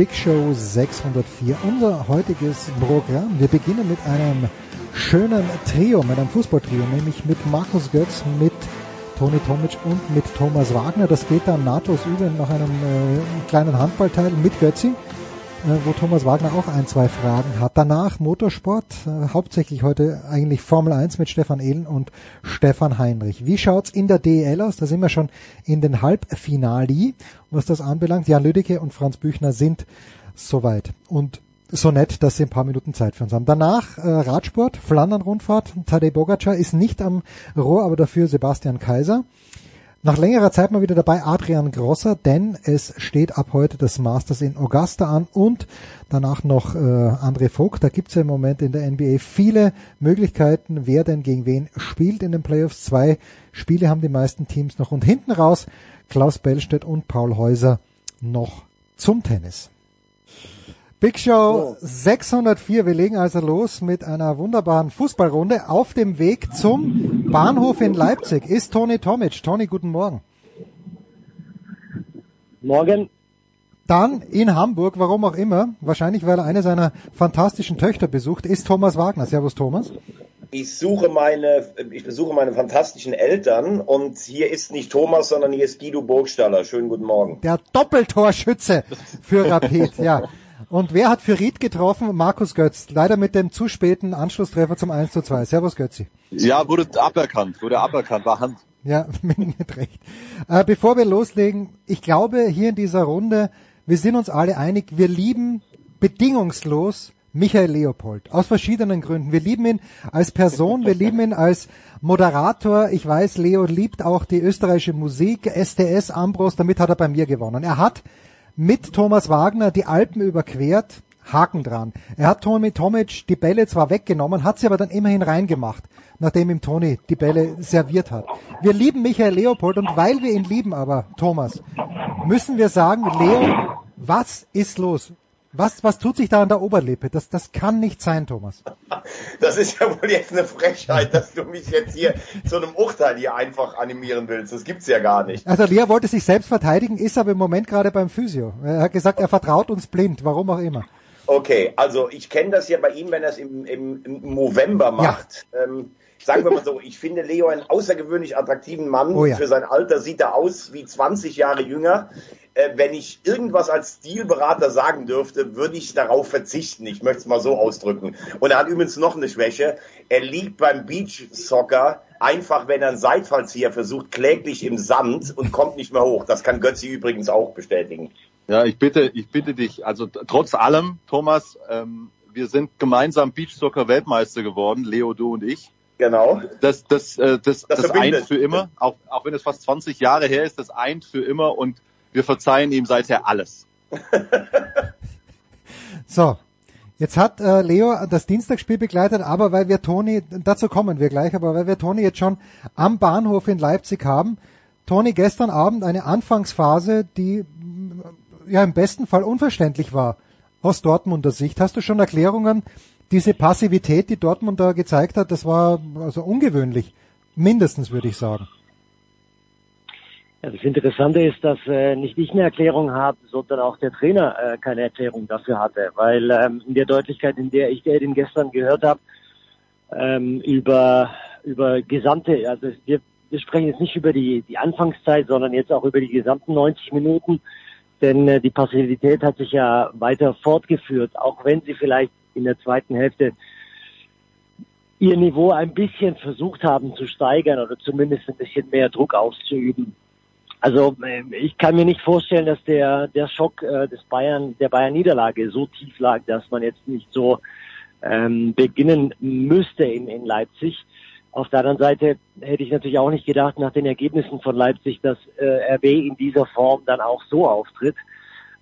Big Show 604, unser heutiges Programm. Wir beginnen mit einem schönen Trio, mit einem Fußballtrio, nämlich mit Markus Götz, mit Toni Tomic und mit Thomas Wagner. Das geht dann nahtlos über nach einem äh, kleinen Handballteil mit Götzi, wo Thomas Wagner auch ein, zwei Fragen hat. Danach Motorsport, äh, hauptsächlich heute eigentlich Formel 1 mit Stefan Ehlen und Stefan Heinrich. Wie schaut's in der DEL aus? Da sind wir schon in den Halbfinali, was das anbelangt. Jan Lüdecke und Franz Büchner sind soweit. Und so nett, dass sie ein paar Minuten Zeit für uns haben. Danach äh, Radsport, Flandern-Rundfahrt. Tadej Bogacar ist nicht am Rohr, aber dafür Sebastian Kaiser. Nach längerer Zeit mal wieder dabei Adrian Grosser, denn es steht ab heute das Masters in Augusta an und danach noch äh, André Vogt. Da gibt's ja im Moment in der NBA viele Möglichkeiten, wer denn gegen wen spielt in den Playoffs. Zwei Spiele haben die meisten Teams noch und hinten raus Klaus Bellstedt und Paul Häuser noch zum Tennis. Big Show 604. Wir legen also los mit einer wunderbaren Fußballrunde. Auf dem Weg zum Bahnhof in Leipzig ist Toni Tomic. Toni, guten Morgen. Morgen. Dann in Hamburg, warum auch immer, wahrscheinlich weil er eine seiner fantastischen Töchter besucht, ist Thomas Wagner. Servus Thomas. Ich suche meine, ich besuche meine fantastischen Eltern und hier ist nicht Thomas, sondern hier ist Guido Burgstaller. Schönen guten Morgen. Der Doppeltorschütze für Rapid, ja. Und wer hat für Ried getroffen? Markus Götz. Leider mit dem zu späten Anschlusstreffer zum 1 zu 2. Servus Götzi. Ja, wurde aberkannt, wurde aberkannt, war Hand. Ja, mit Recht. Äh, bevor wir loslegen, ich glaube hier in dieser Runde, wir sind uns alle einig, wir lieben bedingungslos Michael Leopold. Aus verschiedenen Gründen. Wir lieben ihn als Person, wir lieben ihn als Moderator. Ich weiß, Leo liebt auch die österreichische Musik, STS Ambros, damit hat er bei mir gewonnen. Er hat mit Thomas Wagner die Alpen überquert, Haken dran. Er hat Toni Tomic die Bälle zwar weggenommen, hat sie aber dann immerhin reingemacht, nachdem ihm Toni die Bälle serviert hat. Wir lieben Michael Leopold und weil wir ihn lieben aber, Thomas, müssen wir sagen, Leo, was ist los? Was, was tut sich da an der Oberlippe? Das, das kann nicht sein, Thomas. Das ist ja wohl jetzt eine Frechheit, dass du mich jetzt hier zu einem Urteil hier einfach animieren willst. Das gibt's ja gar nicht. Also Lea wollte sich selbst verteidigen, ist aber im Moment gerade beim Physio. Er hat gesagt, er vertraut uns blind, warum auch immer. Okay, also ich kenne das ja bei ihm, wenn er es im, im, im November macht. Ja. Ähm, sagen wir mal so, ich finde Leo einen außergewöhnlich attraktiven Mann. Oh ja. Für sein Alter sieht er aus wie 20 Jahre jünger. Äh, wenn ich irgendwas als Stilberater sagen dürfte, würde ich darauf verzichten. Ich möchte es mal so ausdrücken. Und er hat übrigens noch eine Schwäche. Er liegt beim Beach Soccer einfach, wenn er einen Seitfallzieher versucht, kläglich im Sand und kommt nicht mehr hoch. Das kann Götzi übrigens auch bestätigen. Ja, ich bitte, ich bitte dich, also trotz allem, Thomas, ähm, wir sind gemeinsam Beachsoccer Weltmeister geworden, Leo, du und ich. Genau. Das, das, äh, das, das, das eint für immer, auch, auch wenn es fast 20 Jahre her ist, das eint für immer und wir verzeihen ihm seither alles. So, jetzt hat äh, Leo das Dienstagsspiel begleitet, aber weil wir Toni, dazu kommen wir gleich, aber weil wir Toni jetzt schon am Bahnhof in Leipzig haben, Toni gestern Abend eine Anfangsphase, die ja im besten Fall unverständlich war aus Dortmunder Sicht. Hast du schon Erklärungen? Diese Passivität, die Dortmund da gezeigt hat, das war also ungewöhnlich. Mindestens würde ich sagen. Ja, das Interessante ist, dass äh, nicht ich eine Erklärung habe, sondern auch der Trainer äh, keine Erklärung dafür hatte, weil ähm, in der Deutlichkeit, in der ich den gestern gehört habe, ähm, über über gesamte, also wir, wir sprechen jetzt nicht über die die Anfangszeit, sondern jetzt auch über die gesamten 90 Minuten, Denn äh, die Passivität hat sich ja weiter fortgeführt, auch wenn sie vielleicht in der zweiten Hälfte ihr Niveau ein bisschen versucht haben zu steigern oder zumindest ein bisschen mehr Druck auszuüben. Also äh, ich kann mir nicht vorstellen, dass der der Schock äh, des Bayern der Bayern Niederlage so tief lag, dass man jetzt nicht so ähm, beginnen müsste in, in Leipzig. Auf der anderen Seite hätte ich natürlich auch nicht gedacht nach den Ergebnissen von Leipzig, dass äh, RB in dieser Form dann auch so auftritt.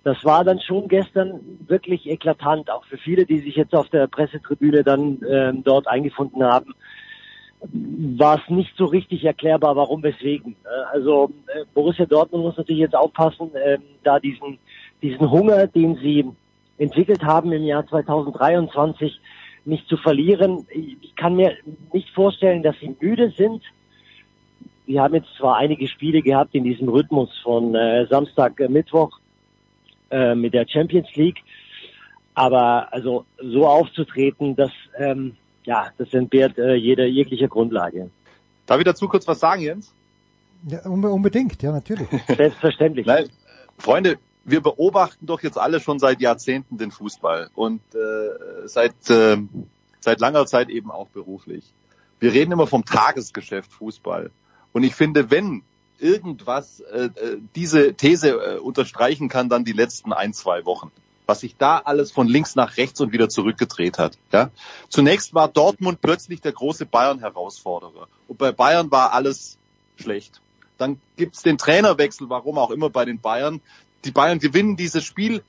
Das war dann schon gestern wirklich eklatant, auch für viele, die sich jetzt auf der Pressetribüne dann ähm, dort eingefunden haben war es nicht so richtig erklärbar, warum, weswegen. Also äh, Borussia Dortmund muss natürlich jetzt aufpassen, äh, da diesen, diesen Hunger, den sie entwickelt haben im Jahr 2023, nicht zu verlieren. Ich kann mir nicht vorstellen, dass sie müde sind. Wir haben jetzt zwar einige Spiele gehabt in diesem Rhythmus von äh, Samstag, äh, Mittwoch äh, mit der Champions League, aber also so aufzutreten, dass ähm, ja, das entbehrt äh, jeder jeglicher Grundlage. Darf ich dazu kurz was sagen, Jens? Ja, unbedingt, ja, natürlich. Selbstverständlich. Nein, Freunde, wir beobachten doch jetzt alle schon seit Jahrzehnten den Fußball und äh, seit, äh, seit langer Zeit eben auch beruflich. Wir reden immer vom Tagesgeschäft Fußball. Und ich finde, wenn irgendwas äh, äh diese These äh, unterstreichen kann, dann die letzten ein, zwei Wochen was sich da alles von links nach rechts und wieder zurückgedreht hat. Ja? Zunächst war Dortmund plötzlich der große Bayern-Herausforderer. Und bei Bayern war alles schlecht. Dann gibt's den Trainerwechsel, warum auch immer bei den Bayern. Die Bayern gewinnen dieses Spiel,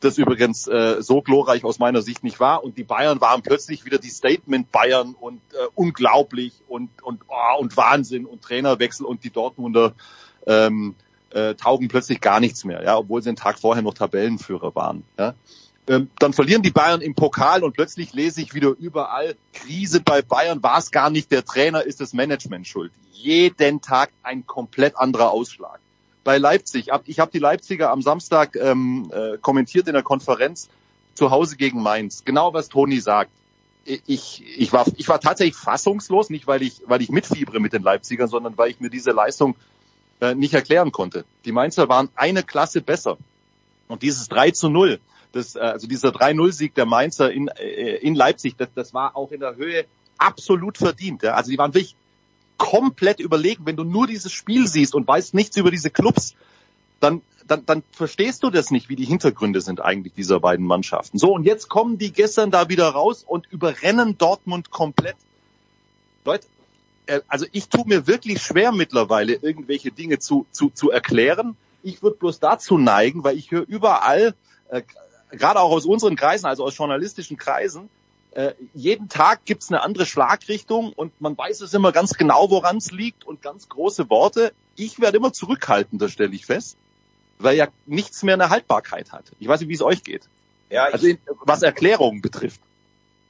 das übrigens äh, so glorreich aus meiner Sicht nicht war. Und die Bayern waren plötzlich wieder die Statement Bayern und äh, unglaublich und und oh, und Wahnsinn und Trainerwechsel und die Dortmunder ähm, äh, taugen plötzlich gar nichts mehr, ja, obwohl sie den Tag vorher noch Tabellenführer waren. Ja. Ähm, dann verlieren die Bayern im Pokal und plötzlich lese ich wieder überall Krise bei Bayern. War es gar nicht der Trainer, ist das Management schuld. Jeden Tag ein komplett anderer Ausschlag. Bei Leipzig, ich habe die Leipziger am Samstag ähm, äh, kommentiert in der Konferenz zu Hause gegen Mainz. Genau was Toni sagt. Ich, ich, war, ich war tatsächlich fassungslos, nicht weil ich, weil ich mitfiebere mit den Leipzigern, sondern weil ich mir diese Leistung äh, nicht erklären konnte. Die Mainzer waren eine Klasse besser. Und dieses 3 zu 0, das, äh, also dieser 3-0-Sieg der Mainzer in, äh, in Leipzig, das, das war auch in der Höhe absolut verdient. Ja? Also die waren wirklich komplett überlegen. Wenn du nur dieses Spiel siehst und weißt nichts über diese Clubs, dann, dann, dann verstehst du das nicht, wie die Hintergründe sind eigentlich dieser beiden Mannschaften. So, und jetzt kommen die gestern da wieder raus und überrennen Dortmund komplett. Leute, äh, also ich tue mir wirklich schwer mittlerweile, irgendwelche Dinge zu, zu, zu erklären. Ich würde bloß dazu neigen, weil ich höre überall, äh, gerade auch aus unseren Kreisen, also aus journalistischen Kreisen, äh, jeden Tag gibt's eine andere Schlagrichtung und man weiß es immer ganz genau, woran es liegt und ganz große Worte. Ich werde immer zurückhaltender, stelle ich fest, weil ja nichts mehr eine Haltbarkeit hat. Ich weiß nicht, wie es euch geht. Ja, ich, also in, was Erklärungen betrifft.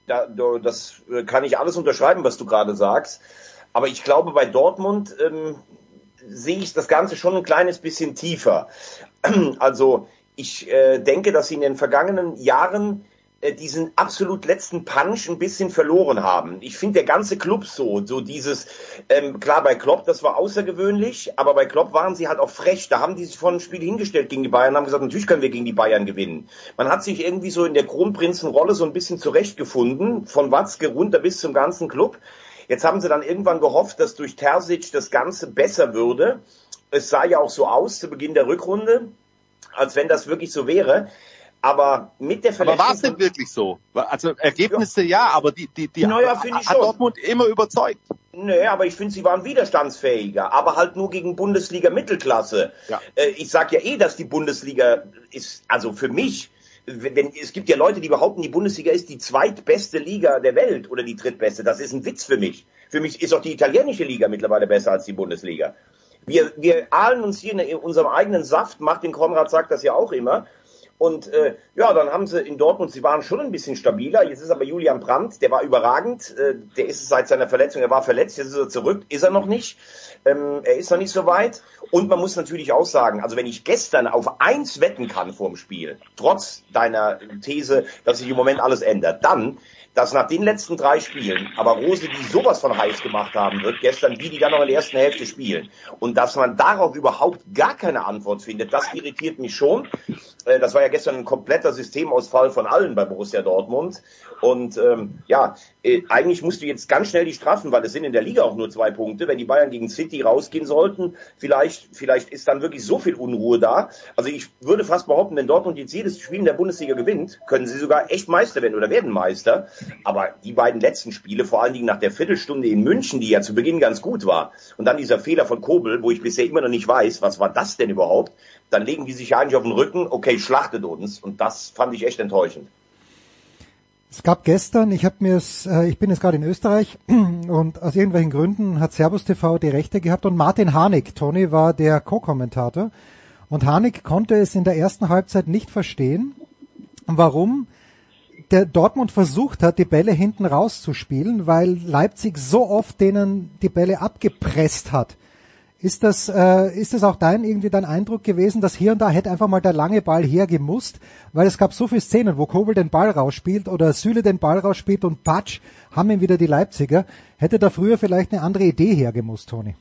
Da, das äh, kann ich alles unterschreiben, was du gerade sagst. Aber ich glaube, bei Dortmund ähm, sehe ich das Ganze schon ein kleines bisschen tiefer. Also ich äh, denke, dass sie in den vergangenen Jahren diesen absolut letzten Punch ein bisschen verloren haben. Ich finde der ganze Club so, so dieses, ähm, klar bei Klopp, das war außergewöhnlich, aber bei Klopp waren sie halt auch frech. Da haben die sich vor ein Spiel hingestellt gegen die Bayern, haben gesagt, natürlich können wir gegen die Bayern gewinnen. Man hat sich irgendwie so in der Kronprinzenrolle so ein bisschen zurechtgefunden, von Watzke runter bis zum ganzen Club. Jetzt haben sie dann irgendwann gehofft, dass durch Terzic das Ganze besser würde. Es sah ja auch so aus zu Beginn der Rückrunde, als wenn das wirklich so wäre. Aber mit der Verletzung. Aber war es denn wirklich so? Also Ergebnisse ja, ja aber die, die, die naja, hat, hat Dortmund immer überzeugt. Nee, aber ich finde, sie waren widerstandsfähiger, aber halt nur gegen Bundesliga Mittelklasse. Ja. Äh, ich sag ja eh, dass die Bundesliga ist, also für mich wenn, es gibt ja Leute, die behaupten, die Bundesliga ist die zweitbeste Liga der Welt oder die drittbeste. Das ist ein Witz für mich. Für mich ist auch die italienische Liga mittlerweile besser als die Bundesliga. Wir, wir ahlen uns hier in unserem eigenen Saft. Martin Konrad sagt das ja auch immer. Und äh, ja, dann haben sie in Dortmund, sie waren schon ein bisschen stabiler. Jetzt ist aber Julian Brandt, der war überragend. Äh, der ist seit seiner Verletzung, er war verletzt, jetzt ist er zurück, ist er noch nicht. Ähm, er ist noch nicht so weit. Und man muss natürlich auch sagen, also wenn ich gestern auf eins wetten kann vorm Spiel, trotz deiner These, dass sich im Moment alles ändert, dann dass nach den letzten drei Spielen aber Rose die sowas von heiß gemacht haben wird, gestern, wie die dann noch in der ersten Hälfte spielen. Und dass man darauf überhaupt gar keine Antwort findet, das irritiert mich schon. Äh, das war ja gestern ein kompletter Systemausfall von allen bei Borussia Dortmund. Und ähm, ja, äh, eigentlich musst du jetzt ganz schnell die straffen, weil es sind in der Liga auch nur zwei Punkte. Wenn die Bayern gegen City rausgehen sollten, vielleicht, vielleicht ist dann wirklich so viel Unruhe da. Also ich würde fast behaupten, wenn Dortmund jetzt jedes Spiel in der Bundesliga gewinnt, können sie sogar echt Meister werden oder werden Meister. Aber die beiden letzten Spiele, vor allen Dingen nach der Viertelstunde in München, die ja zu Beginn ganz gut war, und dann dieser Fehler von Kobel, wo ich bisher immer noch nicht weiß, was war das denn überhaupt, dann legen die sich eigentlich auf den Rücken, okay, schlachtet uns. Und das fand ich echt enttäuschend. Es gab gestern, ich habe mir es, äh, ich bin jetzt gerade in Österreich und aus irgendwelchen Gründen hat Servus TV die Rechte gehabt und Martin Harnik, Tony war der Co-Kommentator und Harnik konnte es in der ersten Halbzeit nicht verstehen, warum der Dortmund versucht hat, die Bälle hinten rauszuspielen, weil Leipzig so oft denen die Bälle abgepresst hat. Ist das, äh, ist das auch dein, irgendwie dein Eindruck gewesen, dass hier und da hätte einfach mal der lange Ball hergemusst, weil es gab so viele Szenen, wo Kobel den Ball rausspielt oder Süle den Ball rausspielt und Patsch haben ihn wieder die Leipziger. Hätte da früher vielleicht eine andere Idee hergemusst, Toni?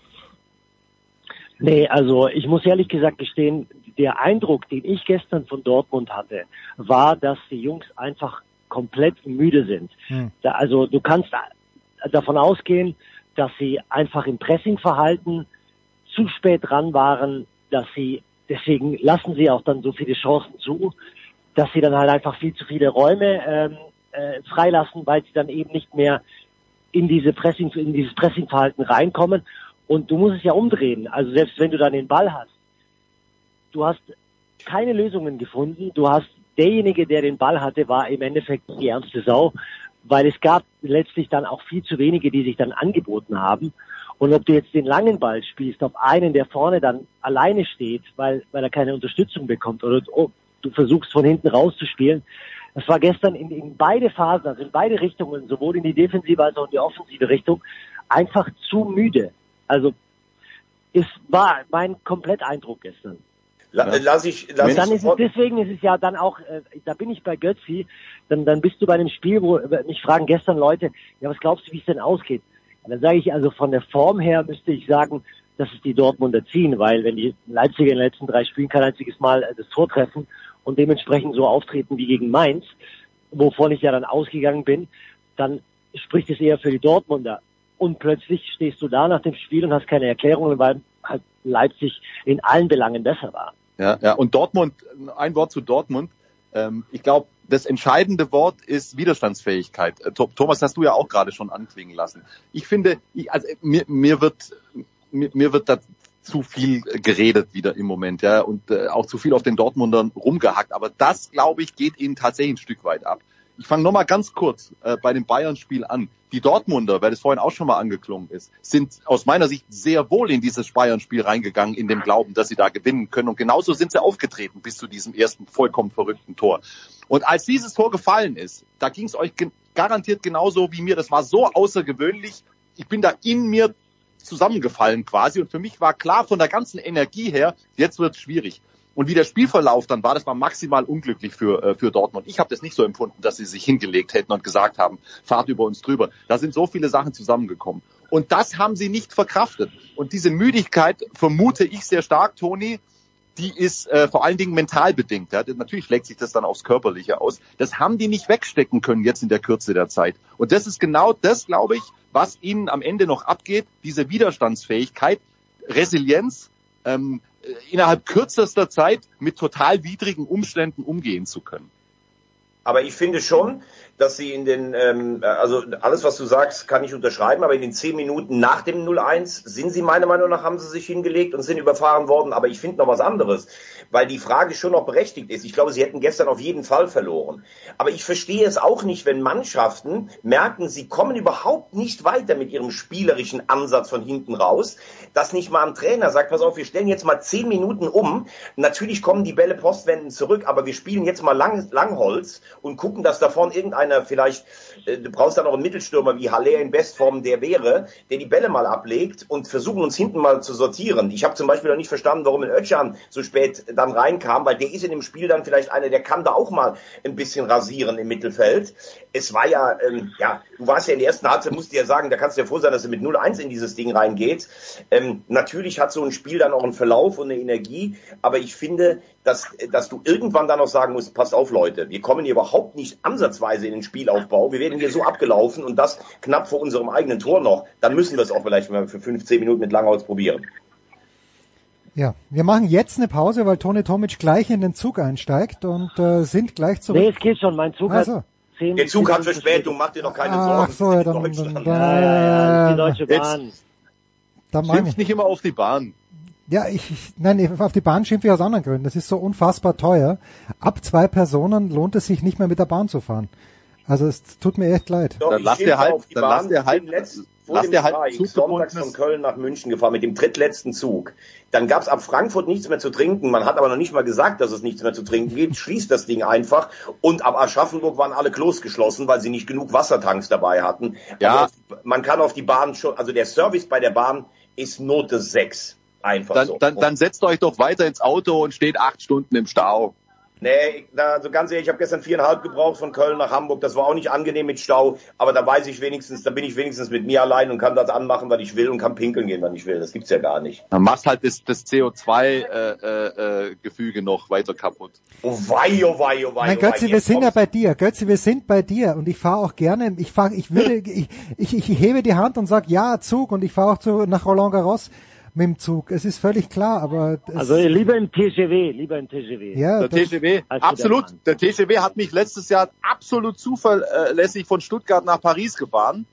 Nee, also ich muss ehrlich gesagt gestehen, der Eindruck, den ich gestern von Dortmund hatte, war, dass die Jungs einfach komplett müde sind. Hm. Da, also du kannst davon ausgehen, dass sie einfach im Pressingverhalten zu spät dran waren, dass sie, deswegen lassen sie auch dann so viele Chancen zu, dass sie dann halt einfach viel zu viele Räume ähm, äh, freilassen, weil sie dann eben nicht mehr in diese Pressing, in dieses Pressingverhalten reinkommen. Und du musst es ja umdrehen. Also selbst wenn du dann den Ball hast, du hast keine Lösungen gefunden. Du hast derjenige, der den Ball hatte, war im Endeffekt die ernste Sau, weil es gab letztlich dann auch viel zu wenige, die sich dann angeboten haben. Und ob du jetzt den langen Ball spielst auf einen, der vorne dann alleine steht, weil, weil er keine Unterstützung bekommt, oder du versuchst von hinten rauszuspielen, das war gestern in, in beide Phasen, also in beide Richtungen, sowohl in die defensive als auch in die offensive Richtung, einfach zu müde. Also es war mein Kompletteindruck gestern. La, lass ich, lass dann ist es, deswegen ist es ja dann auch, äh, da bin ich bei Götzi, dann, dann bist du bei einem Spiel, wo mich fragen gestern Leute, ja, was glaubst du, wie es denn ausgeht? Und dann sage ich also von der Form her müsste ich sagen, dass es die Dortmunder ziehen, weil wenn die Leipziger in den letzten drei Spielen kein einziges Mal äh, das Tor treffen und dementsprechend so auftreten wie gegen Mainz, wovon ich ja dann ausgegangen bin, dann spricht es eher für die Dortmunder. Und plötzlich stehst du da nach dem Spiel und hast keine Erklärungen, weil halt Leipzig in allen Belangen besser war. Ja, ja. Und Dortmund, ein Wort zu Dortmund. Ähm, ich glaube, das entscheidende Wort ist Widerstandsfähigkeit. Äh, Thomas, hast du ja auch gerade schon anklingen lassen. Ich finde, ich, also mir, mir wird mir, mir wird da zu viel geredet wieder im Moment, ja, und äh, auch zu viel auf den Dortmundern rumgehackt. Aber das, glaube ich, geht ihnen tatsächlich ein Stück weit ab. Ich fange nochmal ganz kurz äh, bei dem Bayern-Spiel an. Die Dortmunder, weil das vorhin auch schon mal angeklungen ist, sind aus meiner Sicht sehr wohl in dieses Bayern-Spiel reingegangen, in dem Glauben, dass sie da gewinnen können. Und genauso sind sie aufgetreten bis zu diesem ersten vollkommen verrückten Tor. Und als dieses Tor gefallen ist, da ging es euch garantiert genauso wie mir. Das war so außergewöhnlich. Ich bin da in mir zusammengefallen quasi. Und für mich war klar von der ganzen Energie her, jetzt wird es schwierig. Und wie der Spielverlauf dann war, das war maximal unglücklich für, äh, für Dortmund. Ich habe das nicht so empfunden, dass sie sich hingelegt hätten und gesagt haben, fahrt über uns drüber. Da sind so viele Sachen zusammengekommen. Und das haben sie nicht verkraftet. Und diese Müdigkeit vermute ich sehr stark, Toni, die ist äh, vor allen Dingen mental bedingt. Ja. Natürlich schlägt sich das dann aufs Körperliche aus. Das haben die nicht wegstecken können jetzt in der Kürze der Zeit. Und das ist genau das, glaube ich, was ihnen am Ende noch abgeht, diese Widerstandsfähigkeit, Resilienz, ähm, innerhalb kürzester Zeit mit total widrigen Umständen umgehen zu können. Aber ich finde schon, dass sie in den, ähm, also alles, was du sagst, kann ich unterschreiben, aber in den zehn Minuten nach dem 0-1 sind sie meiner Meinung nach, haben sie sich hingelegt und sind überfahren worden. Aber ich finde noch was anderes, weil die Frage schon noch berechtigt ist. Ich glaube, sie hätten gestern auf jeden Fall verloren. Aber ich verstehe es auch nicht, wenn Mannschaften merken, sie kommen überhaupt nicht weiter mit ihrem spielerischen Ansatz von hinten raus, dass nicht mal ein Trainer sagt, pass auf, wir stellen jetzt mal zehn Minuten um. Natürlich kommen die Bälle postwenden zurück, aber wir spielen jetzt mal Lang Langholz und gucken, dass da vorne irgendeiner vielleicht, äh, du brauchst dann auch einen Mittelstürmer wie Haller in Bestform, der wäre, der die Bälle mal ablegt und versuchen uns hinten mal zu sortieren. Ich habe zum Beispiel noch nicht verstanden, warum in Özcan so spät dann reinkam, weil der ist in dem Spiel dann vielleicht einer, der kann da auch mal ein bisschen rasieren im Mittelfeld. Es war ja, ähm, ja, du warst ja in der ersten Halbzeit, musst du ja sagen, da kannst du ja froh sein, dass du mit 0-1 in dieses Ding reingeht. Ähm, natürlich hat so ein Spiel dann auch einen Verlauf und eine Energie, aber ich finde, dass, dass du irgendwann dann noch sagen musst, passt auf Leute, wir kommen hier überhaupt nicht ansatzweise in den Spielaufbau, wir werden hier so abgelaufen und das knapp vor unserem eigenen Tor noch, dann müssen wir es auch vielleicht mal für 15 Minuten mit Langholz probieren. Ja, wir machen jetzt eine Pause, weil Toni Tomic gleich in den Zug einsteigt und äh, sind gleich zurück. Nee, es geht schon, mein Zug Also, hat zehn Der Zug hat Verspätung, mach dir doch keine ach Sorgen. so, ja, dann, dann, dann, Ja, ja, ja, die Deutsche Jetzt- Bahn. dann meine nicht immer auf die Bahn. Ja, ich, ich nein, auf die Bahn schimpfe ich aus anderen Gründen. Das ist so unfassbar teuer. Ab zwei Personen lohnt es sich nicht mehr mit der Bahn zu fahren. Also es tut mir echt leid. Doch, Dann ich lass dir schimpfe halt- auf die dann Bahn. lass dir halt- lass dem dir halt Jahr, ein ich sonntags von Köln nach München gefahren mit dem drittletzten Zug. Dann gab's ab Frankfurt nichts mehr zu trinken. Man hat aber noch nicht mal gesagt, dass es nichts mehr zu trinken gibt. Schließt das Ding einfach. Und ab Aschaffenburg waren alle Klos geschlossen, weil sie nicht genug Wassertanks dabei hatten. Ja. Also man kann auf die Bahn schon, also der Service bei der Bahn ist Note 6. Einfach Dann, so. dann, dann setzt euch doch weiter ins Auto und steht acht Stunden im Stau. Nee, also ganz ehrlich, ich habe gestern viereinhalb gebraucht von Köln nach Hamburg. Das war auch nicht angenehm mit Stau, aber da weiß ich wenigstens, da bin ich wenigstens mit mir allein und kann das anmachen, was ich will und kann pinkeln gehen, wann ich will. Das gibt's ja gar nicht. Dann machst halt das, das CO2-Gefüge noch weiter kaputt. Oh wei, oh wei, oh wei. Nein, oh wei. Götzi, wir Jetzt sind ja kommt's. bei dir. Götzi, wir sind bei dir und ich fahre auch gerne. Ich fahre, ich würde, ich, ich, ich hebe die Hand und sag ja Zug und ich fahre auch zu, nach Roland Garros mit dem Zug. Es ist völlig klar, aber Also lieber im TGW, lieber im TGW. ja, Der TGW, der absolut. Bahn. Der TGW hat mich letztes Jahr absolut zuverlässig von Stuttgart nach Paris gefahren.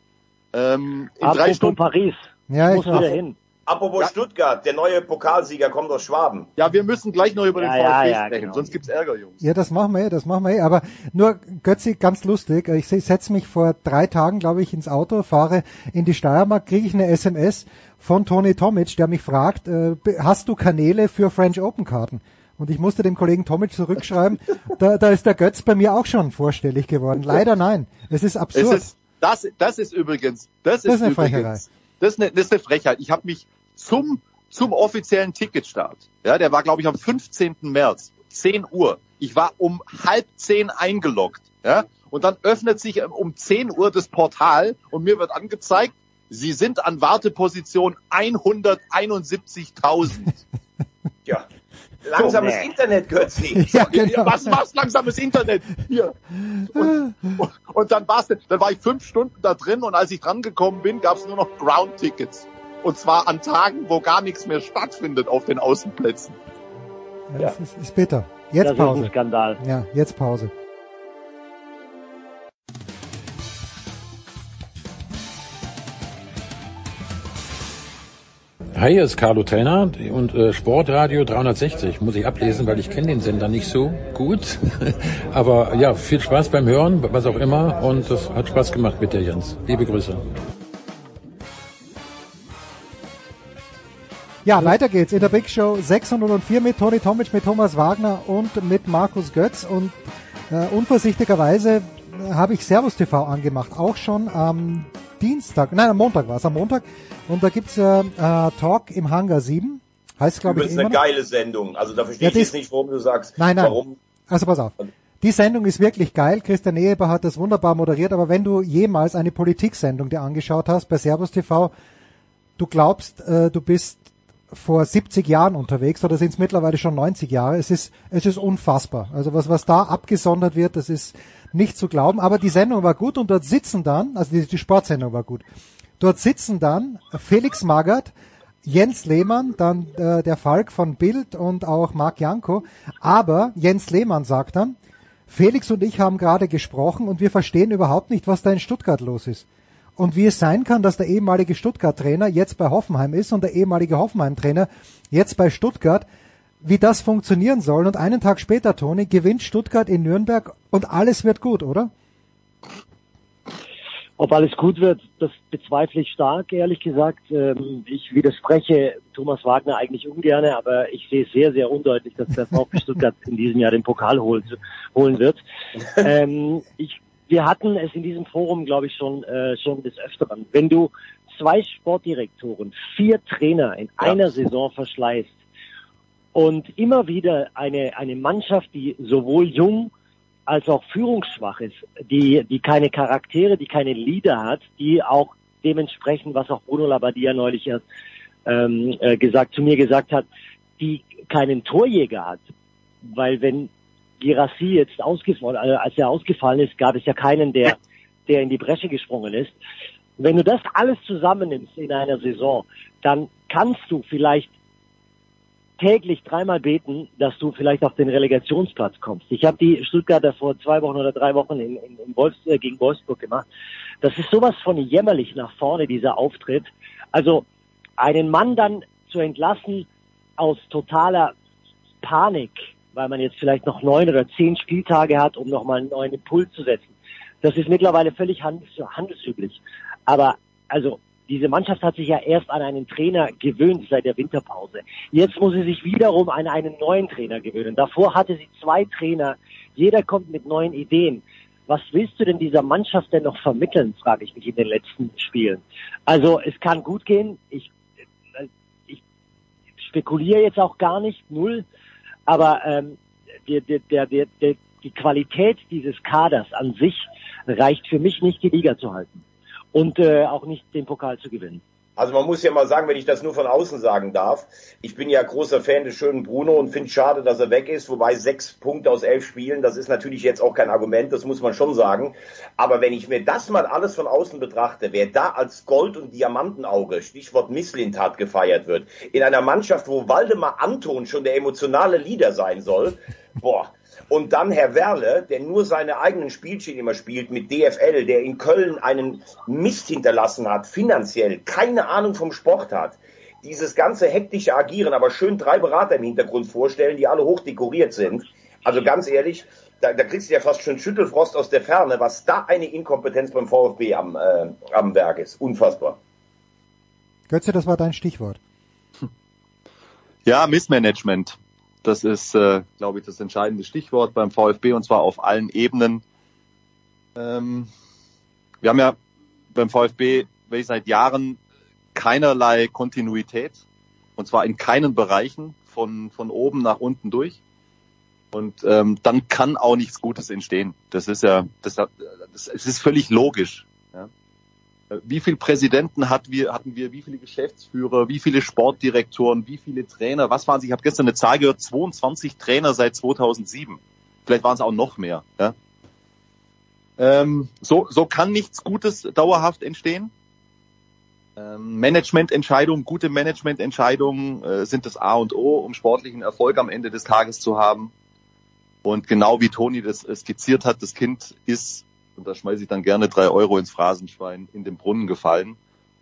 Ähm, in drei Apropos Stunden. Paris. ja, Muss ich, wieder hin. Apropos Ja. Stuttgart, der neue Pokalsieger kommt aus Schwaben. Ja, wir müssen gleich noch über den Ja, ja, VfB ja, sprechen, genau. sonst gibt's Ärger, Jungs. ja, das machen wir eh, das machen wir eh. Aber nur Götzi, ganz lustig. Ich setze mich vor drei Tagen, glaube ich, ins Auto, fahre in die Steiermark, kriege ich eine SMS von Toni Tomic, der mich fragt, äh, hast du Kanäle für French Open Karten? Und ich musste dem Kollegen Tomic zurückschreiben, da, da ist der Götz bei mir auch schon vorstellig geworden. Leider nein. Es ist Es absurd. ist, das, das ist übrigens, das, Das ist, ist eine übrigens, Frecherei. das ist eine, das ist eine Frechheit. Ich habe mich zum, zum offiziellen Ticketstart, ja, der war glaube ich am 15. März, 10 Uhr. Ich war um halb zehn eingeloggt, ja, und dann öffnet sich um 10 Uhr das Portal und mir wird angezeigt, Sie sind an Warteposition 171.000. Ja. Langsames Nee. Internet, Götzi. ja, genau. Was machst langsames Internet? Hier. Und, und dann war's, dann war ich fünf Stunden da drin und als ich dran gekommen bin, gab es nur noch Ground-Tickets. Und zwar an Tagen, wo gar nichts mehr stattfindet auf den Außenplätzen. Ja, das ist, ist bitter. Jetzt das ist ein Pause. Skandal. Ja, jetzt Pause. Hi, hier ist Carlo Trainer und äh, Sportradio 360 muss ich ablesen, weil ich kenne den Sender nicht so gut. Aber ja, viel Spaß beim Hören, was auch immer. Und das hat Spaß gemacht mit dir, Jens. Liebe Grüße. Ja, weiter geht's in der Big Show 604 mit Toni Tomic, mit Thomas Wagner und mit Markus Götz. Und äh, unvorsichtigerweise äh, habe ich Servus TV angemacht, auch schon am Dienstag, nein, am Montag war es, am Montag. Und da gibt's ja äh, Talk im Hangar 7. Heißt, glaube ich, Übrigens immer eine geile Sendung. Also da verstehe Ja, ich das- jetzt nicht, warum du sagst, Nein, nein. warum. Also pass auf. Die Sendung ist wirklich geil. Christian Eber hat das wunderbar moderiert. Aber wenn du jemals eine Politiksendung dir angeschaut hast bei Servus TV, du glaubst, äh, du bist vor 70 Jahren unterwegs oder sind es mittlerweile schon 90 Jahre. Es ist, es ist unfassbar. Also was, was da abgesondert wird, das ist nicht zu glauben. Aber die Sendung war gut und dort sitzen dann, also die, die Sportsendung war gut. Dort sitzen dann Felix Magath, Jens Lehmann, dann äh, der Falk von Bild und auch Marc Janko. Aber Jens Lehmann sagt dann, Felix und ich haben gerade gesprochen und wir verstehen überhaupt nicht, was da in Stuttgart los ist. Und wie es sein kann, dass der ehemalige Stuttgart-Trainer jetzt bei Hoffenheim ist und der ehemalige Hoffenheim-Trainer jetzt bei Stuttgart, wie das funktionieren soll. Und einen Tag später, Toni, gewinnt Stuttgart in Nürnberg und alles wird gut, oder? Ob alles gut wird, das bezweifle ich stark, ehrlich gesagt. Ähm, ich widerspreche Thomas Wagner eigentlich ungern, aber ich sehe sehr, sehr undeutlich, dass der VfB Stuttgart in diesem Jahr den Pokal holen, holen wird. Ähm, ich, wir hatten es in diesem Forum, glaube ich, schon, äh, schon des Öfteren. Wenn du zwei Sportdirektoren, vier Trainer in ja. einer Saison verschleißt und immer wieder eine, eine Mannschaft, die sowohl jung als auch führungsschwach ist, die, die keine Charaktere, die keine Leader hat, die auch dementsprechend, was auch Bruno Labbadia neulich erst ähm, äh, gesagt, zu mir gesagt hat, die keinen Torjäger hat. Weil wenn Girassi jetzt ausgefallen, äh, als er ausgefallen ist, gab es ja keinen, der, der in die Bresche gesprungen ist. Wenn du das alles zusammennimmst in einer Saison, dann kannst du vielleicht täglich dreimal beten, dass du vielleicht auf den Relegationsplatz kommst. Ich habe die Stuttgarter vor zwei Wochen oder drei Wochen in, in, in Wolfs, äh, gegen Wolfsburg gemacht. Das ist sowas von jämmerlich nach vorne, dieser Auftritt. Also einen Mann dann zu entlassen aus totaler Panik, weil man jetzt vielleicht noch neun oder zehn Spieltage hat, um nochmal einen neuen Impuls zu setzen. Das ist mittlerweile völlig handels handelsüblich. Aber also diese Mannschaft hat sich ja erst an einen Trainer gewöhnt seit der Winterpause. Jetzt muss sie sich wiederum an einen neuen Trainer gewöhnen. Davor hatte sie zwei Trainer. Jeder kommt mit neuen Ideen. Was willst du denn dieser Mannschaft denn noch vermitteln, frage ich mich in den letzten Spielen. Also es kann gut gehen. Ich, ich spekuliere jetzt auch gar nicht, null. Aber ähm, der, der, der, der, die Qualität dieses Kaders an sich reicht für mich nicht, die Liga zu halten und äh, auch nicht den Pokal zu gewinnen. Also man muss ja mal sagen, wenn ich das nur von außen sagen darf, ich bin ja großer Fan des schönen Bruno und finde schade, dass er weg ist, wobei sechs Punkte aus elf Spielen, das ist natürlich jetzt auch kein Argument, das muss man schon sagen. Aber wenn ich mir das mal alles von außen betrachte, wer da als Gold- und Diamantenauge, Stichwort Misslintat gefeiert wird, in einer Mannschaft, wo Waldemar Anton schon der emotionale Leader sein soll, boah, und dann Herr Werle, der nur seine eigenen Spielchen immer spielt mit DFL, der in Köln einen Mist hinterlassen hat, finanziell, keine Ahnung vom Sport hat. Dieses ganze hektische Agieren, aber schön drei Berater im Hintergrund vorstellen, die alle hoch dekoriert sind. Also ganz ehrlich, da, da kriegst du ja fast schon Schüttelfrost aus der Ferne, was da eine Inkompetenz beim VfB am, äh, am Werk ist. Unfassbar. Götze, das war dein Stichwort. Ja, Missmanagement. Das ist, äh, glaube ich, das entscheidende Stichwort beim VfB und zwar auf allen Ebenen. Ähm, wir haben ja beim VfB wirklich seit Jahren keinerlei Kontinuität und zwar in keinen Bereichen von, von oben nach unten durch. Und ähm, dann kann auch nichts Gutes entstehen. Das ist ja, das, das, das ist völlig logisch. Ja. Wie viele Präsidenten hatten wir, wie viele Geschäftsführer, wie viele Sportdirektoren, wie viele Trainer, was waren sie? Ich habe gestern eine Zahl gehört, 22 Trainer seit 2007. Vielleicht waren es auch noch mehr. Ja? Ähm, so, so kann nichts Gutes dauerhaft entstehen. Ähm, Managemententscheidungen, gute Managemententscheidungen äh, sind das A und O, um sportlichen Erfolg am Ende des Tages zu haben. Und genau wie Toni das skizziert hat, das Kind ist und da schmeiße ich dann gerne drei Euro ins Phrasenschwein, in den Brunnen gefallen.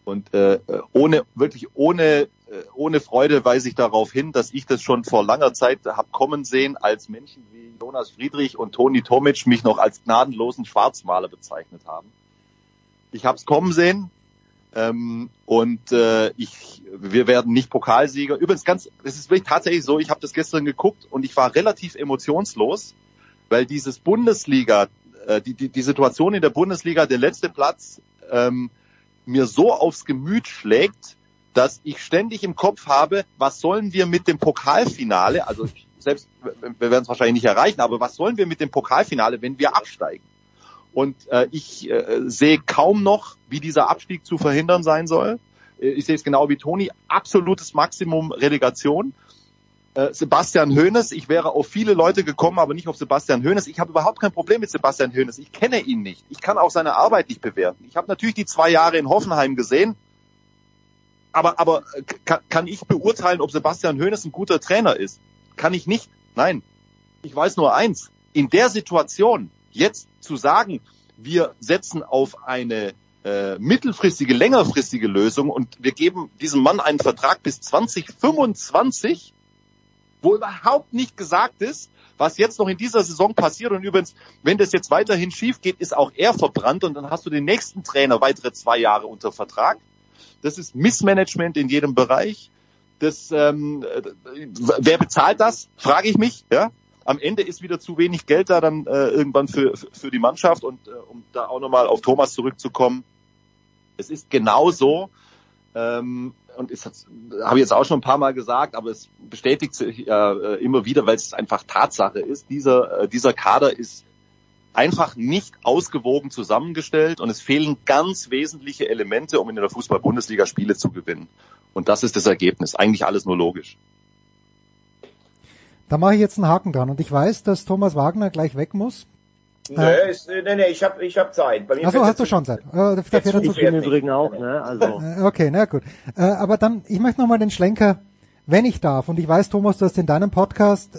Und äh, ohne, wirklich ohne, äh, ohne Freude weise ich darauf hin, dass ich das schon vor langer Zeit habe kommen sehen, als Menschen wie Jonas Friedrich und Toni Tomic mich noch als gnadenlosen Schwarzmaler bezeichnet haben. Ich habe es kommen sehen ähm, und äh, ich, wir werden nicht Pokalsieger. Übrigens ganz, es ist wirklich tatsächlich so, ich habe das gestern geguckt und ich war relativ emotionslos, weil dieses Bundesliga äh, die, die, die Situation in der Bundesliga, der letzte Platz, ähm, mir so aufs Gemüt schlägt, dass ich ständig im Kopf habe, was sollen wir mit dem Pokalfinale, also selbst, wir werden es wahrscheinlich nicht erreichen, aber was sollen wir mit dem Pokalfinale, wenn wir absteigen? Und äh, ich äh, sehe kaum noch, wie dieser Abstieg zu verhindern sein soll. Äh, ich sehe es genau wie Toni, absolutes Maximum Relegation. Äh, Sebastian Hoeneß. Ich wäre auf viele Leute gekommen, aber nicht auf Sebastian Hoeneß. Ich habe überhaupt kein Problem mit Sebastian Hoeneß. Ich kenne ihn nicht. Ich kann auch seine Arbeit nicht bewerten. Ich habe natürlich die zwei Jahre in Hoffenheim gesehen. Aber, aber äh, kann, ich beurteilen, ob Sebastian Hoeneß ein guter Trainer ist? Kann ich nicht. Nein. Ich weiß nur eins. in der Situation jetzt zu sagen, wir setzen auf eine äh, mittelfristige, längerfristige Lösung und wir geben diesem Mann einen Vertrag bis 2025, wo überhaupt nicht gesagt ist, was jetzt noch in dieser Saison passiert. Und übrigens, wenn das jetzt weiterhin schief geht, ist auch er verbrannt und dann hast du den nächsten Trainer weitere zwei Jahre unter Vertrag. Das ist Missmanagement in jedem Bereich. Das, ähm, wer bezahlt das? Frage ich mich. Ja, am Ende ist wieder zu wenig Geld da dann äh, irgendwann für, für die Mannschaft. Und äh, um da auch nochmal auf Thomas zurückzukommen, es ist genau so, ähm, und ist habe ich jetzt auch schon ein paar Mal gesagt, aber es bestätigt sich äh, immer wieder, weil es einfach Tatsache ist. Dieser, äh, dieser Kader ist einfach nicht ausgewogen zusammengestellt und es fehlen ganz wesentliche Elemente, um in der Fußball-Bundesliga Spiele zu gewinnen. Und das ist das Ergebnis. Eigentlich alles nur logisch. Da mache ich jetzt einen Haken dran und ich weiß, dass Thomas Wagner gleich weg muss. Nee, äh, ist, nee, nee, ich habe ich hab Zeit. Bei mir Achso, hast du schon Zeit. Äh, der fährt ich im Übrigen auch, ne? Also. Äh, okay, na gut. Äh, aber dann, ich möchte nochmal den Schlenker, wenn ich darf, und ich weiß, Thomas, du hast in deinem Podcast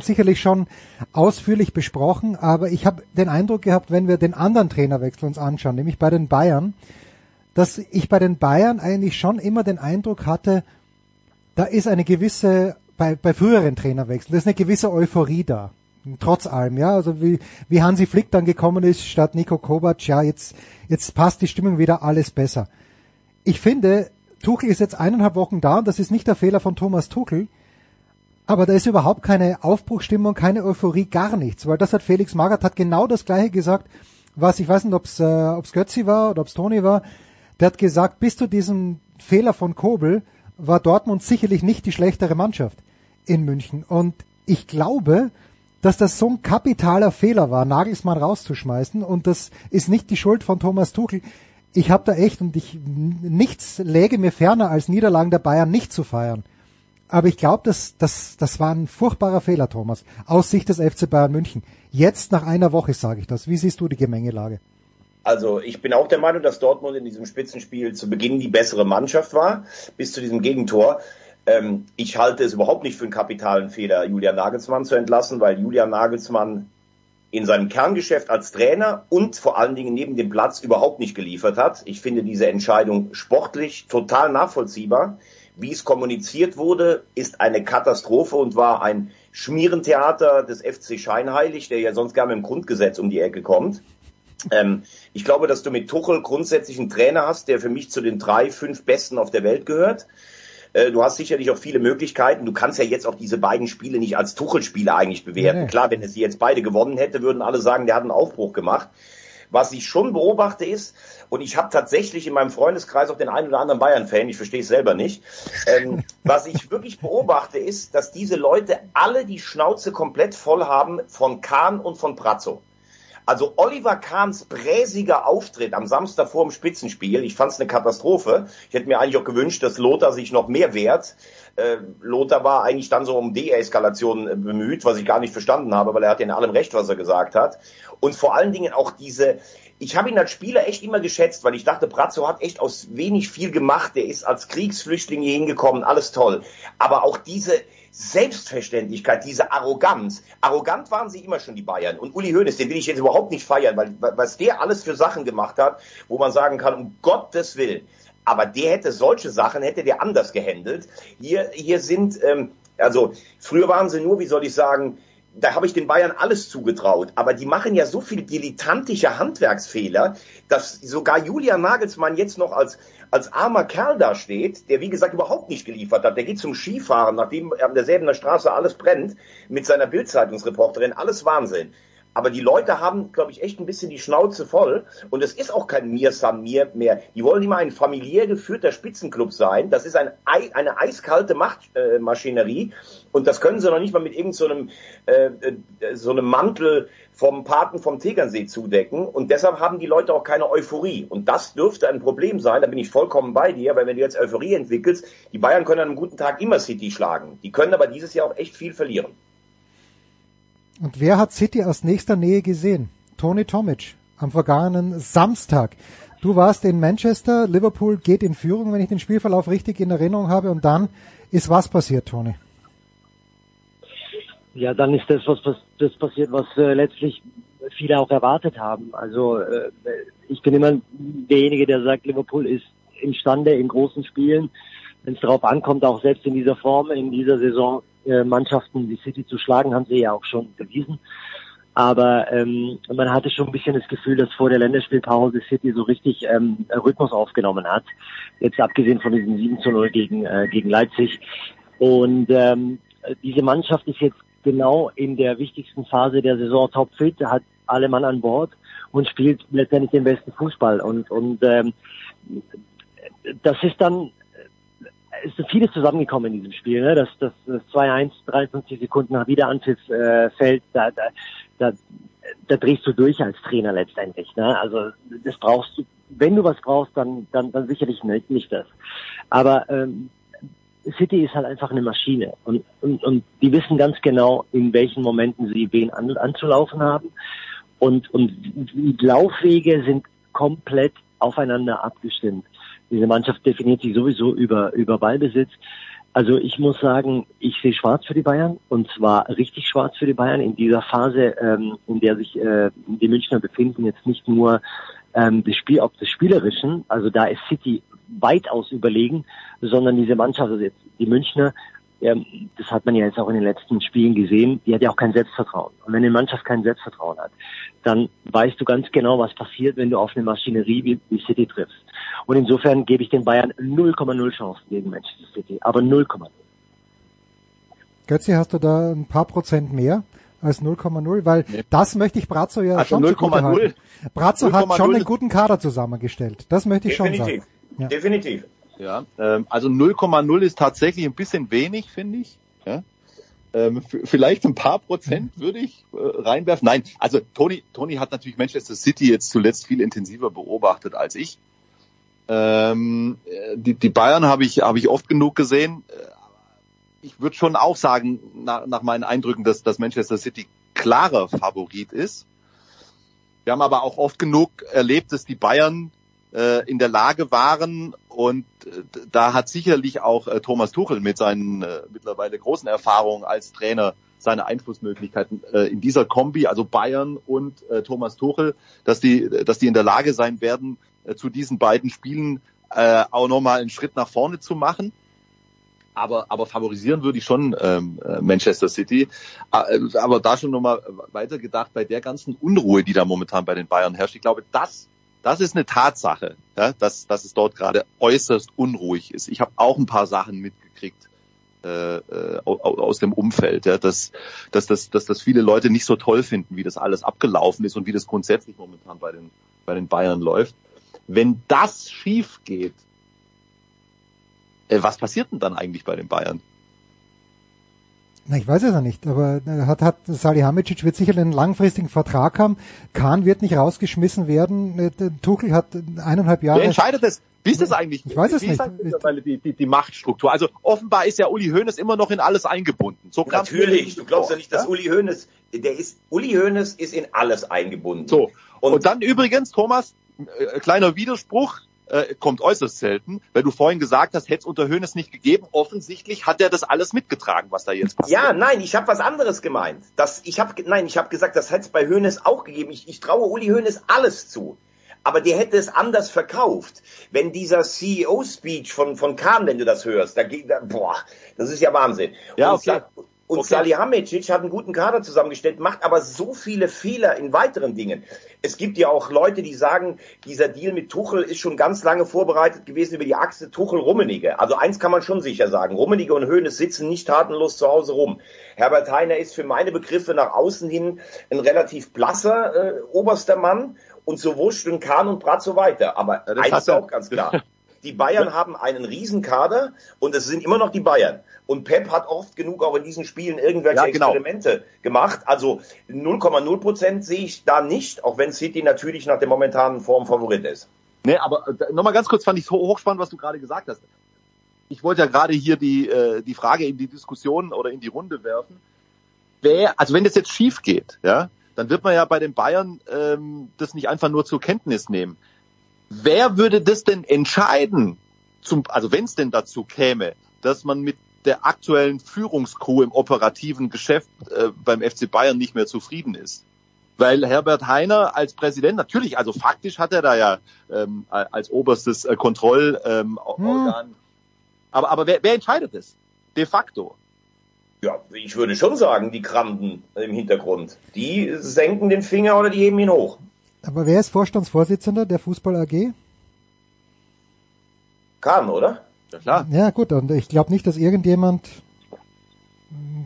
sicherlich schon ausführlich besprochen, aber ich habe den Eindruck gehabt, wenn wir den anderen Trainerwechsel uns anschauen, nämlich bei den Bayern, dass ich bei den Bayern eigentlich schon immer den Eindruck hatte, da ist eine gewisse, bei, bei früheren Trainerwechseln, da ist eine gewisse Euphorie da trotz allem, ja, also wie, wie Hansi Flick dann gekommen ist statt Nico Kovac, ja, jetzt, jetzt passt die Stimmung wieder alles besser. Ich finde, Tuchel ist jetzt eineinhalb Wochen da und das ist nicht der Fehler von Thomas Tuchel, aber da ist überhaupt keine Aufbruchstimmung, keine Euphorie, gar nichts, weil das hat Felix Magath hat genau das gleiche gesagt, was ich weiß nicht, ob es äh, ob's Götzi war oder ob es Toni war, der hat gesagt, bis zu diesem Fehler von Kobel war Dortmund sicherlich nicht die schlechtere Mannschaft in München und ich glaube, dass das so ein kapitaler Fehler war, Nagelsmann rauszuschmeißen und das ist nicht die Schuld von Thomas Tuchel. Ich habe da echt und ich nichts läge mir ferner als Niederlagen der Bayern nicht zu feiern. Aber ich glaube, das, das, das war ein furchtbarer Fehler, Thomas, aus Sicht des FC Bayern München. Jetzt nach einer Woche sage ich das. Wie siehst du die Gemengelage? Also ich bin auch der Meinung, dass Dortmund in diesem Spitzenspiel zu Beginn die bessere Mannschaft war, bis zu diesem Gegentor. Ähm, ich halte es überhaupt nicht für einen kapitalen Fehler, Julian Nagelsmann zu entlassen, weil Julian Nagelsmann in seinem Kerngeschäft als Trainer und vor allen Dingen neben dem Platz überhaupt nicht geliefert hat. Ich finde diese Entscheidung sportlich total nachvollziehbar. Wie es kommuniziert wurde, ist eine Katastrophe und war ein Schmierentheater des FC Scheinheilig, der ja sonst gerne im Grundgesetz um die Ecke kommt. Ähm, ich glaube, dass du mit Tuchel grundsätzlich einen Trainer hast, der für mich zu den drei, fünf Besten auf der Welt gehört. Äh, du hast sicherlich auch viele Möglichkeiten. Du kannst ja jetzt auch diese beiden Spiele nicht als Tuchel-Spiele eigentlich bewerten. Nee. Klar, wenn er sie jetzt beide gewonnen hätte, würden alle sagen, der hat einen Aufbruch gemacht. Was ich schon beobachte ist, und ich habe tatsächlich in meinem Freundeskreis auch den einen oder anderen Bayern-Fan, ich verstehe es selber nicht, ähm, was ich wirklich beobachte ist, dass diese Leute alle die Schnauze komplett voll haben von Kahn und von Prazzo. Also Oliver Kahns bräsiger Auftritt am Samstag vor dem Spitzenspiel, ich fand es eine Katastrophe. Ich hätte mir eigentlich auch gewünscht, dass Lothar sich noch mehr wehrt. Äh, Lothar war eigentlich dann so um Deeskalation äh, bemüht, was ich gar nicht verstanden habe, weil er hat ja in allem recht, was er gesagt hat. Und vor allen Dingen auch diese, ich habe ihn als Spieler echt immer geschätzt, weil ich dachte, Brazzo hat echt aus wenig viel gemacht. Der ist als Kriegsflüchtling hier hingekommen, alles toll. Aber auch diese, Selbstverständlichkeit, diese Arroganz. Arrogant waren sie immer schon, die Bayern. Und Uli Hoeneß, den will ich jetzt überhaupt nicht feiern, weil was der alles für Sachen gemacht hat, wo man sagen kann, um Gottes Willen. Aber der hätte solche Sachen, hätte der anders gehandelt. Hier, hier sind, ähm, also früher waren sie nur, wie soll ich sagen, da habe ich den Bayern alles zugetraut. Aber die machen ja so viel dilettantische Handwerksfehler, dass sogar Julian Nagelsmann jetzt noch als, als armer Kerl da steht, der wie gesagt überhaupt nicht geliefert hat. Der geht zum Skifahren, nachdem an derselben Straße alles brennt, mit seiner Bildzeitungsreporterin, alles Wahnsinn. Aber die Leute haben, glaube ich, echt ein bisschen die Schnauze voll. Und es ist auch kein Mir San Mir mehr. Die wollen immer ein familiär geführter Spitzenclub sein. Das ist ein, eine eiskalte Machtmaschinerie. Äh, und das können sie noch nicht mal mit irgendeinem so äh, äh, so einem Mantel vom Paten vom Tegernsee zudecken. Und deshalb haben die Leute auch keine Euphorie. Und das dürfte ein Problem sein. Da bin ich vollkommen bei dir. Weil wenn du jetzt Euphorie entwickelst, die Bayern können an einem guten Tag immer City schlagen. Die können aber dieses Jahr auch echt viel verlieren. Und wer hat City aus nächster Nähe gesehen? Tony Tomic am vergangenen Samstag. Du warst in Manchester, Liverpool geht in Führung, wenn ich den Spielverlauf richtig in Erinnerung habe. Und dann ist was passiert, Tony? Ja, dann ist das, was das passiert, was äh, letztlich viele auch erwartet haben. Also äh, ich bin immer derjenige, der sagt, Liverpool ist imstande in großen Spielen, wenn es darauf ankommt, auch selbst in dieser Form, in dieser Saison äh, Mannschaften wie City zu schlagen, haben sie ja auch schon bewiesen. Aber ähm, man hatte schon ein bisschen das Gefühl, dass vor der Länderspielpause City so richtig ähm, Rhythmus aufgenommen hat. Jetzt abgesehen von diesem 7 zu 0 gegen, äh, gegen Leipzig. Und ähm, diese Mannschaft ist jetzt genau in der wichtigsten Phase der Saison topfit, hat alle Mann an Bord und spielt letztendlich den besten Fußball. Und, und ähm, das ist dann ist vieles zusammengekommen in diesem Spiel. Ne? Das, das, das 2-1, 53 Sekunden nach Wiederanpfiff äh, fällt, da, da, da, da drehst du durch als Trainer letztendlich. Ne? Also das brauchst du, wenn du was brauchst, dann, dann, dann sicherlich nicht, nicht das. Aber ähm, City ist halt einfach eine Maschine und, und, und die wissen ganz genau, in welchen Momenten sie wen an, anzulaufen haben. Und, und die Laufwege sind komplett aufeinander abgestimmt. Diese Mannschaft definiert sich sowieso über, über Ballbesitz. Also ich muss sagen, ich sehe schwarz für die Bayern und zwar richtig schwarz für die Bayern in dieser Phase, ähm, in der sich äh, die Münchner befinden, jetzt nicht nur ähm, das Spiel ob des Spielerischen, also da ist City weitaus überlegen, sondern diese Mannschaft, also jetzt die Münchner, ähm, das hat man ja jetzt auch in den letzten Spielen gesehen, die hat ja auch kein Selbstvertrauen. Und wenn eine Mannschaft kein Selbstvertrauen hat, dann weißt du ganz genau, was passiert, wenn du auf eine Maschinerie wie, wie City triffst. Und insofern gebe ich den Bayern 0,0 Chancen gegen Manchester City, aber 0,0. Götzi, hast du da ein paar Prozent mehr? als 0,0, weil nee. das möchte ich Brazzo ja also schon 0,0. Brazzo hat schon einen guten Kader zusammengestellt. Das möchte ich Definitiv. schon sagen. Ja. Definitiv. Ja, ähm, also 0,0 ist tatsächlich ein bisschen wenig, finde ich. Ja? Ähm, vielleicht ein paar Prozent würde ich äh, reinwerfen. Nein, also Tony, Tony hat natürlich Manchester City jetzt zuletzt viel intensiver beobachtet als ich. Ähm, die, die Bayern habe ich, habe ich oft genug gesehen. Äh, ich würde schon auch sagen, nach, nach meinen Eindrücken, dass, dass Manchester City klarer Favorit ist. Wir haben aber auch oft genug erlebt, dass die Bayern äh, in der Lage waren und äh, da hat sicherlich auch äh, Thomas Tuchel mit seinen äh, mittlerweile großen Erfahrungen als Trainer seine Einflussmöglichkeiten äh, in dieser Kombi, also Bayern und äh, Thomas Tuchel, dass die, dass die in der Lage sein werden, äh, zu diesen beiden Spielen äh, auch nochmal einen Schritt nach vorne zu machen. Aber, aber favorisieren würde ich schon ähm, äh, Manchester City. Äh, aber da schon nochmal weiter gedacht, bei der ganzen Unruhe, die da momentan bei den Bayern herrscht, ich glaube, das das ist eine Tatsache, ja, dass, dass es dort gerade äußerst unruhig ist. Ich habe auch ein paar Sachen mitgekriegt äh, äh, aus dem Umfeld, ja, dass, dass, dass, dass das viele Leute nicht so toll finden, wie das alles abgelaufen ist und wie das grundsätzlich momentan bei den, bei den Bayern läuft. Wenn das schief geht, äh, was passiert denn dann eigentlich bei den Bayern? Na, ich weiß es ja nicht, aber äh, hat, hat Salihamidzic wird sicher einen langfristigen Vertrag haben. Kahn wird nicht rausgeschmissen werden. Äh, Tuchel hat eineinhalb Jahre. Wer entscheidet das? Wie ist das eigentlich? Ich weiß es Wie nicht. Die, die, die Machtstruktur. Also offenbar ist ja Uli Hoeneß immer noch in alles eingebunden. So Natürlich. Du glaubst ja nicht, dass ja? Uli Hoeneß, der ist, Uli Hoeneß ist in alles eingebunden. So. Und, und dann übrigens, Thomas, äh, kleiner Widerspruch äh, kommt äußerst selten. Weil du vorhin gesagt hast, hätte es unter Höhnes nicht gegeben. Offensichtlich hat er das alles mitgetragen, was da jetzt passiert. Ja, nein, ich habe was anderes gemeint. Das, ich hab, nein, ich habe gesagt, das hätte es bei Höhnes auch gegeben. Ich, ich traue Uli Höhnes alles zu. Aber der hätte es anders verkauft. Wenn dieser CEO-Speech von, von Kahn, wenn du das hörst, da geht, da, boah, das ist ja Wahnsinn. Ja, okay. Und okay. Salihamidzic hat einen guten Kader zusammengestellt, macht aber so viele Fehler in weiteren Dingen. Es gibt ja auch Leute, die sagen, dieser Deal mit Tuchel ist schon ganz lange vorbereitet gewesen über die Achse Tuchel-Rummenige. Also eins kann man schon sicher sagen. Rummenige und Höhnes sitzen nicht tatenlos zu Hause rum. Herbert Heiner ist für meine Begriffe nach außen hin ein relativ blasser äh, oberster Mann und so Wurscht und Kahn und Brat so weiter. Aber ja, eins ist auch ganz klar. Die Bayern haben einen Riesenkader und es sind immer noch die Bayern. Und Pep hat oft genug auch in diesen Spielen irgendwelche ja, genau. Experimente gemacht. Also 0,0 Prozent sehe ich da nicht, auch wenn City natürlich nach der momentanen Form Favorit ist. Nee, aber äh, nochmal ganz kurz fand ich hochspannend, was du gerade gesagt hast. Ich wollte ja gerade hier die, äh, die Frage in die Diskussion oder in die Runde werfen. Wer, also wenn das jetzt schief geht, ja, dann wird man ja bei den Bayern ähm, das nicht einfach nur zur Kenntnis nehmen. Wer würde das denn entscheiden, zum, also wenn es denn dazu käme, dass man mit der aktuellen Führungskrew im operativen Geschäft äh, beim FC Bayern nicht mehr zufrieden ist. Weil Herbert Heiner als Präsident, natürlich, also faktisch hat er da ja ähm, als oberstes äh, Kontrollorgan. Ähm, hm. Aber, aber wer, wer entscheidet es? De facto. Ja, ich würde schon sagen, die Krampen im Hintergrund. Die senken den Finger oder die heben ihn hoch. Aber wer ist Vorstandsvorsitzender der Fußball AG? Kahn, oder? Ja, klar. Ja, gut, und ich glaube nicht, dass irgendjemand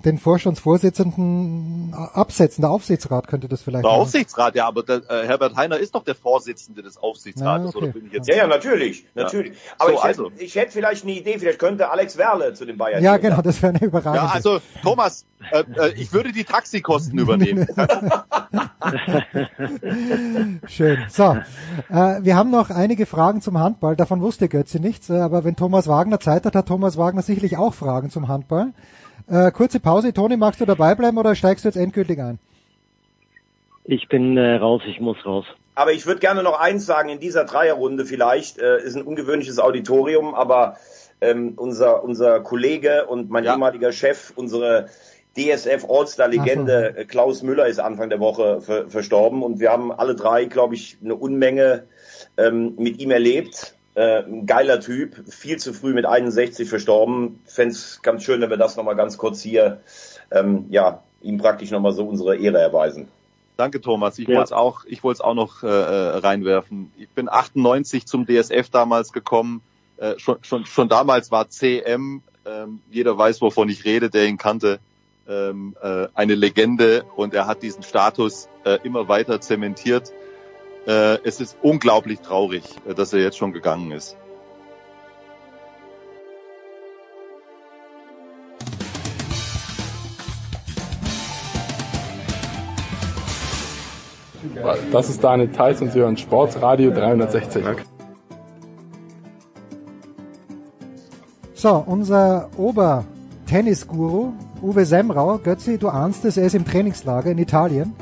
den Vorstandsvorsitzenden absetzen. Der Aufsichtsrat könnte das vielleicht. Der Aufsichtsrat, ja, aber der, äh, Herbert Heiner ist doch der Vorsitzende des Aufsichtsrates, ja, okay. oder bin ich jetzt? Ja, ja, natürlich, natürlich. Ja. Aber so, ich, hätte, also. ich hätte vielleicht eine Idee, vielleicht könnte Alex Werle zu den Bayern. Ja, genau, das wäre eine Überraschung. Ja, also Thomas, äh, äh, ich würde die Taxikosten übernehmen. Schön. So, äh, wir haben noch einige Fragen zum Handball. Davon wusste Götze nichts, äh, aber wenn Thomas Wagner Zeit hat, hat Thomas Wagner sicherlich auch Fragen zum Handball. Äh, kurze Pause. Toni, magst du dabei bleiben oder steigst du jetzt endgültig ein? Ich bin äh, raus, ich muss raus. Aber ich würde gerne noch eins sagen, in dieser Dreierrunde vielleicht, äh, ist ein ungewöhnliches Auditorium, aber ähm, unser, unser Kollege und mein ja. ehemaliger Chef, unsere DSF All-Star-Legende so. Äh, Klaus Müller ist Anfang der Woche ver verstorben und wir haben alle drei, glaube ich, eine Unmenge ähm, mit ihm erlebt. Äh, ein geiler Typ, viel zu früh mit 61 verstorben. Fände es ganz schön, wenn wir das nochmal ganz kurz hier, ähm, ja, ihm praktisch nochmal so unsere Ehre erweisen. Danke, Thomas. Ich ja. wollte es auch, ich wollte es auch noch äh, äh reinwerfen. Ich bin 98 zum DSF damals gekommen. Äh, schon, schon, schon damals war CM, ähm, jeder weiß, wovon ich rede, der ihn kannte, ähm, äh, eine Legende und er hat diesen Status äh, immer weiter zementiert. Äh, es ist unglaublich traurig, äh, dass er jetzt schon gegangen ist. Das ist Daniel Theiss und Sie hören Sportsradio 360. So, unser Ober-Tennis-Guru, Uwe Semrau, Götzi, du ahnst es, er ist im Trainingslager in Italien.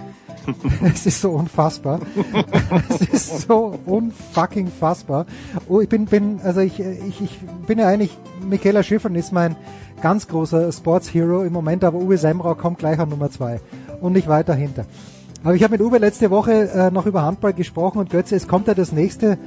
es ist so unfassbar. es ist so unfucking fassbar. Oh, ich bin, bin, also ich, ich, ich bin ja eigentlich, Michaela Schiffern ist mein ganz großer Sports Hero im Moment, aber Uwe Semrau kommt gleich an Nummer zwei und nicht weiter hinter. Aber ich habe mit Uwe letzte Woche äh, noch über Handball gesprochen und Götze, es kommt ja das nächste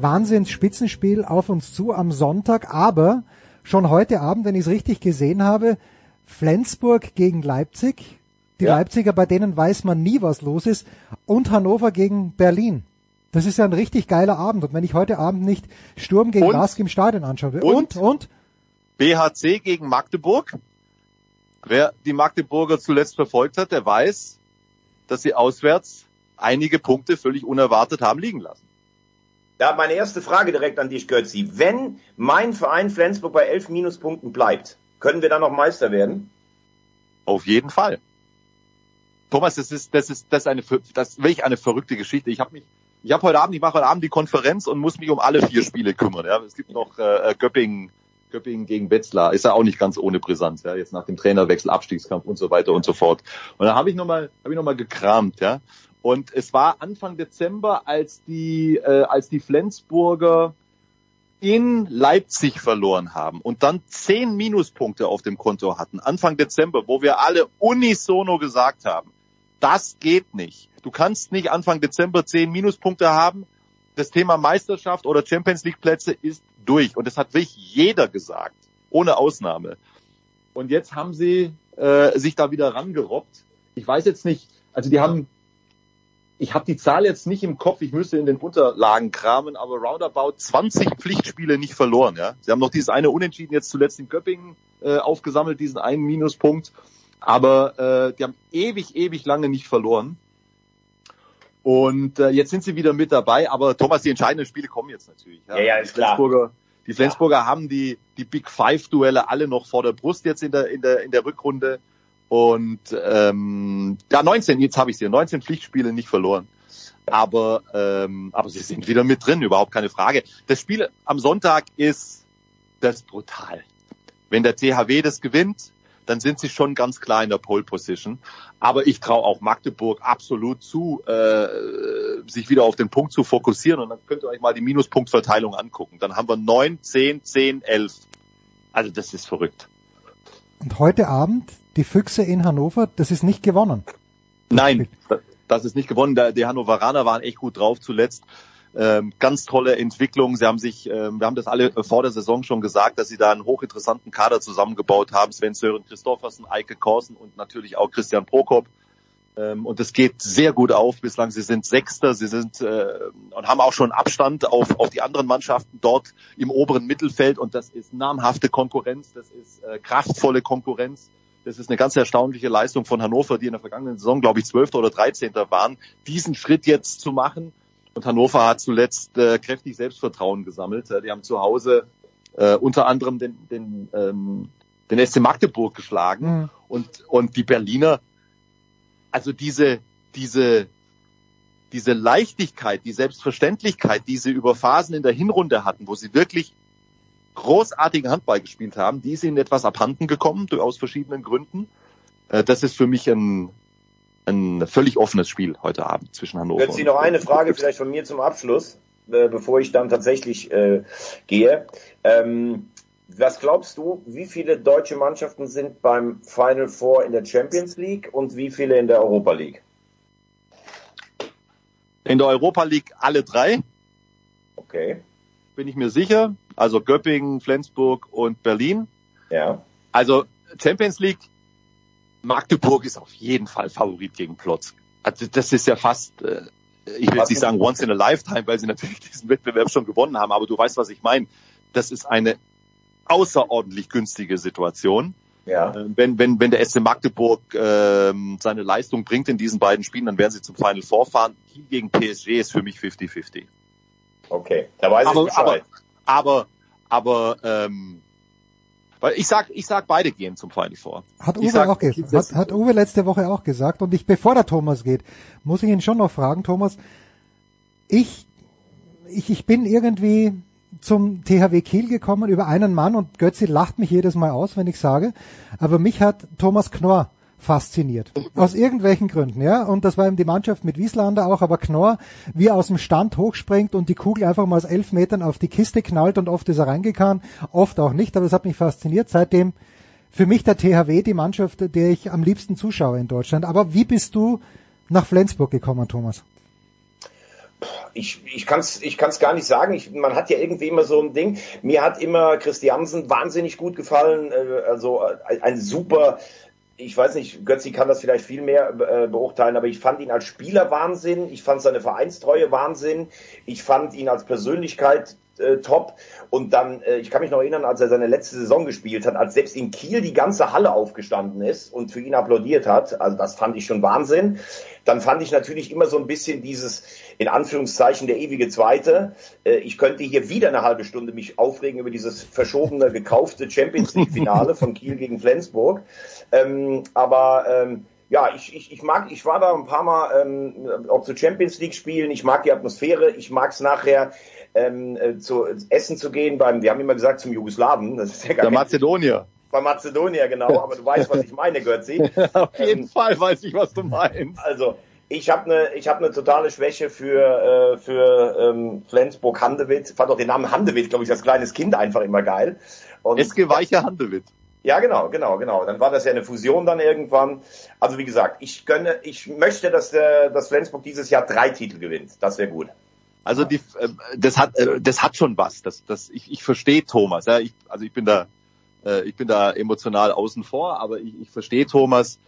Wahnsinns-Spitzenspiel auf uns zu am Sonntag, aber schon heute Abend, wenn ich es richtig gesehen habe, Flensburg gegen Leipzig. Die ja. Leipziger, bei denen weiß man nie, was los ist. Und Hannover gegen Berlin. Das ist ja ein richtig geiler Abend. Und wenn ich heute Abend nicht Sturm gegen Lask im Stadion anschaue. Und, und, und? BHC gegen Magdeburg. Wer die Magdeburger zuletzt verfolgt hat, der weiß, dass sie auswärts einige Punkte völlig unerwartet haben liegen lassen. Ja, meine erste Frage direkt an dich, Götzi. Wenn mein Verein Flensburg bei elf Minuspunkten bleibt, können wir dann noch Meister werden? Auf jeden Fall. Thomas, das ist, das ist, das ist eine, das ist wirklich eine verrückte Geschichte. Ich habe mich, ich habe heute Abend, ich mache heute Abend die Konferenz und muss mich um alle vier Spiele kümmern. Ja, es gibt noch äh, Göppingen, Göppingen gegen Wetzlar, ist ja auch nicht ganz ohne Brisanz. Ja, jetzt nach dem Trainerwechsel, Abstiegskampf und so weiter und so fort. Und da habe ich nochmal, habe ich noch gekramt, ja. Und es war Anfang Dezember, als die, äh, als die Flensburger in Leipzig verloren haben und dann zehn Minuspunkte auf dem Konto hatten, Anfang Dezember, wo wir alle unisono gesagt haben, das geht nicht. Du kannst nicht Anfang Dezember zehn Minuspunkte haben. Das Thema Meisterschaft oder Champions League Plätze ist durch. Und das hat wirklich jeder gesagt. Ohne Ausnahme. Und jetzt haben sie äh, sich da wieder rangerobbt. Ich weiß jetzt nicht, also die haben, ich habe die Zahl jetzt nicht im Kopf, ich müsste in den Unterlagen kramen, aber roundabout 20 Pflichtspiele nicht verloren. Ja, Sie haben noch dieses eine Unentschieden jetzt zuletzt in Göppingen äh, aufgesammelt, diesen einen Minuspunkt. Aber äh, die haben ewig, ewig lange nicht verloren. Und äh, jetzt sind sie wieder mit dabei. Aber Thomas, die entscheidenden Spiele kommen jetzt natürlich. Ja, ja, ja ist klar. Flensburger, die Flensburger ja. haben die, die Big Five-Duelle alle noch vor der Brust jetzt in der, in der, in der Rückrunde. Und ähm, ja, 19, jetzt habe ich sie, 19 Pflichtspiele nicht verloren. Aber, ähm, aber sie sind wieder mit drin, überhaupt keine Frage. Das Spiel am Sonntag ist das brutal. Wenn der THW das gewinnt, dann sind sie schon ganz klar in der Pole Position. Aber ich traue auch Magdeburg absolut zu, äh, sich wieder auf den Punkt zu fokussieren. Und dann könnt ihr euch mal die Minuspunktverteilung angucken. Dann haben wir 9, 10, 10, 11. Also das ist verrückt. Und heute Abend die Füchse in Hannover, das ist nicht gewonnen. Nein, das ist nicht gewonnen. Die Hannoveraner waren echt gut drauf zuletzt. Ähm, ganz tolle Entwicklung. Sie haben sich, ähm, wir haben das alle vor der Saison schon gesagt, dass sie da einen hochinteressanten Kader zusammengebaut haben. Sven Sören Christoffersen, Eike Korsen und natürlich auch Christian Prokop. Ähm, und es geht sehr gut auf. Bislang sie sind Sechster, sie sind äh, und haben auch schon Abstand auf, auf die anderen Mannschaften dort im oberen Mittelfeld. Und das ist namhafte Konkurrenz, das ist äh, kraftvolle Konkurrenz. Das ist eine ganz erstaunliche Leistung von Hannover, die in der vergangenen Saison, glaube ich, Zwölfter oder Dreizehnter waren, diesen Schritt jetzt zu machen. Und Hannover hat zuletzt äh, kräftig Selbstvertrauen gesammelt. Die haben zu Hause äh, unter anderem den, den, ähm, den SC Magdeburg geschlagen. Mhm. Und, und die Berliner, also diese, diese, diese Leichtigkeit, die Selbstverständlichkeit, die sie über Phasen in der Hinrunde hatten, wo sie wirklich großartigen Handball gespielt haben, die ist ihnen etwas abhanden gekommen, aus verschiedenen Gründen. Äh, das ist für mich ein, ein völlig offenes Spiel heute Abend zwischen Hannover. Jetzt Sie noch eine Frage vielleicht von mir zum Abschluss, äh, bevor ich dann tatsächlich äh, gehe. Ähm, was glaubst du, wie viele deutsche Mannschaften sind beim Final Four in der Champions League und wie viele in der Europa League? In der Europa League alle drei. Okay. Bin ich mir sicher. Also Göppingen, Flensburg und Berlin. Ja. Also Champions League, Magdeburg ist auf jeden Fall Favorit gegen Plotz. Also das ist ja fast, äh, ich will jetzt nicht sagen once in a lifetime, weil sie natürlich diesen Wettbewerb schon gewonnen haben, aber du weißt, was ich meine. Das ist eine außerordentlich günstige Situation. Ja. Äh, wenn, wenn, wenn der SC Magdeburg ähm, seine Leistung bringt in diesen beiden Spielen, dann werden sie zum Final Four fahren. Kiel gegen PSG ist für mich 50-50. Okay, da weiß aber, ich Bescheid. Aber, aber, aber ähm, weil ich sag, ich sag, beide gehen zum Final Four. Hat Uwe sag, auch gesagt. Hat, hat Uwe letzte Woche auch gesagt. Und ich, bevor der Thomas geht, muss ich ihn schon noch fragen, Thomas. Ich, ich, ich bin irgendwie zum THW Kiel gekommen über einen Mann und Götzi lacht mich jedes Mal aus, wenn ich sage. Aber mich hat Thomas Knorr fasziniert. Aus irgendwelchen Gründen, ja. Und das war eben die Mannschaft mit Wieslander auch, aber Knorr, wie er aus dem Stand hochspringt und die Kugel einfach mal aus elf Metern auf die Kiste knallt und oft ist er reingekannt, oft auch nicht, aber das hat mich fasziniert. Seitdem für mich der THW die Mannschaft, der ich am liebsten zuschaue in Deutschland. Aber wie bist du nach Flensburg gekommen, Thomas? ich, ich kann es ich kann's gar nicht sagen. Ich, man hat ja irgendwie immer so ein Ding. Mir hat immer Christiansen wahnsinnig gut gefallen. Äh, also äh, ein super ich weiß nicht, Götzi kann das vielleicht viel mehr äh, beurteilen, aber ich fand ihn als Spieler Wahnsinn, ich fand seine Vereinstreue Wahnsinn, ich fand ihn als Persönlichkeit äh, top. Und dann, äh, ich kann mich noch erinnern, als er seine letzte Saison gespielt hat, als selbst in Kiel die ganze Halle aufgestanden ist und für ihn applaudiert hat, also das fand ich schon Wahnsinn. Dann fand ich natürlich immer so ein bisschen dieses, in Anführungszeichen, der ewige Zweite. Äh, ich könnte hier wieder eine halbe Stunde mich aufregen über dieses verschobene, gekaufte Champions League Finale von Kiel gegen Flensburg. Ähm, aber ähm, ja, ich, ich, ich mag, ich war da ein paar Mal ähm, auch zu Champions League spielen. Ich mag die Atmosphäre. Ich mag es nachher ähm, äh, zu essen zu gehen beim, wir haben immer gesagt zum Jugoslawen. Das ist ja gar Der Mazedonier. Bei Mazedonier, genau. Aber du weißt, was ich meine, Götzi. Auf jeden ähm, Fall weiß ich, was du meinst. Also ich habe eine ich habe eine totale Schwäche für äh, für ähm, Flensburg Handewitt. Fand auch den Namen Handewitt, glaube ich, als kleines Kind einfach immer geil. Und Eske Weiche Handewitt. Ja, genau, genau, genau. Dann war das ja eine Fusion dann irgendwann. Also wie gesagt, ich gönne, ich möchte, dass der, dass Flensburg dieses Jahr drei Titel gewinnt. Das wäre gut. Also die, äh, das hat, äh, das hat schon was. Das, das, ich, ich verstehe Thomas. Ja, ich, also ich bin da, äh, ich bin da emotional außen vor, aber ich, ich verstehe Thomas.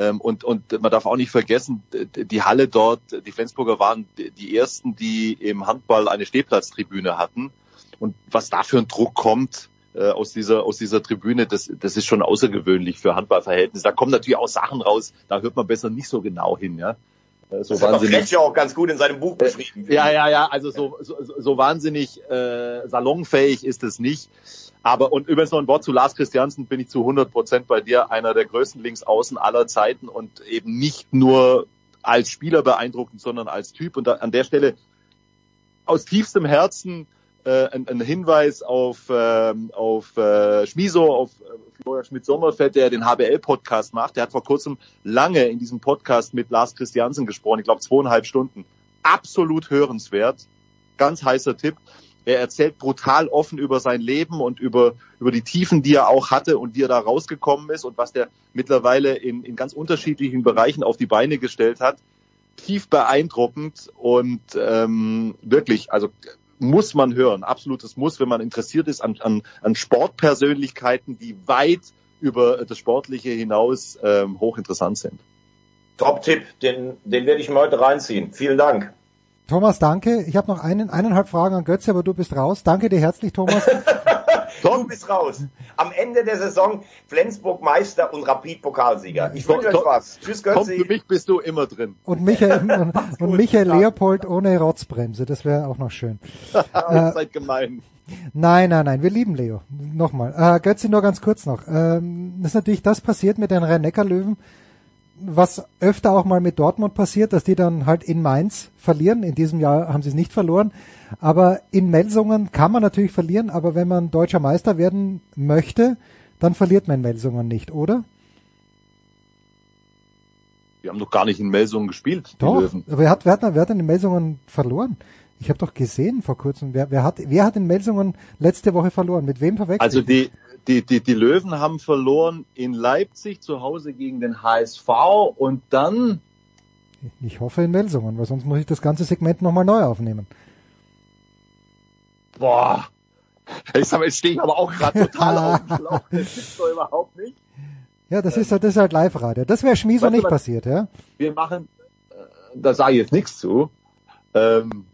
Ähm, und, und man darf auch nicht vergessen, die Halle dort, die Flensburger waren die ersten, die im Handball eine Stehplatztribüne hatten. Und was da für ein Druck kommt, äh, aus dieser aus dieser Tribüne, das das ist schon außergewöhnlich für Handballverhältnisse. Da kommen natürlich auch Sachen raus, da hört man besser nicht so genau hin, ja. Äh, so das wahnsinnig, hat ja auch ganz gut in seinem Buch beschrieben. Ja, ja, ja, also so, so, so wahnsinnig äh, salonfähig ist es nicht. Aber und übrigens noch ein Wort zu Lars Christiansen bin ich zu 100 Prozent bei dir, einer der größten Linksaußen aller Zeiten und eben nicht nur als Spieler beeindruckend, sondern als Typ. Und da, an der Stelle aus tiefstem Herzen äh, ein, ein Hinweis auf, ähm, auf äh, Schmiso, auf äh, Florian Schmidt-Sommerfeld, der den HBL-Podcast macht. Der hat vor kurzem lange in diesem Podcast mit Lars Christiansen gesprochen. Ich glaube zweieinhalb Stunden. Absolut hörenswert. Ganz heißer Tipp. Er erzählt brutal offen über sein Leben und über, über die Tiefen, die er auch hatte und wie er da rausgekommen ist und was der mittlerweile in, in ganz unterschiedlichen Bereichen auf die Beine gestellt hat. Tief beeindruckend und ähm, wirklich, also muss man hören, absolutes Muss, wenn man interessiert ist an, an, an Sportpersönlichkeiten, die weit über das Sportliche hinaus ähm, hochinteressant sind. Top-Tipp, den, den werde ich mir heute reinziehen. Vielen Dank. Thomas, danke. Ich habe noch einen, eineinhalb Fragen an Götze, aber du bist raus. Danke dir herzlich, Thomas. du bist raus. Am Ende der Saison Flensburg Meister und Rapid Pokalsieger. Ich wünsche euch was. Tschüss, Götze. Komm, für mich bist du immer drin. Und Michael, und, und Michael Leopold ohne Rotzbremse. Das wäre auch noch schön. äh, seid gemein. Nein, nein, nein, wir lieben Leo. Nochmal. Äh, Götze, nur ganz kurz noch. Ähm, das ist natürlich das passiert mit den Rhein-Neckar-Löwen, was öfter auch mal mit Dortmund passiert, dass die dann halt in Mainz verlieren. In diesem Jahr haben sie es nicht verloren. Aber in Melsungen kann man natürlich verlieren, aber wenn man deutscher Meister werden möchte, dann verliert man in Melsungen nicht, oder? Wir haben doch gar nicht in Melsungen gespielt, doch, die Löwen. Wer hat, wer hat, wer hat denn in Melsungen verloren? Ich habe doch gesehen vor kurzem, wer, wer, hat, wer hat in Melsungen letzte Woche verloren? Mit wem verwechselt? Also die, die, die, die Löwen haben verloren in Leipzig zu Hause gegen den HSV und dann. Ich hoffe in Melsungen, weil sonst muss ich das ganze Segment nochmal neu aufnehmen. Boah. Ich sag mal, jetzt stehe ich aber auch gerade total auf dem Schlauch. Das gibt's doch überhaupt nicht. Ja, das ist halt, das ist halt Live-Radio. Das wäre Schmieso nicht was, passiert, ja? Wir machen, äh, da sage ich jetzt nichts zu. Ähm,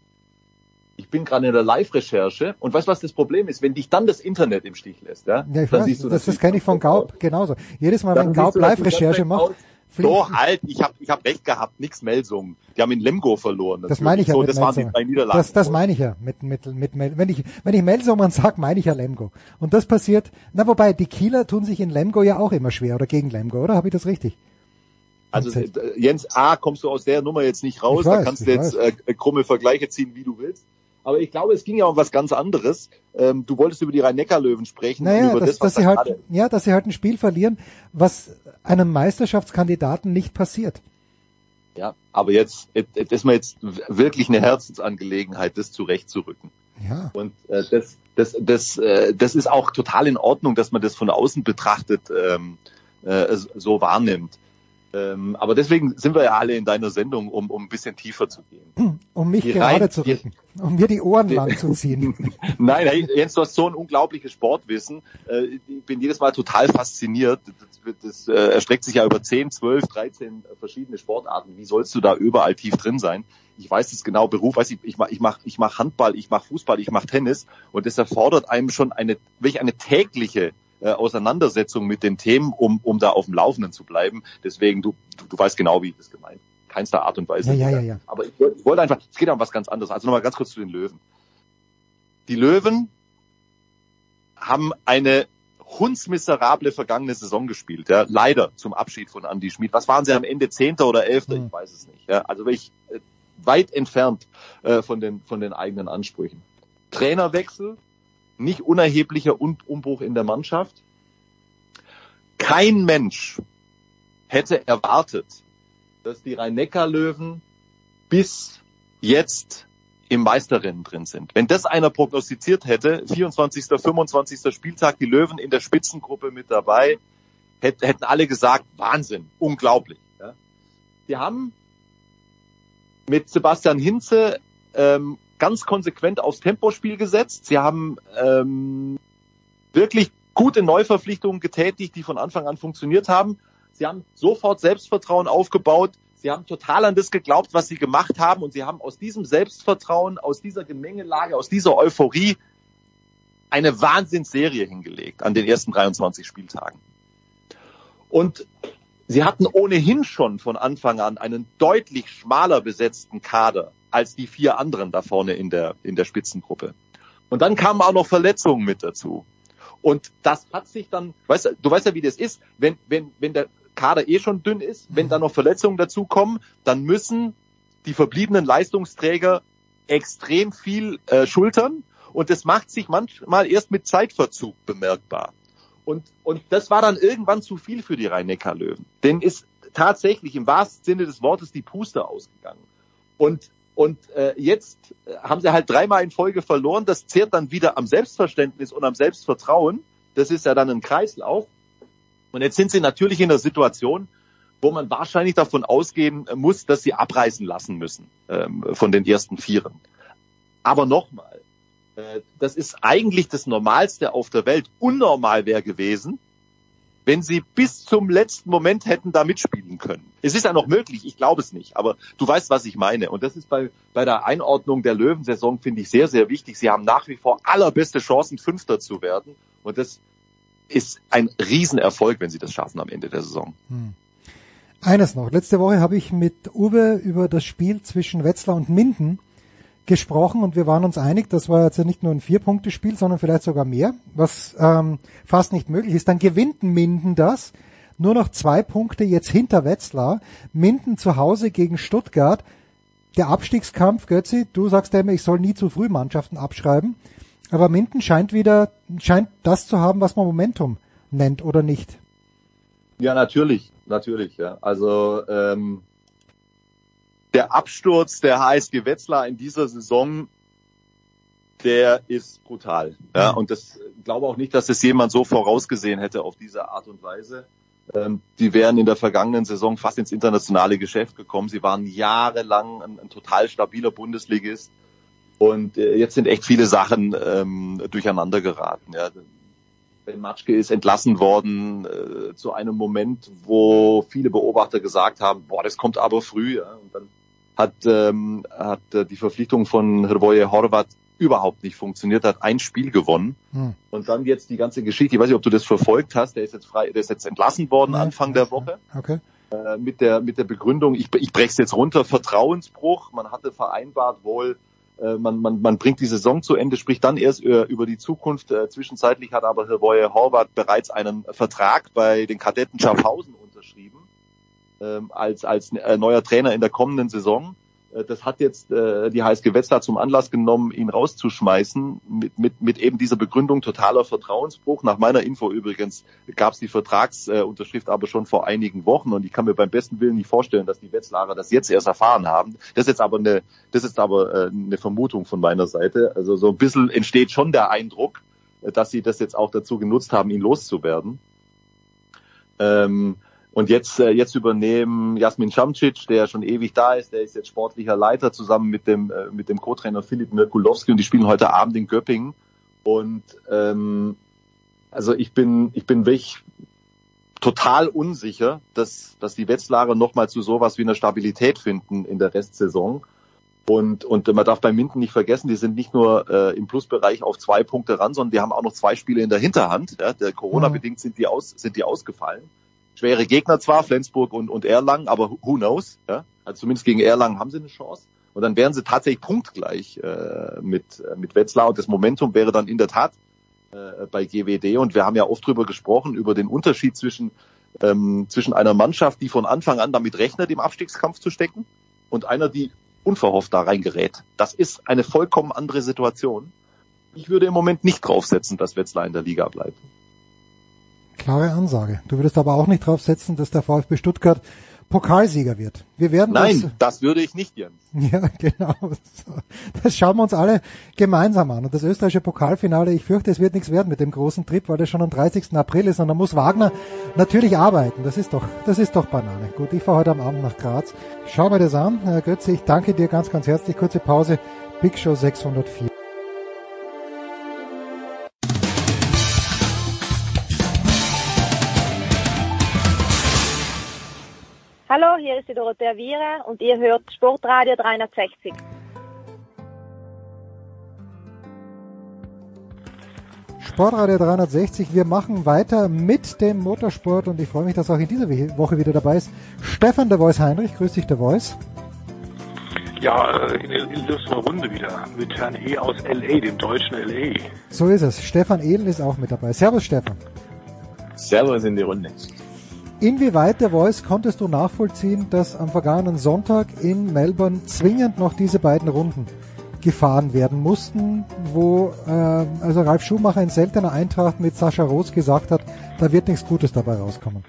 ich bin gerade in der Live-Recherche und weißt du, was das Problem ist? Wenn dich dann das Internet im Stich lässt, ja, ja ich dann weiß, siehst du das, das kenne ich von Gaub genauso. Jedes Mal, wenn Gaub Live-Recherche macht, so halt, ich habe ich hab recht gehabt, nix Melsungen. Die haben in Lemgo verloren. Das, das meine ich ja so, mit Das waren die drei Niederlagen. Das, das meine ich ja mit mit mit wenn ich wenn ich Melsungen sag, meine ich ja Lemgo. Und das passiert. Na wobei die Kieler tun sich in Lemgo ja auch immer schwer oder gegen Lemgo, oder habe ich das richtig? Also äh, Jens A, kommst du aus der Nummer jetzt nicht raus, weiß, da kannst du jetzt äh, krumme Vergleiche ziehen, wie du willst. Aber ich glaube, es ging ja um was ganz anderes. Ähm, du wolltest über die Rhein-Neckar-Löwen sprechen. Naja, über dass, das, dass sie halt, ja, dass sie halt ein Spiel verlieren, was einem Meisterschaftskandidaten nicht passiert. Ja, aber jetzt, das ist mir jetzt wirklich eine Herzensangelegenheit, das zurechtzurücken. Ja. Und äh, das, das, das, äh, das ist auch total in Ordnung, dass man das von außen betrachtet ähm, äh, so wahrnimmt. Ähm, aber deswegen sind wir ja alle in deiner Sendung, um, um ein bisschen tiefer zu gehen. Um mich die gerade rein, zu rücken, um mir die Ohren lang zu ziehen. Nein, hey, Jens, du hast so ein unglaubliches Sportwissen. Äh, ich bin jedes Mal total fasziniert. Das, das äh, erstreckt sich ja über 10, 12, 13 verschiedene Sportarten. Wie sollst du da überall tief drin sein? Ich weiß es genau, Beruf, weiß ich, ich mache ich mach, ich mach Handball, ich mache Fußball, ich mache Tennis und das erfordert einem schon eine, wirklich eine tägliche äh, Auseinandersetzung mit den Themen, um, um da auf dem Laufenden zu bleiben. Deswegen, du, du, du weißt genau, wie ich das gemeint Keinster Art und Weise. Ja, ja, ja, ja. Aber ich, ich wollte einfach, es geht um was ganz anderes. Also nochmal ganz kurz zu den Löwen. Die Löwen haben eine hundsmiserable vergangene Saison gespielt, ja, leider zum Abschied von Andy Schmid. Was waren sie am Ende Zehnter oder Elfter? Hm. Ich weiß es nicht. Ja, also wirklich äh, weit entfernt äh, von den von den eigenen Ansprüchen. Trainerwechsel, nicht unerheblicher Umbruch in der Mannschaft. Kein Mensch hätte erwartet, dass die Rhein-Neckar-Löwen bis jetzt im Meisterrennen drin sind. Wenn das einer prognostiziert hätte, 24., 25. Spieltag, die Löwen in der Spitzengruppe mit dabei, hätten alle gesagt, Wahnsinn, unglaublich. Ja. Die haben mit Sebastian Hinze ähm, ganz konsequent aufs Tempospiel gesetzt. Sie haben ähm, wirklich gute Neuverpflichtungen getätigt, die von Anfang an funktioniert haben. Sie haben sofort Selbstvertrauen aufgebaut. Sie haben total an das geglaubt, was sie gemacht haben. Und sie haben aus diesem Selbstvertrauen, aus dieser Gemengelage, aus dieser Euphorie eine Wahnsinnsserie hingelegt an den ersten 23 Spieltagen. Und sie hatten ohnehin schon von Anfang an einen deutlich schmaler besetzten Kader als die vier anderen da vorne in der, in der Spitzengruppe. Und dann kamen auch noch Verletzungen mit dazu. Und das hat sich dann, weißt du, du weißt ja, wie das ist, wenn, wenn, wenn der Kader eh schon dünn ist, wenn da noch Verletzungen dazukommen, dann müssen die verbliebenen Leistungsträger extrem viel äh, schultern und das macht sich manchmal erst mit Zeitverzug bemerkbar. Und, und das war dann irgendwann zu viel für die Rhein-Neckar-Löwen. Denn ist tatsächlich im wahrsten Sinne des Wortes die Puste ausgegangen. Und Und äh, jetzt haben sie halt dreimal in Folge verloren. Das zehrt dann wieder am Selbstverständnis und am Selbstvertrauen. Das ist ja dann ein Kreislauf. Und jetzt sind sie natürlich in der Situation, wo man wahrscheinlich davon ausgehen muss, dass sie abreißen lassen müssen ähm, von den ersten Vieren. Aber nochmal, äh, das ist eigentlich das Normalste auf der Welt. Unnormal wäre gewesen, wenn sie bis zum letzten Moment hätten da mitspielen können. Es ist ja noch möglich, ich glaube es nicht, aber du weißt, was ich meine. Und das ist bei, bei der Einordnung der Löwensaison, finde ich, sehr, sehr wichtig. Sie haben nach wie vor allerbeste Chancen, Fünfter zu werden. Und das ist ein Riesenerfolg, wenn sie das schaffen am Ende der Saison. Hm. Eines noch. Letzte Woche habe ich mit Uwe über das Spiel zwischen Wetzlar und Minden gesprochen und wir waren uns einig, das war jetzt ja nicht nur ein Vier-Punkte-Spiel, sondern vielleicht sogar mehr, was ähm, fast nicht möglich ist. Dann gewinnt Minden das. Nur noch zwei Punkte jetzt hinter Wetzlar. Minden zu Hause gegen Stuttgart. Der Abstiegskampf, Götzi, du sagst ja immer, ich soll nie zu früh Mannschaften abschreiben. Aber Minden scheint wieder, scheint das zu haben, was man Momentum nennt, oder nicht? Ja, natürlich, natürlich, ja. Also ähm, der Absturz der HSG Wetzlar in dieser Saison, der ist brutal. Ja, und das glaube auch nicht, dass es jemand so vorausgesehen hätte auf diese Art und Weise. Ähm, die wären in der vergangenen Saison fast ins internationale Geschäft gekommen. Sie waren jahrelang ein, ein total stabiler Bundesligist. Und äh, jetzt sind echt viele Sachen ähm, durcheinander geraten. Ja. Ben Matschke ist entlassen worden äh, zu einem Moment, wo viele Beobachter gesagt haben, boah, das kommt aber früh. Ja. Und dann hat, ähm, hat äh, die Verpflichtung von Hrvoje Horvat überhaupt nicht funktioniert, hat ein Spiel gewonnen. Hm. Und dann jetzt die ganze Geschichte, ich weiß nicht, ob du das verfolgt hast, der ist jetzt frei, der ist jetzt entlassen worden Nein. Anfang der Woche. Okay. Äh, mit der mit der Begründung, ich, ich breche es jetzt runter, Vertrauensbruch. Man hatte vereinbart wohl, äh, man, man, man bringt die Saison zu Ende, spricht dann erst über, über die Zukunft. Äh, zwischenzeitlich hat aber Hrvoje Horvat bereits einen Vertrag bei den Kadetten Schaffhausen unterschrieben ähm, als, als äh, neuer Trainer in der kommenden Saison. Äh, das hat jetzt äh, die HSG Wetzlar zum Anlass genommen, ihn rauszuschmeißen, mit, mit, mit eben dieser Begründung totaler Vertrauensbruch. Nach meiner Info übrigens gab es die Vertragsunterschrift aber schon vor einigen Wochen und ich kann mir beim besten Willen nicht vorstellen, dass die Wetzlarer das jetzt erst erfahren haben. Das ist jetzt aber eine, das ist aber äh, eine Vermutung von meiner Seite. Also so ein bisschen entsteht schon der Eindruck, äh, dass sie das jetzt auch dazu genutzt haben, ihn loszuwerden. Ähm, und jetzt, äh, jetzt übernehmen Jasmin Schamcic, der schon ewig da ist, der ist jetzt sportlicher Leiter zusammen mit dem, äh, mit dem Co-Trainer Philipp Mirkulowski und die spielen heute Abend in Göppingen. Und ähm, also ich bin, ich bin wirklich total unsicher, dass, dass die Wetzlarer nochmal zu sowas wie einer Stabilität finden in der Restsaison. Und, und man darf bei Minden nicht vergessen, die sind nicht nur äh, im Plusbereich auf zwei Punkte ran, sondern die haben auch noch zwei Spiele in der Hinterhand. Ja, der Corona-bedingt sind die aus, sind die ausgefallen schwere Gegner zwar, Flensburg und, und Erlangen, aber who knows? Ja? Also zumindest gegen Erlangen haben sie eine Chance. Und dann wären sie tatsächlich punktgleich äh, mit, äh, mit Wetzlar. Und das Momentum wäre dann in der Tat äh, bei GWD. Und wir haben ja oft drüber gesprochen, über den Unterschied zwischen, ähm, zwischen einer Mannschaft, die von Anfang an damit rechnet, im Abstiegskampf zu stecken, und einer, die unverhofft da reingerät. Das ist eine vollkommen andere Situation. Ich würde im Moment nicht draufsetzen, dass Wetzlar in der Liga bleibt. Klare Ansage. Du würdest aber auch nicht drauf setzen, dass der VfB Stuttgart Pokalsieger wird. Wir werden Nein, das, das würde ich nicht, Jens. Ja, genau. Das schauen wir uns alle gemeinsam an. Und das österreichische Pokalfinale, ich fürchte, es wird nichts werden mit dem großen Trip, weil das schon am 30. April ist und da muss Wagner natürlich arbeiten. Das ist doch, das ist doch Banane. Gut, ich fahre heute am Abend nach Graz. Schau mir das an. Herr Götze, ich danke dir ganz, ganz herzlich. Kurze Pause. Big Show 604. hier ist die Dorothea Viere und ihr hört Sportradio 360. Sportradio 360. Wir machen weiter mit dem Motorsport und ich freue mich, dass auch in dieser Woche wieder dabei ist Stefan der Voice Heinrich. Grüß dich, der Voice. Ja, äh, in der illustren Runde wieder mit Herrn E. aus L.A., dem deutschen L.A. So ist es. Stefan Ehlen ist auch mit dabei. Servus, Stefan. Servus in die Runde. Inwieweit der Voice konntest du nachvollziehen, dass am vergangenen Sonntag in Melbourne zwingend noch diese beiden Runden gefahren werden mussten, wo äh, also Ralf Schumacher in seltener Eintracht mit Sascha Roos gesagt hat, da wird nichts Gutes dabei rauskommen?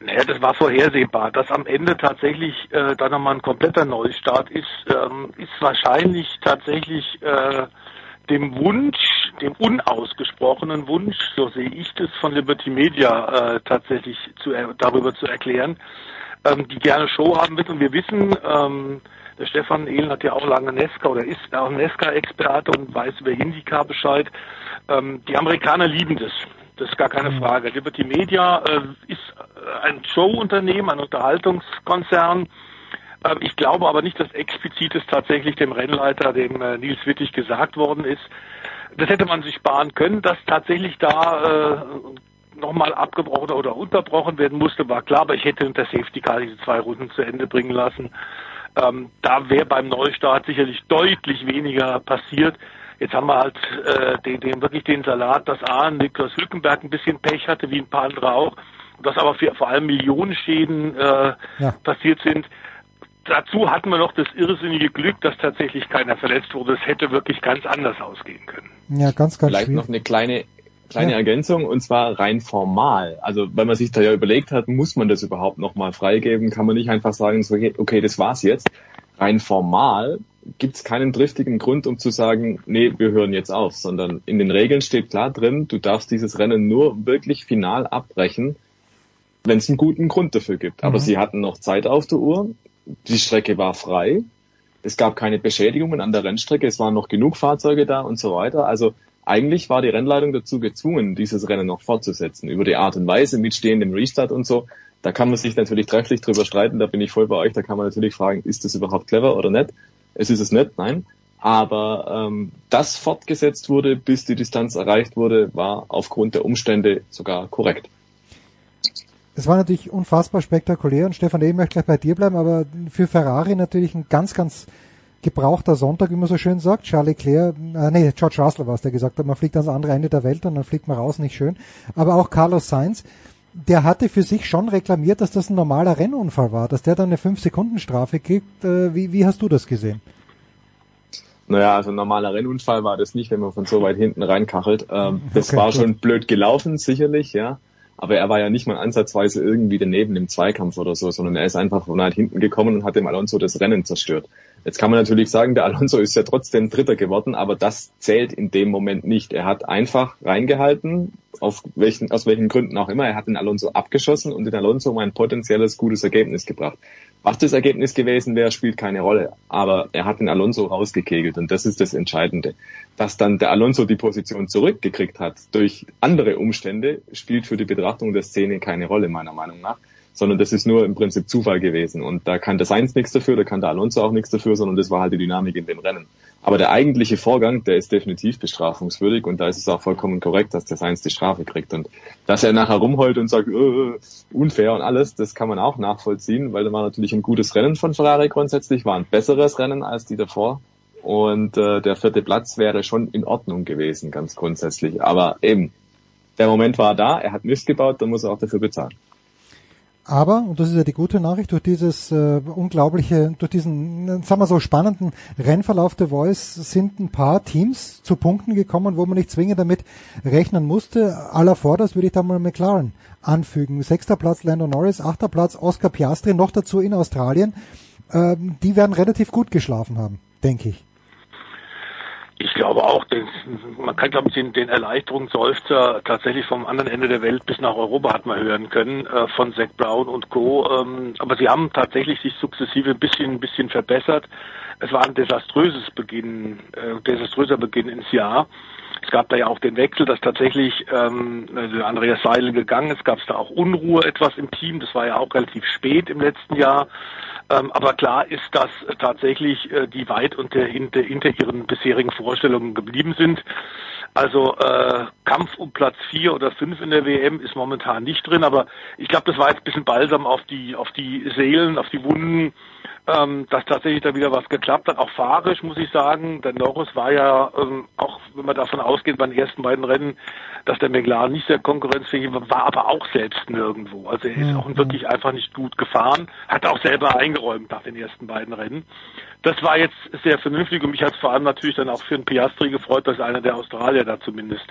Naja, das war vorhersehbar. Dass am Ende tatsächlich äh, dann nochmal ein kompletter Neustart ist, ähm, ist wahrscheinlich tatsächlich äh, dem Wunsch, dem unausgesprochenen Wunsch, so sehe ich das von Liberty Media äh, tatsächlich zu, darüber zu erklären, ähm, die gerne Show haben wird. Und wir wissen, ähm, der Stefan Ehlen hat ja auch lange Nesca oder ist auch Nesca-Experte und weiß über Indica Bescheid. Ähm, die Amerikaner lieben das. Das ist gar keine mhm. Frage. Liberty Media äh, ist ein Showunternehmen, ein Unterhaltungskonzern. Ähm, ich glaube aber nicht, dass explizit es tatsächlich dem Rennleiter, dem äh, Nils Wittig, gesagt worden ist. Das hätte man sich sparen können, dass tatsächlich da äh, nochmal abgebrochen oder unterbrochen werden musste, war klar, aber ich hätte unter Safety Car diese zwei Runden zu Ende bringen lassen. Ähm, da wäre beim Neustart sicherlich deutlich weniger passiert. Jetzt haben wir halt äh, den, den, wirklich den Salat, dass A, Niklas Hülkenberg ein bisschen Pech hatte, wie ein paar andere auch, dass aber für, vor allem Millionenschäden äh, ja. passiert sind. Dazu hatten wir noch das irrsinnige Glück, dass tatsächlich keiner verletzt wurde. Es hätte wirklich ganz anders ausgehen können. Ja, ganz, ganz Vielleicht schwierig. noch eine kleine kleine ja. Ergänzung und zwar rein formal. Also wenn man sich da ja überlegt hat, muss man das überhaupt nochmal freigeben, kann man nicht einfach sagen, okay, das war's jetzt. Rein formal gibt es keinen driftigen Grund, um zu sagen, nee, wir hören jetzt auf, sondern in den Regeln steht klar drin, du darfst dieses Rennen nur wirklich final abbrechen, wenn es einen guten Grund dafür gibt. Aber mhm. sie hatten noch Zeit auf der Uhr, die Strecke war frei, es gab keine Beschädigungen an der Rennstrecke, es waren noch genug Fahrzeuge da und so weiter. Also eigentlich war die Rennleitung dazu gezwungen, dieses Rennen noch fortzusetzen. Über die Art und Weise mit stehendem Restart und so. Da kann man sich natürlich trefflich drüber streiten, da bin ich voll bei euch, da kann man natürlich fragen, ist das überhaupt clever oder nicht? Es ist es nicht, nein. Aber ähm, das fortgesetzt wurde, bis die Distanz erreicht wurde, war aufgrund der Umstände sogar korrekt. Es war natürlich unfassbar spektakulär und Stefan, ich möchte gleich bei dir bleiben, aber für Ferrari natürlich ein ganz, ganz gebrauchter Sonntag, wie man so schön sagt. Charles Leclerc, äh, nee, George Russell war es, der gesagt hat, man fliegt ans andere Ende der Welt und dann fliegt man raus, nicht schön. Aber auch Carlos Sainz, der hatte für sich schon reklamiert, dass das ein normaler Rennunfall war, dass der dann eine 5-Sekunden-Strafe kriegt. Äh, wie, wie hast du das gesehen? Naja, also ein normaler Rennunfall war das nicht, wenn man von so weit hinten reinkachelt. Ähm, das okay, war schon blöd gelaufen, sicherlich, ja. Aber er war ja nicht mal ansatzweise irgendwie daneben im Zweikampf oder so, sondern er ist einfach von weit hinten gekommen und hat dem Alonso das Rennen zerstört. Jetzt kann man natürlich sagen, der Alonso ist ja trotzdem Dritter geworden, aber das zählt in dem Moment nicht. Er hat einfach reingehalten, auf welchen, aus welchen Gründen auch immer. Er hat den Alonso abgeschossen und den Alonso um ein potenzielles gutes Ergebnis gebracht. Was das Ergebnis gewesen wäre, spielt keine Rolle. Aber er hat den Alonso rausgekegelt und das ist das Entscheidende. Dass dann der Alonso die Position zurückgekriegt hat durch andere Umstände, spielt für die Betrachtung der Szene keine Rolle, meiner Meinung nach sondern das ist nur im Prinzip Zufall gewesen. Und da kann der Sainz nichts dafür, da kann der Alonso auch nichts dafür, sondern das war halt die Dynamik in dem Rennen. Aber der eigentliche Vorgang, der ist definitiv bestrafungswürdig und da ist es auch vollkommen korrekt, dass der Sainz die Strafe kriegt. Und dass er nachher rumheult und sagt, äh, unfair und alles, das kann man auch nachvollziehen, weil da war natürlich ein gutes Rennen von Ferrari grundsätzlich, war ein besseres Rennen als die davor. Und äh, der vierte Platz wäre schon in Ordnung gewesen, ganz grundsätzlich. Aber eben, der Moment war da, er hat Mist gebaut, dann muss er auch dafür bezahlen. Aber, und das ist ja die gute Nachricht, durch dieses äh, unglaubliche, durch diesen, sagen wir so, spannenden Rennverlauf der Voice sind ein paar Teams zu Punkten gekommen, wo man nicht zwingend damit rechnen musste. Aller Vorders würde ich da mal McLaren anfügen. Sechster Platz Lando Norris, achter Platz Oscar Piastri, noch dazu in Australien. Ähm, die werden relativ gut geschlafen haben, denke ich. Ich glaube auch, den, man kann, glaube ich, den, Erleichterungsseufzer tatsächlich vom anderen Ende der Welt bis nach Europa hat man hören können, äh, von Zach Brown und Co. Ähm, aber sie haben tatsächlich sich sukzessive ein bisschen, ein bisschen verbessert. Es war ein desaströses Beginn, äh, desaströser Beginn ins Jahr. Es gab da ja auch den Wechsel, dass tatsächlich ähm, also Andreas Seidel gegangen ist. Gab es da auch Unruhe etwas im Team. Das war ja auch relativ spät im letzten Jahr. Ähm, aber klar ist, dass tatsächlich äh, die weit unter, hinter, hinter ihren bisherigen Vorstellungen geblieben sind. Also äh, Kampf um Platz vier oder fünf in der WM ist momentan nicht drin, aber ich glaube, das war jetzt ein bisschen balsam auf die auf die Seelen, auf die Wunden ähm, dass tatsächlich da wieder was geklappt hat. Auch fahrisch muss ich sagen, der Norris war ja ähm, auch, wenn man davon ausgeht, bei den ersten beiden Rennen, dass der McLaren nicht sehr konkurrenzfähig war, war aber auch selbst nirgendwo. Also er ist auch wirklich einfach nicht gut gefahren, hat auch selber eingeräumt nach den ersten beiden Rennen. Das war jetzt sehr vernünftig und mich hat es vor allem natürlich dann auch für den Piastri gefreut, dass einer der Australier da zumindest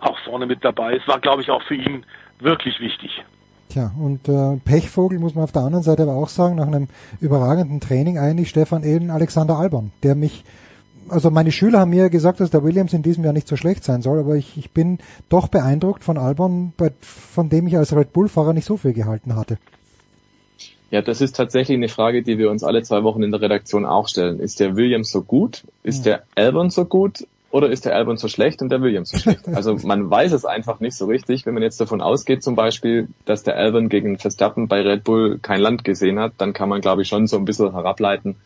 auch vorne mit dabei ist. War, glaube ich, auch für ihn wirklich wichtig. Tja, und äh, Pechvogel muss man auf der anderen Seite aber auch sagen, nach einem überragenden Training eigentlich Stefan Ehlen, Alexander Albon, der mich, also meine Schüler haben mir gesagt, dass der Williams in diesem Jahr nicht so schlecht sein soll, aber ich, ich bin doch beeindruckt von Albon, bei, von dem ich als Red Bull-Fahrer nicht so viel gehalten hatte. Ja, das ist tatsächlich eine Frage, die wir uns alle zwei Wochen in der Redaktion auch stellen. Ist der Williams so gut? Ist ja. der Albon so gut? Oder ist der Albon so schlecht und der Williams so schlecht? Also man weiß es einfach nicht so richtig. Wenn man jetzt davon ausgeht zum Beispiel, dass der Albon gegen Verstappen bei Red Bull kein Land gesehen hat, dann kann man glaube ich schon so ein bisschen herableiten,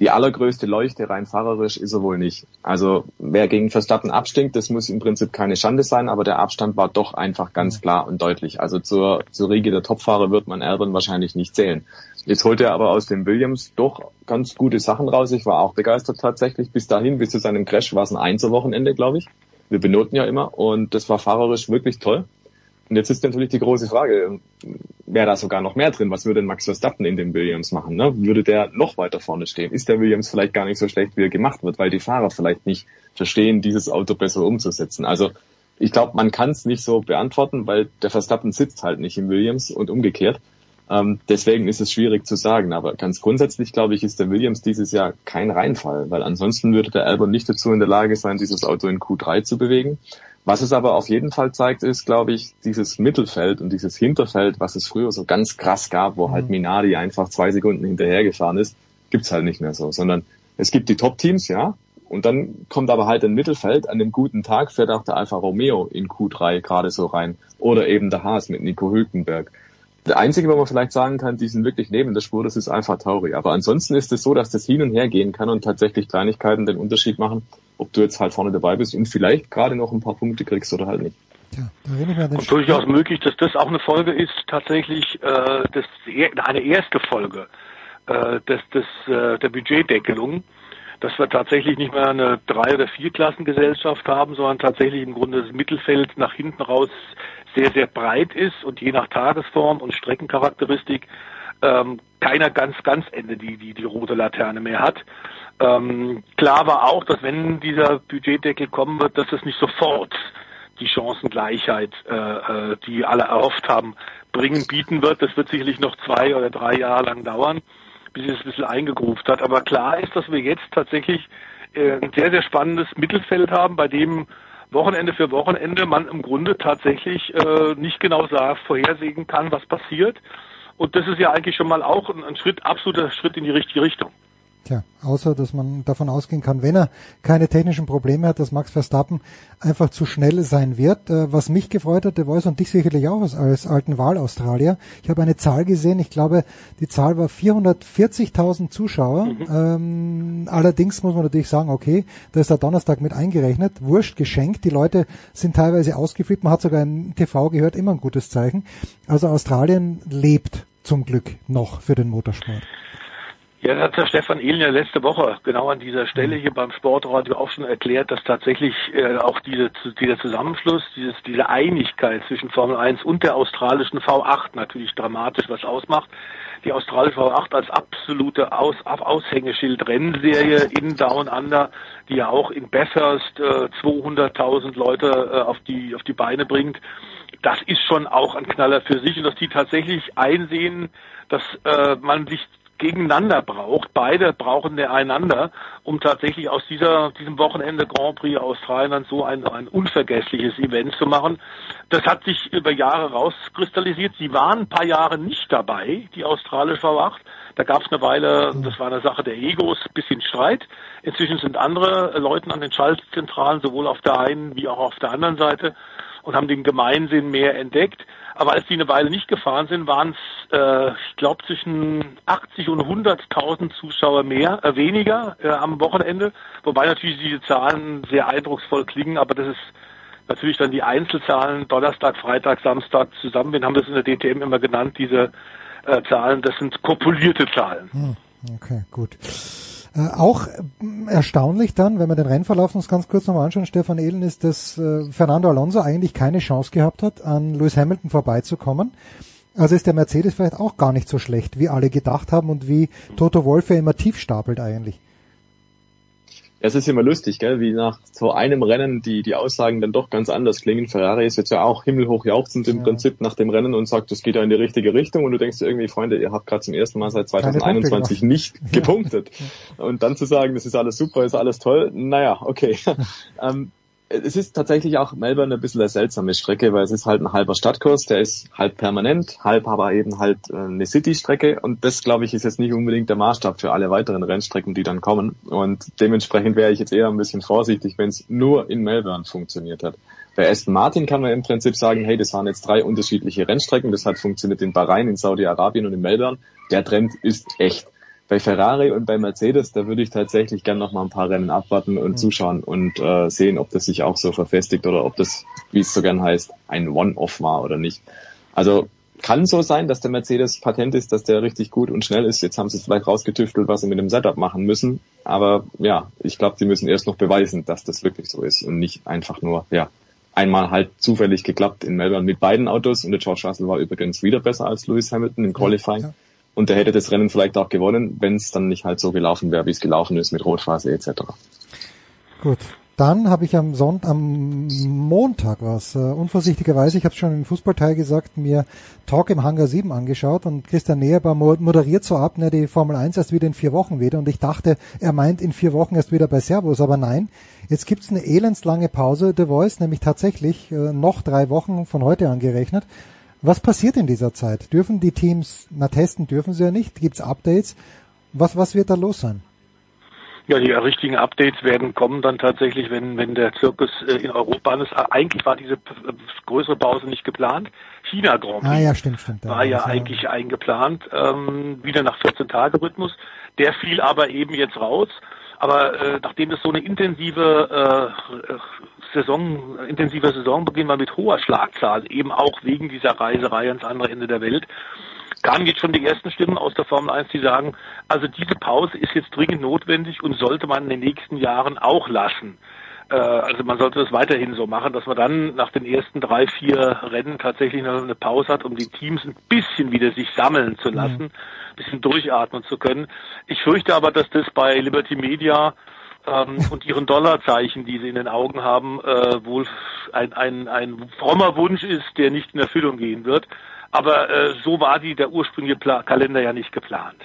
die allergrößte Leuchte rein fahrerisch ist er wohl nicht. Also wer gegen Verstappen abstinkt, das muss im Prinzip keine Schande sein, aber der Abstand war doch einfach ganz klar und deutlich. Also zur, zur Riege der Topfahrer wird man Albon wahrscheinlich nicht zählen. Jetzt holt er aber aus dem Williams doch ganz gute Sachen raus. Ich war auch begeistert tatsächlich. Bis dahin, bis zu seinem Crash war es ein Einzelwochenende, glaube ich. Wir benoten ja immer und das war fahrerisch wirklich toll. Und jetzt ist natürlich die große Frage, wäre da sogar noch mehr drin? Was würde denn Max Verstappen in dem Williams machen? Ne? Würde der noch weiter vorne stehen? Ist der Williams vielleicht gar nicht so schlecht, wie er gemacht wird, weil die Fahrer vielleicht nicht verstehen, dieses Auto besser umzusetzen? Also ich glaube, man kann es nicht so beantworten, weil der Verstappen sitzt halt nicht im Williams und umgekehrt. Ähm, deswegen ist es schwierig zu sagen. Aber ganz grundsätzlich, glaube ich, ist der Williams dieses Jahr kein Reinfall, weil ansonsten würde der Albon nicht dazu in der Lage sein, dieses Auto in Q3 zu bewegen. Was es aber auf jeden Fall zeigt, ist, glaube ich, dieses Mittelfeld und dieses Hinterfeld, was es früher so ganz krass gab, wo halt mhm. halt Minardi einfach zwei Sekunden hinterhergefahren ist, gibt's halt nicht mehr so, sondern es gibt die Top-Teams, ja, und dann kommt aber halt ein Mittelfeld. An dem guten Tag fährt auch der Alfa Romeo in Q3 gerade so rein. Oder eben der Haas mit Nico Hülkenberg. Der einzige, wo man vielleicht sagen kann, die sind wirklich neben der Spur, das ist einfach Tauri. Aber ansonsten ist es so, dass das hin und her gehen kann und tatsächlich Kleinigkeiten den Unterschied machen ob du jetzt halt vorne dabei bist und vielleicht gerade noch ein paar Punkte kriegst oder halt nicht. Ja, da und durchaus möglich, dass das auch eine Folge ist, tatsächlich äh, das, eine erste Folge äh, des, des, äh, der Budgetdeckelung, dass wir tatsächlich nicht mehr eine drei- oder vierklassengesellschaft haben, sondern tatsächlich im Grunde das Mittelfeld nach hinten raus sehr, sehr breit ist und je nach Tagesform und Streckencharakteristik ähm, keiner ganz, ganz Ende die, die, die rote Laterne mehr hat. Ähm, klar war auch, dass wenn dieser Budgetdeckel kommen wird, dass es nicht sofort die Chancengleichheit, äh, äh, die alle erhofft haben, bringen, bieten wird. Das wird sicherlich noch zwei oder drei Jahre lang dauern, bis es ein bisschen eingegruft hat. Aber klar ist, dass wir jetzt tatsächlich äh, ein sehr, sehr spannendes Mittelfeld haben, bei dem Wochenende für Wochenende man im Grunde tatsächlich äh, nicht genau sagt, vorhersehen kann, was passiert. Und das ist ja eigentlich schon mal auch ein, ein Schritt, absoluter Schritt in die richtige Richtung. Tja, außer dass man davon ausgehen kann, wenn er keine technischen Probleme hat, dass Max Verstappen einfach zu schnell sein wird. Äh, was mich gefreut hat, der Voice und dich sicherlich auch als, als alten Wahl-Australier. Ich habe eine Zahl gesehen, ich glaube, die Zahl war 440.000 Zuschauer. Mhm. Ähm, allerdings muss man natürlich sagen, okay, da ist der Donnerstag mit eingerechnet. Wurscht, geschenkt. Die Leute sind teilweise ausgeflippt. Man hat sogar im TV gehört, immer ein gutes Zeichen. Also Australien lebt zum Glück noch für den Motorsport. Ja, das hat der Stefan Ehlen ja letzte Woche genau an dieser Stelle hier beim Sportradio auch schon erklärt, dass tatsächlich äh, auch diese, dieser Zusammenschluss, dieses, diese Einigkeit zwischen Formel 1 und der australischen V8 natürlich dramatisch was ausmacht. Die australische V8 als absolute Aus, Aushängeschild Rennserie in Down Under, die ja auch in Bathurst äh, 200.000 Leute äh, auf die auf die Beine bringt. Das ist schon auch ein Knaller für sich und dass die tatsächlich einsehen, dass äh, man sich gegeneinander braucht. Beide brauchen einander, um tatsächlich aus dieser, diesem Wochenende Grand Prix Australien dann so ein, ein unvergessliches Event zu machen. Das hat sich über Jahre rauskristallisiert. Sie waren ein paar Jahre nicht dabei, die australische V8. Da gab es eine Weile, das war eine Sache der Egos, bisschen Streit. Inzwischen sind andere Leute an den Schaltzentralen, sowohl auf der einen wie auch auf der anderen Seite, und haben den Gemeinsinn mehr entdeckt. Aber als die eine Weile nicht gefahren sind, waren es, äh, ich glaube, zwischen 80 und 100.000 Zuschauer mehr, äh, weniger äh, am Wochenende. Wobei natürlich diese Zahlen sehr eindrucksvoll klingen, aber das ist natürlich dann die Einzelzahlen Donnerstag, Freitag, Samstag zusammen. Wir haben das in der DTM immer genannt, diese äh, Zahlen. Das sind kopulierte Zahlen. Hm, okay, gut. Äh, auch erstaunlich dann, wenn wir den Rennverlauf uns ganz kurz nochmal anschauen, Stefan Ehlen, ist, dass äh, Fernando Alonso eigentlich keine Chance gehabt hat, an Lewis Hamilton vorbeizukommen. Also ist der Mercedes vielleicht auch gar nicht so schlecht, wie alle gedacht haben und wie Toto Wolff ja immer tief stapelt eigentlich. Es ist immer lustig, gell, wie nach so einem Rennen die, die Aussagen dann doch ganz anders klingen. Ferrari ist jetzt ja auch himmelhoch jauchzend im ja. Prinzip nach dem Rennen und sagt, das geht ja in die richtige Richtung und du denkst dir irgendwie, Freunde, ihr habt gerade zum ersten Mal seit 2021 nicht gepunktet. Und dann zu sagen, das ist alles super, ist alles toll, naja, okay. ähm, es ist tatsächlich auch Melbourne ein bisschen eine seltsame Strecke, weil es ist halt ein halber Stadtkurs, der ist halb permanent, halb aber eben halt äh, eine City-Strecke und das, glaube ich, ist jetzt nicht unbedingt der Maßstab für alle weiteren Rennstrecken, die dann kommen und dementsprechend wäre ich jetzt eher ein bisschen vorsichtig, wenn es nur in Melbourne funktioniert hat. Bei Aston Martin kann man im Prinzip sagen, hey, das waren jetzt drei unterschiedliche Rennstrecken, das hat funktioniert in Bahrain, in Saudi-Arabien und in Melbourne. Der Trend ist echt bei Ferrari und bei Mercedes, da würde ich tatsächlich gern noch mal ein paar Rennen abwarten und mhm. zuschauen und äh, sehen, ob das sich auch so verfestigt oder ob das, wie es so gern heißt, ein One-Off war oder nicht. Also kann so sein, dass der Mercedes Patent ist, dass der richtig gut und schnell ist. Jetzt haben sie es vielleicht rausgetüftelt, was sie mit dem Setup machen müssen. Aber ja, ich glaube, sie müssen erst noch beweisen, dass das wirklich so ist und nicht einfach nur, ja, einmal halt zufällig geklappt in Melbourne mit beiden Autos und der George Russell war übrigens wieder besser als Lewis Hamilton im Qualifying. Ja, ja. Und der hätte das Rennen vielleicht auch gewonnen, wenn es dann nicht halt so gelaufen wäre, wie es gelaufen ist mit Rotphase etc. Gut. Dann habe ich am Sonntag, am Montag was, äh, unvorsichtigerweise, ich habe schon im Fußballteil gesagt, mir Talk im Hangar 7 angeschaut und Christian Neherbar moderiert so ab, ne, die Formel 1 erst wieder in vier Wochen wieder und ich dachte, er meint in vier Wochen erst wieder bei Servus, aber nein, jetzt gibt's eine elendslange Pause, The Voice, nämlich tatsächlich äh, noch drei Wochen von heute angerechnet was passiert in dieser Zeit? Dürfen die Teams, na testen dürfen sie ja nicht, gibt es Updates? Was, was wird da los sein? Ja, die richtigen Updates werden kommen dann tatsächlich, wenn, wenn der Zirkus äh, in Europa ist. Eigentlich war diese größere Pause nicht geplant. China Grand Prix ah, ja, stimmt, stimmt, war ja, ja eigentlich eingeplant, ähm, wieder nach 14 Tage Rhythmus. Der fiel aber eben jetzt raus. Aber äh, nachdem es so eine intensive äh, Saison, intensiver Saisonbeginn war mit hoher Schlagzahl, eben auch wegen dieser Reiserei ans andere Ende der Welt, kamen jetzt schon die ersten Stimmen aus der Formel 1, die sagen, also diese Pause ist jetzt dringend notwendig und sollte man in den nächsten Jahren auch lassen. Äh, also man sollte das weiterhin so machen, dass man dann nach den ersten drei, vier Rennen tatsächlich noch eine Pause hat, um die Teams ein bisschen wieder sich sammeln zu lassen, ein bisschen durchatmen zu können. Ich fürchte aber, dass das bei Liberty Media ähm, und ihren Dollarzeichen, die sie in den Augen haben, äh, wohl ein, ein, ein frommer Wunsch ist, der nicht in Erfüllung gehen wird. Aber äh, so war die der ursprüngliche Pla Kalender ja nicht geplant.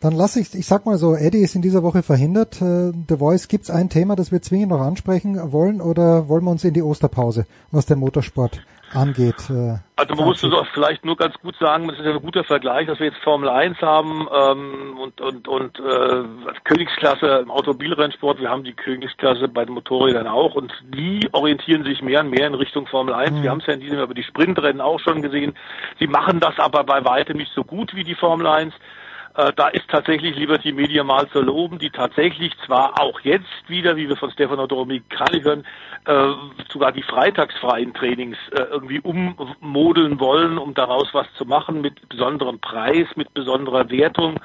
Dann lasse ich, ich sag mal so, Eddie ist in dieser Woche verhindert. Äh, The Voice, gibt es ein Thema, das wir zwingend noch ansprechen wollen oder wollen wir uns in die Osterpause, was den Motorsport angeht? Äh, also man muss das vielleicht nur ganz gut sagen, das ist ja ein guter Vergleich, dass wir jetzt Formel 1 haben ähm, und, und, und äh, Königsklasse im Automobilrennsport, wir haben die Königsklasse bei den Motorrädern auch und die orientieren sich mehr und mehr in Richtung Formel 1. Mhm. Wir haben es ja in diesem Jahr über die Sprintrennen auch schon gesehen. Sie machen das aber bei weitem nicht so gut wie die Formel 1. Äh, da ist tatsächlich Liberty Media mal zu loben, die tatsächlich zwar auch jetzt wieder, wie wir von Stefano Domenicali hören, äh, sogar die freitagsfreien Trainings äh, irgendwie ummodeln wollen, um daraus was zu machen mit besonderem Preis, mit besonderer Wertung.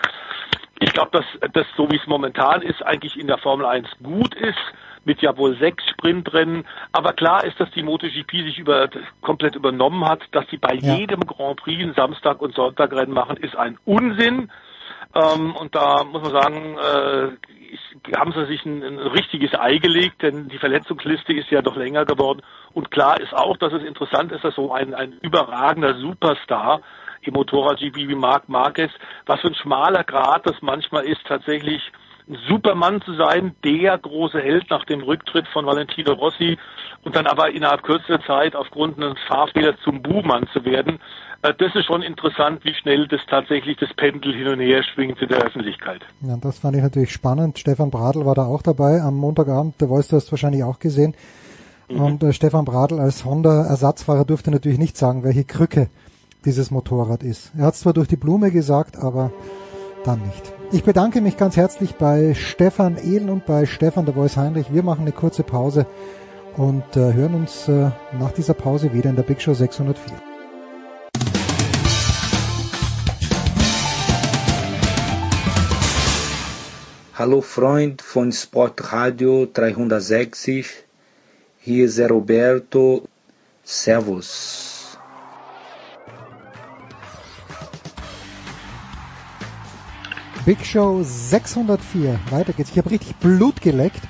Ich glaube, dass das, so wie es momentan ist, eigentlich in der Formel 1 gut ist mit ja wohl sechs Sprintrennen. Aber klar ist, dass die MotoGP sich über, komplett übernommen hat, dass sie bei ja. jedem Grand Prix Samstag und Sonntag Rennen machen, ist ein Unsinn. Ähm, und da muss man sagen, äh, haben sie sich ein, ein richtiges Ei gelegt, denn die Verletzungsliste ist ja doch länger geworden. Und klar ist auch, dass es interessant ist, dass so ein, ein überragender Superstar im Motorrad-GP wie Marc Marquez, was für ein schmaler Grad das manchmal ist, tatsächlich ein Supermann zu sein, der große Held nach dem Rücktritt von Valentino Rossi und dann aber innerhalb kürzester Zeit aufgrund eines Fahrfehlers zum Buhmann zu werden. Äh, das ist schon interessant, wie schnell das tatsächlich das Pendel hin und her schwingt in der Öffentlichkeit. Ja, das fand ich natürlich spannend. Stefan Bradl war da auch dabei am Montagabend. Der Voice, du hast wahrscheinlich auch gesehen. Mhm. Und äh, Stefan Bradl als Honda-Ersatzfahrer durfte natürlich nicht sagen, welche Krücke dieses Motorrad ist. Er hat es zwar durch die Blume gesagt, aber dann nicht. Ich bedanke mich ganz herzlich bei Stefan Ehlen und bei Stefan der Voice Heinrich. Wir machen eine kurze Pause und äh, hören uns äh, nach dieser Pause wieder in der Big Show 604. Hallo Freund von Sportradio 360, hier ist Roberto, Servus. Big Show 604. Weiter geht's. Ich habe richtig Blut geleckt,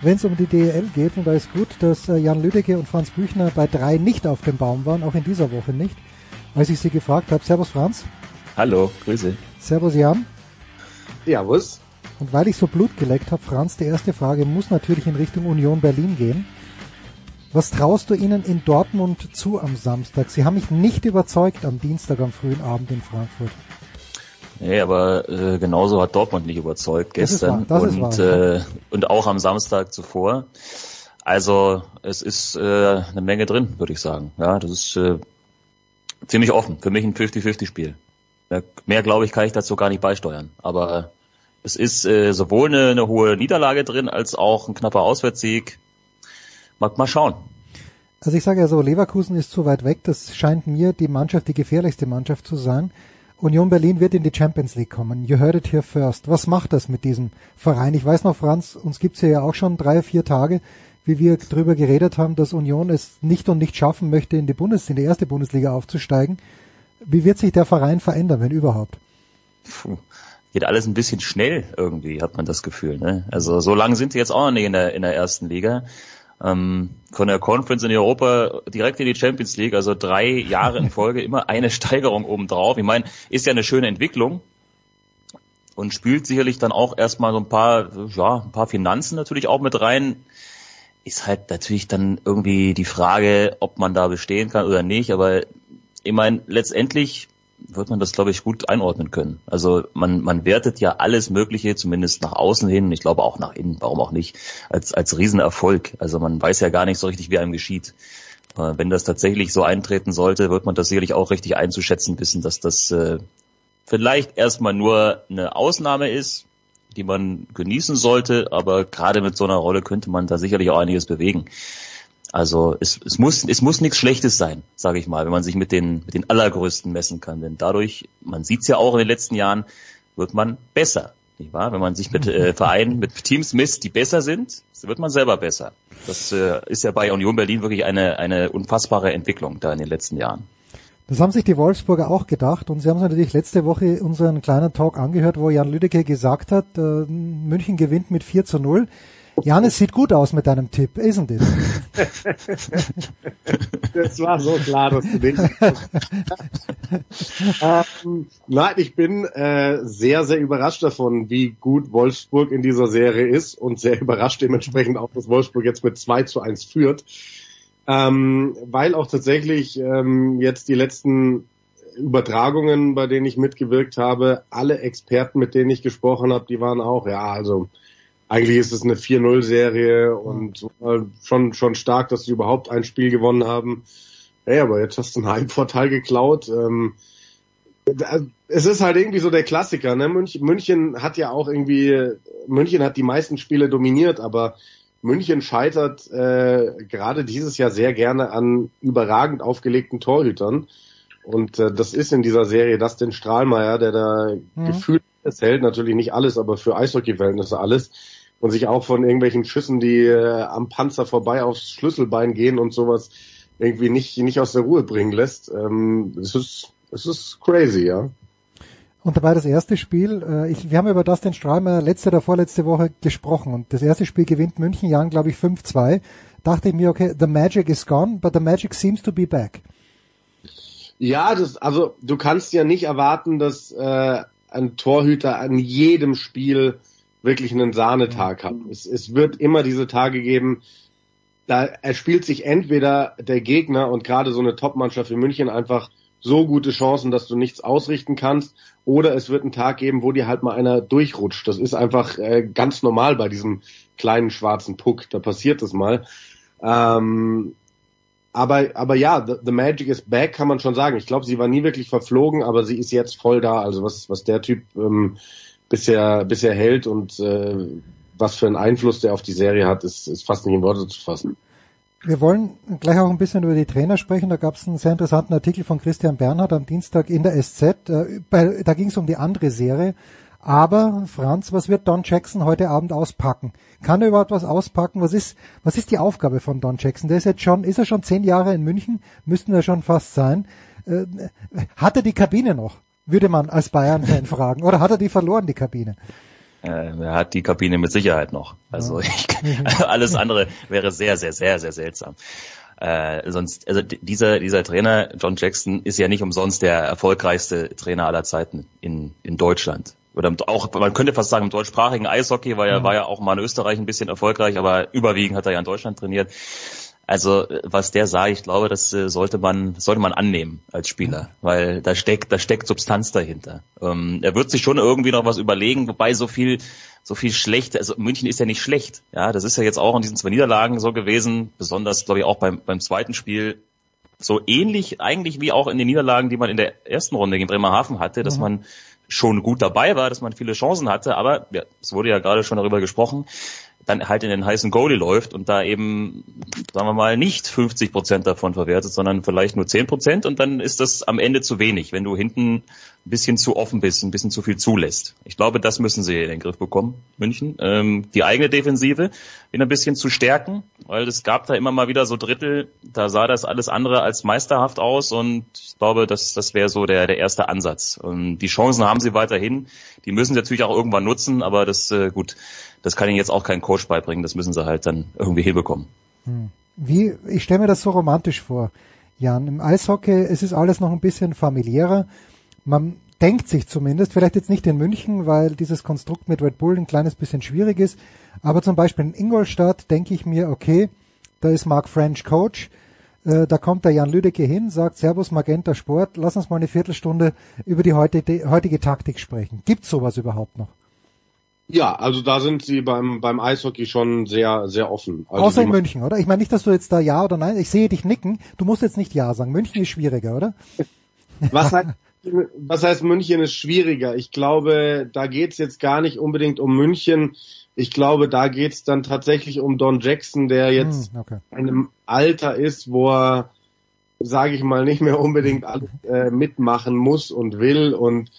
wenn es um die DEL geht. Und da ist gut, dass äh, Jan Lüdecke und Franz Büchner bei drei nicht auf dem Baum waren, auch in dieser Woche nicht. Als ich sie gefragt habe. Servus Franz. Hallo, Grüße. Servus Jan. Servus. Und weil ich so Blut geleckt habe, Franz, die erste Frage muss natürlich in Richtung Union Berlin gehen. Was traust du ihnen in Dortmund zu am Samstag? Sie haben mich nicht überzeugt am Dienstag am frühen Abend in Frankfurt. Nee, aber äh, genauso hat Dortmund nicht überzeugt gestern wahr, und, wahr, äh, und auch am Samstag zuvor. Also es ist äh, eine Menge drin, würde ich sagen. Ja, das ist äh, ziemlich offen. Für mich ein 50-50-Spiel. Mehr, mehr glaube ich, kann ich dazu gar nicht beisteuern. Aber es ist äh, sowohl eine, eine hohe Niederlage drin, als auch ein knapper Auswärtssieg. Mal, mal schauen. Also ich sage ja so, Leverkusen ist zu weit weg. Das scheint mir die Mannschaft, die gefährlichste Mannschaft zu sein. Union Berlin wird in die Champions League kommen. You heard it here first. Was macht das mit diesem Verein? Ich weiß noch, Franz, uns gibt's ja auch schon drei, vier Tage, wie wir darüber geredet haben, dass Union es nicht und nicht schaffen möchte, in die Bundes, in die erste Bundesliga aufzusteigen. Wie wird sich der Verein verändern, wenn überhaupt? Puh. Geht alles ein bisschen schnell irgendwie, hat man das Gefühl. Ne? Also so lange sind sie jetzt auch noch nicht in der, in der ersten Liga. Ähm, von der Conference in Europa direkt in die Champions League, also drei Jahre in Folge immer eine Steigerung obendrauf. Ich meine, ist ja eine schöne Entwicklung und spült sicherlich dann auch erstmal so ein paar, ja, ein paar Finanzen natürlich auch mit rein. Ist halt natürlich dann irgendwie die Frage, ob man da bestehen kann oder nicht. Aber ich meine, letztendlich wird man das, glaube ich, gut einordnen können. Also man, man wertet ja alles Mögliche, zumindest nach außen hin, ich glaube auch nach innen, warum auch nicht, als, als Riesenerfolg. Also man weiß ja gar nicht so richtig, wie einem geschieht. Äh, wenn das tatsächlich so eintreten sollte, wird man das sicherlich auch richtig einzuschätzen wissen, dass das äh, vielleicht erstmal nur eine Ausnahme ist, die man genießen sollte, aber gerade mit so einer Rolle könnte man da sicherlich auch einiges bewegen. Also es, es muss es muss nichts Schlechtes sein, sage ich mal, wenn man sich mit den mit den allergrößten messen kann. Denn dadurch, man sieht es ja auch in den letzten Jahren, wird man besser, nicht wahr? Wenn man sich mit äh, Vereinen, mit Teams misst, die besser sind, wird man selber besser. Das äh, ist ja bei Union Berlin wirklich eine eine unfassbare Entwicklung da in den letzten Jahren. Das haben sich die Wolfsburger auch gedacht und sie haben sich natürlich letzte Woche unseren kleinen Talk angehört, wo Jan Lüdecke gesagt hat, äh, München gewinnt mit 4 zu 0. Jan, es sieht gut aus mit deinem Tipp, isn't it? das war so klar, dass du den. ähm, nein, ich bin äh, sehr, sehr überrascht davon, wie gut Wolfsburg in dieser Serie ist und sehr überrascht dementsprechend auch, dass Wolfsburg jetzt mit 2 zu 1 führt. Ähm, weil auch tatsächlich ähm, jetzt die letzten Übertragungen, bei denen ich mitgewirkt habe, alle Experten, mit denen ich gesprochen habe, die waren auch, ja, also eigentlich ist es eine 4-0-Serie und schon, schon stark, dass sie überhaupt ein Spiel gewonnen haben. Hey, aber jetzt hast du einen Heimvorteil geklaut. Ähm, es ist halt irgendwie so der Klassiker. Ne? München, München hat ja auch irgendwie, München hat die meisten Spiele dominiert, aber München scheitert äh, gerade dieses Jahr sehr gerne an überragend aufgelegten Torhütern. Und äh, das ist in dieser Serie Dustin Strahlmeier, der da mhm. gefühlt es hält, natürlich nicht alles, aber für Eishockey-Verhältnisse alles. Und sich auch von irgendwelchen Schüssen, die äh, am Panzer vorbei aufs Schlüsselbein gehen und sowas irgendwie nicht, nicht aus der Ruhe bringen lässt. Ähm, es ist, es ist crazy, ja. Und dabei das erste Spiel, äh, ich, wir haben über Dustin Strahlmeier letzte oder vorletzte Woche gesprochen und das erste Spiel gewinnt München Jan, glaube ich, 5-2. Dachte ich mir, okay, the magic is gone, but the magic seems to be back. Ja, das, also du kannst ja nicht erwarten, dass äh, ein Torhüter an jedem Spiel wirklich einen Sahnetag hat. Es, es wird immer diese Tage geben, da erspielt sich entweder der Gegner und gerade so eine Top-Mannschaft wie München einfach so gute Chancen, dass du nichts ausrichten kannst, oder es wird einen Tag geben, wo dir halt mal einer durchrutscht. Das ist einfach äh, ganz normal bei diesem kleinen schwarzen Puck. Da passiert das mal. Ähm, aber, aber ja, the, the, Magic is back, kann man schon sagen. Ich glaube, sie war nie wirklich verflogen, aber sie ist jetzt voll da. Also was, was der Typ ähm, bisher, bisher hält und äh, was für einen Einfluss der auf die Serie hat, ist, ist fast nicht in Worte zu fassen. Wir wollen gleich auch ein bisschen über die Trainer sprechen. Da gab es einen sehr interessanten Artikel von Christian Bernhard am Dienstag in der SZ. Äh, da ging es um die andere Serie. Aber Franz, was wird Don Jackson heute Abend auspacken? Kann er überhaupt was auspacken? Was ist, was ist die Aufgabe von Don Jackson? Der ist jetzt schon, ist er schon zehn Jahre in München? Müssten er schon fast sein. Äh, hat er die Kabine noch? Würde man als Bayern-Fan fragen. Oder hat er die verloren, die Kabine? Äh, er hat die Kabine mit Sicherheit noch. Also ich, alles andere wäre sehr, sehr, sehr, sehr seltsam. Äh, sonst, also dieser, dieser Trainer, John Jackson, ist ja nicht umsonst der erfolgreichste Trainer aller Zeiten in, in Deutschland. Oder auch, man könnte fast sagen, im deutschsprachigen Eishockey war ja, war ja auch mal in Österreich ein bisschen erfolgreich, aber überwiegend hat er ja in Deutschland trainiert. Also was der sagt, ich glaube, das äh, sollte man sollte man annehmen als Spieler, weil da steckt da steckt Substanz dahinter. Ähm, er wird sich schon irgendwie noch was überlegen, wobei so viel so viel schlecht, also München ist ja nicht schlecht, ja, das ist ja jetzt auch in diesen zwei Niederlagen so gewesen, besonders glaube ich auch beim beim zweiten Spiel so ähnlich eigentlich wie auch in den Niederlagen, die man in der ersten Runde gegen Bremerhaven hatte, dass mhm. man schon gut dabei war, dass man viele Chancen hatte, aber ja, es wurde ja gerade schon darüber gesprochen, dann halt in den heißen Goalie läuft und da eben, sagen wir mal, nicht 50 Prozent davon verwertet, sondern vielleicht nur 10 Prozent und dann ist das am Ende zu wenig, wenn du hinten ein bisschen zu offen bist, ein bisschen zu viel zulässt. Ich glaube, das müssen sie in den Griff bekommen, München. Ähm, die eigene Defensive wieder ein bisschen zu stärken, weil es gab da immer mal wieder so Drittel, da sah das alles andere als meisterhaft aus und ich glaube, das, das wäre so der, der erste Ansatz. Und die Chancen haben sie weiterhin, die müssen sie natürlich auch irgendwann nutzen, aber das, äh, gut, das kann ihnen jetzt auch kein Coach beibringen, das müssen sie halt dann irgendwie hinbekommen. Hm. Wie, ich stelle mir das so romantisch vor, Jan. Im Eishockey es ist alles noch ein bisschen familiärer. Man denkt sich zumindest, vielleicht jetzt nicht in München, weil dieses Konstrukt mit Red Bull ein kleines bisschen schwierig ist, aber zum Beispiel in Ingolstadt denke ich mir, okay, da ist Mark French Coach, äh, da kommt der Jan Lüdecke hin, sagt Servus Magenta Sport, lass uns mal eine Viertelstunde über die heutige, heutige Taktik sprechen. Gibt sowas überhaupt noch? Ja, also da sind sie beim, beim Eishockey schon sehr, sehr offen. Also Außer in München, oder? Ich meine nicht, dass du jetzt da Ja oder Nein, ich sehe dich nicken. Du musst jetzt nicht Ja sagen. München ist schwieriger, oder? Was heißt, was heißt München ist schwieriger? Ich glaube, da geht's jetzt gar nicht unbedingt um München. Ich glaube, da geht's dann tatsächlich um Don Jackson, der jetzt hm, okay. in einem Alter ist, wo er, sage ich mal, nicht mehr unbedingt alles äh, mitmachen muss und will und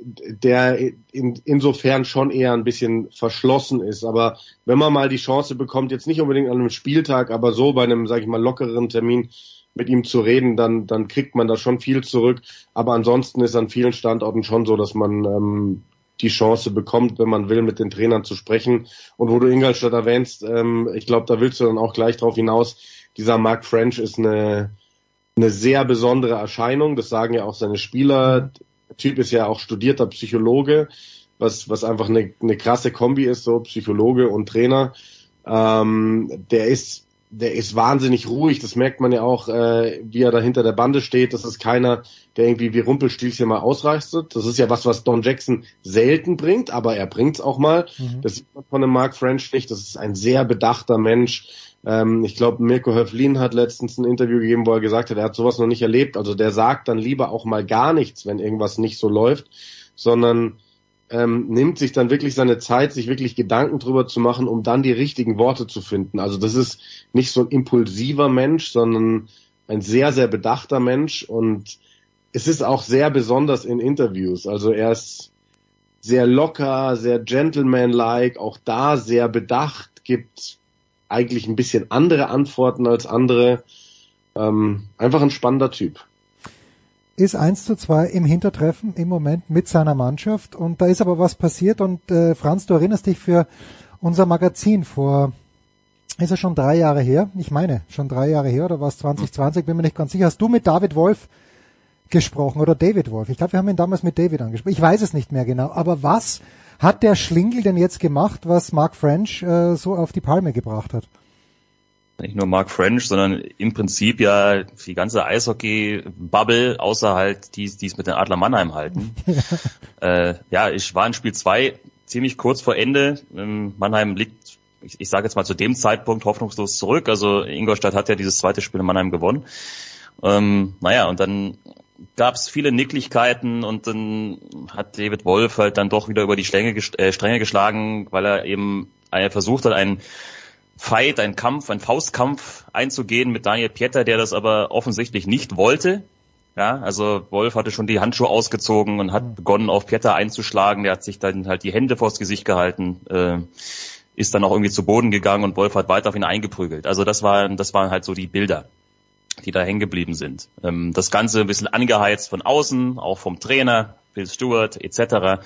der in, insofern schon eher ein bisschen verschlossen ist. Aber wenn man mal die Chance bekommt, jetzt nicht unbedingt an einem Spieltag, aber so bei einem, sage ich mal, lockeren Termin mit ihm zu reden, dann, dann kriegt man da schon viel zurück. Aber ansonsten ist an vielen Standorten schon so, dass man ähm, die Chance bekommt, wenn man will, mit den Trainern zu sprechen. Und wo du Ingolstadt erwähnst, ähm, ich glaube, da willst du dann auch gleich drauf hinaus. Dieser Mark French ist eine, eine sehr besondere Erscheinung. Das sagen ja auch seine Spieler. Der Typ ist ja auch studierter Psychologe, was, was einfach eine, eine krasse Kombi ist, so Psychologe und Trainer. Ähm, der ist der ist wahnsinnig ruhig. Das merkt man ja auch, äh, wie er da hinter der Bande steht. Das ist keiner, der irgendwie wie Rumpelstilzchen mal ausreichtet. Das ist ja was, was Don Jackson selten bringt, aber er bringt's auch mal. Mhm. Das sieht man von dem Mark French nicht. Das ist ein sehr bedachter Mensch. Ähm, ich glaube, Mirko Höflin hat letztens ein Interview gegeben, wo er gesagt hat, er hat sowas noch nicht erlebt. Also der sagt dann lieber auch mal gar nichts, wenn irgendwas nicht so läuft, sondern ähm, nimmt sich dann wirklich seine Zeit, sich wirklich Gedanken drüber zu machen, um dann die richtigen Worte zu finden. Also das ist nicht so ein impulsiver Mensch, sondern ein sehr, sehr bedachter Mensch und es ist auch sehr besonders in Interviews. Also er ist sehr locker, sehr gentleman-like, auch da sehr bedacht, gibt eigentlich ein bisschen andere Antworten als andere. Ähm, einfach ein spannender Typ ist 1 zu 2 im Hintertreffen im Moment mit seiner Mannschaft und da ist aber was passiert und äh, Franz, du erinnerst dich für unser Magazin vor, ist es schon drei Jahre her? Ich meine, schon drei Jahre her oder war es 2020, bin mir nicht ganz sicher. Hast du mit David Wolf gesprochen oder David Wolf? Ich glaube, wir haben ihn damals mit David angesprochen. Ich weiß es nicht mehr genau, aber was hat der Schlingel denn jetzt gemacht, was Mark French äh, so auf die Palme gebracht hat? Nicht nur Mark French, sondern im Prinzip ja die ganze Eishockey-Bubble, außer halt die, die es mit den Adler Mannheim halten. äh, ja, ich war in Spiel zwei ziemlich kurz vor Ende. Ähm, Mannheim liegt, ich, ich sage jetzt mal zu dem Zeitpunkt hoffnungslos zurück. Also Ingolstadt hat ja dieses zweite Spiel in Mannheim gewonnen. Ähm, naja, und dann gab es viele Nicklichkeiten und dann hat David Wolf halt dann doch wieder über die Stränge, äh, Stränge geschlagen, weil er eben er versucht hat, einen Fight, ein Kampf, ein Faustkampf einzugehen mit Daniel Pieter, der das aber offensichtlich nicht wollte. Ja, also Wolf hatte schon die Handschuhe ausgezogen und hat begonnen auf Pieter einzuschlagen. Der hat sich dann halt die Hände vors Gesicht gehalten, äh, ist dann auch irgendwie zu Boden gegangen und Wolf hat weiter auf ihn eingeprügelt. Also das waren, das waren halt so die Bilder, die da hängen geblieben sind. Ähm, das Ganze ein bisschen angeheizt von außen, auch vom Trainer, Bill Stewart etc.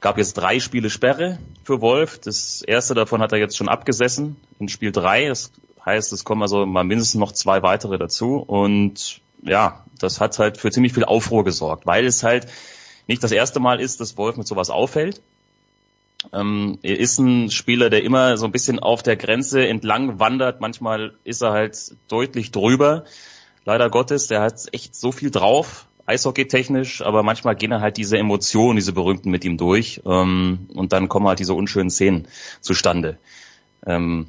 Gab jetzt drei Spiele Sperre für Wolf. Das erste davon hat er jetzt schon abgesessen in Spiel drei. Das heißt, es kommen also mal mindestens noch zwei weitere dazu. Und ja, das hat halt für ziemlich viel Aufruhr gesorgt, weil es halt nicht das erste Mal ist, dass Wolf mit sowas auffällt. Ähm, er ist ein Spieler, der immer so ein bisschen auf der Grenze entlang wandert. Manchmal ist er halt deutlich drüber. Leider Gottes, der hat echt so viel drauf, Eishockey-technisch, aber manchmal gehen halt diese Emotionen, diese berühmten mit ihm durch. Ähm, und dann kommen halt diese unschönen Szenen zustande. Ähm,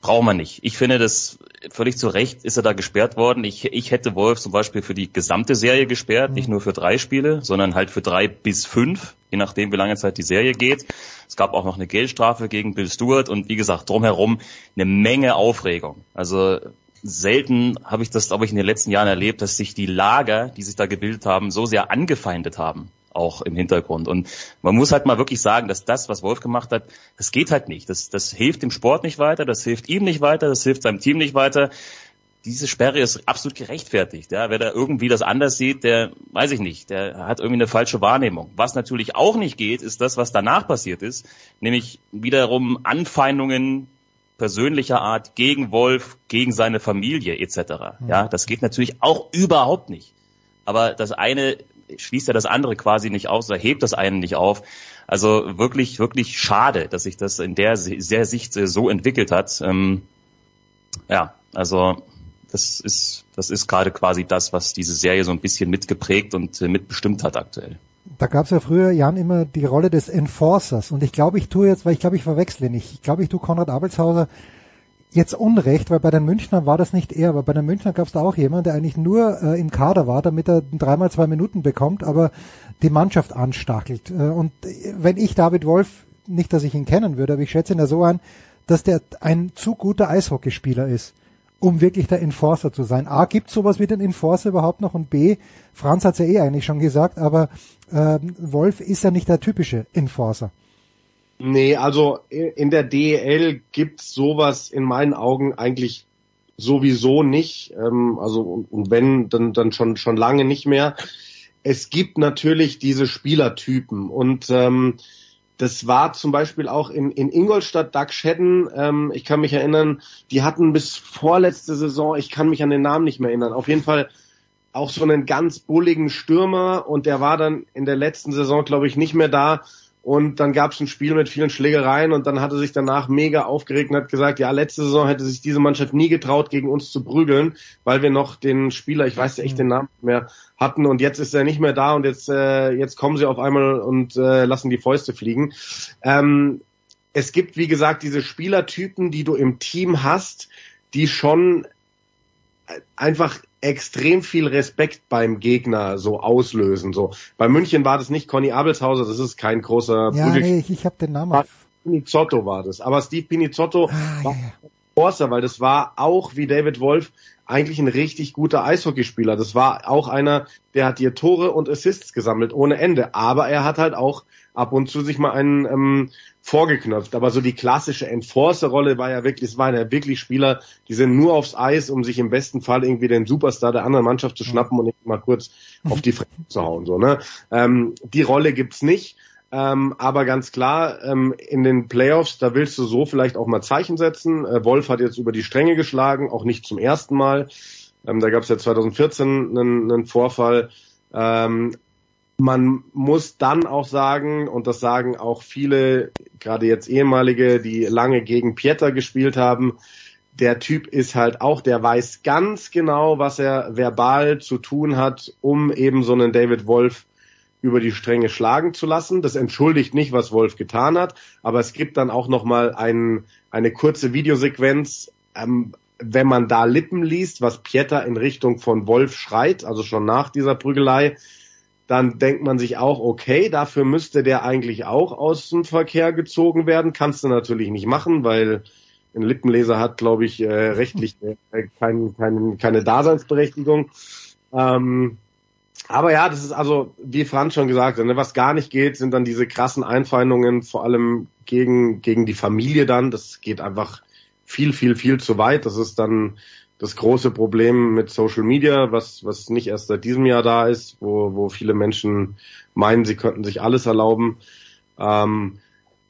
braucht man nicht. Ich finde das völlig zu Recht ist er da gesperrt worden. Ich, ich hätte Wolf zum Beispiel für die gesamte Serie gesperrt, mhm. nicht nur für drei Spiele, sondern halt für drei bis fünf, je nachdem wie lange Zeit die Serie geht. Es gab auch noch eine Geldstrafe gegen Bill Stewart und wie gesagt, drumherum eine Menge Aufregung. Also selten habe ich das, glaube ich, in den letzten Jahren erlebt, dass sich die Lager, die sich da gebildet haben, so sehr angefeindet haben auch im Hintergrund. Und man muss halt mal wirklich sagen, dass das, was Wolf gemacht hat, das geht halt nicht. Das, das hilft dem Sport nicht weiter, das hilft ihm nicht weiter, das hilft seinem Team nicht weiter. Diese Sperre ist absolut gerechtfertigt. Ja. Wer da irgendwie das anders sieht, der weiß ich nicht, der hat irgendwie eine falsche Wahrnehmung. Was natürlich auch nicht geht, ist das, was danach passiert ist, nämlich wiederum Anfeindungen persönlicher Art gegen Wolf, gegen seine Familie etc. Ja, das geht natürlich auch überhaupt nicht. Aber das eine schließt ja das andere quasi nicht aus oder hebt das eine nicht auf. Also wirklich, wirklich schade, dass sich das in der sehr Sicht so entwickelt hat. Ähm, ja, also das ist, das ist gerade quasi das, was diese Serie so ein bisschen mitgeprägt und äh, mitbestimmt hat aktuell. Da gab es ja früher, Jan, immer die Rolle des Enforcers. Und ich glaube, ich tue jetzt, weil ich glaube, ich verwechsle nicht. Ich glaube, ich tue Konrad Abelshauser jetzt Unrecht, weil bei den Münchnern war das nicht er, aber bei den Münchnern gab es da auch jemand, der eigentlich nur äh, im Kader war, damit er dreimal zwei Minuten bekommt, aber die Mannschaft anstachelt. Äh, und wenn ich David Wolf, nicht, dass ich ihn kennen würde, aber ich schätze ihn ja so an, dass der ein zu guter Eishockeyspieler ist, um wirklich der Enforcer zu sein. A, gibt sowas wie den Enforcer überhaupt noch und B, Franz hat's ja eh eigentlich schon gesagt, aber äh, Wolf ist ja nicht der typische Enforcer. Nee, also in der DEL gibt's sowas in meinen Augen eigentlich sowieso nicht. Ähm, also und wenn, dann, dann schon, schon lange nicht mehr. Es gibt natürlich diese Spielertypen und ähm, das war zum Beispiel auch in, in Ingolstadt, Doug Shedden, ähm, ich kann mich erinnern, die hatten bis vorletzte Saison, ich kann mich an den Namen nicht mehr erinnern, auf jeden Fall auch so einen ganz bulligen Stürmer und der war dann in der letzten Saison, glaube ich, nicht mehr da und dann gab es ein Spiel mit vielen Schlägereien und dann hat er sich danach mega aufgeregt und hat gesagt, ja, letzte Saison hätte sich diese Mannschaft nie getraut, gegen uns zu prügeln, weil wir noch den Spieler, ich weiß echt den Namen mehr, hatten und jetzt ist er nicht mehr da und jetzt, äh, jetzt kommen sie auf einmal und äh, lassen die Fäuste fliegen. Ähm, es gibt, wie gesagt, diese Spielertypen, die du im Team hast, die schon einfach extrem viel Respekt beim Gegner so auslösen. So bei München war das nicht Conny Abelshauser, das ist kein großer. Ja, nee, ich, ich habe den Namen. Pinizotto war das, aber Steve Pinizotto ah, war ja. Forster, weil das war auch wie David Wolf eigentlich ein richtig guter Eishockeyspieler. Das war auch einer, der hat hier Tore und Assists gesammelt ohne Ende. Aber er hat halt auch ab und zu sich mal einen ähm, vorgeknöpft. Aber so die klassische Enforcer-Rolle war ja wirklich, es waren ja wirklich Spieler, die sind nur aufs Eis, um sich im besten Fall irgendwie den Superstar der anderen Mannschaft zu schnappen und mal kurz auf die Fresse zu hauen. So, ne? Ähm, die Rolle gibt's nicht. Ähm, aber ganz klar, ähm, in den Playoffs, da willst du so vielleicht auch mal Zeichen setzen. Äh, Wolf hat jetzt über die Stränge geschlagen, auch nicht zum ersten Mal. Ähm, da gab es ja 2014 einen, einen Vorfall. Ähm, man muss dann auch sagen, und das sagen auch viele, gerade jetzt ehemalige, die lange gegen Pieter gespielt haben, der Typ ist halt auch, der weiß ganz genau, was er verbal zu tun hat, um eben so einen David Wolf über die Stränge schlagen zu lassen. Das entschuldigt nicht, was Wolf getan hat, aber es gibt dann auch noch mal ein, eine kurze Videosequenz, ähm, wenn man da Lippen liest, was Pieter in Richtung von Wolf schreit, also schon nach dieser Prügelei, dann denkt man sich auch, okay, dafür müsste der eigentlich auch aus dem Verkehr gezogen werden. Kannst du natürlich nicht machen, weil ein Lippenleser hat, glaube ich, äh, rechtlich äh, kein, kein, keine Daseinsberechtigung. Ähm, aber ja, das ist also, wie Franz schon gesagt hat, ne, was gar nicht geht, sind dann diese krassen Einfeindungen, vor allem gegen, gegen die Familie dann. Das geht einfach viel, viel, viel zu weit. Das ist dann, das große Problem mit Social Media, was, was nicht erst seit diesem Jahr da ist, wo, wo viele Menschen meinen, sie könnten sich alles erlauben. Ähm,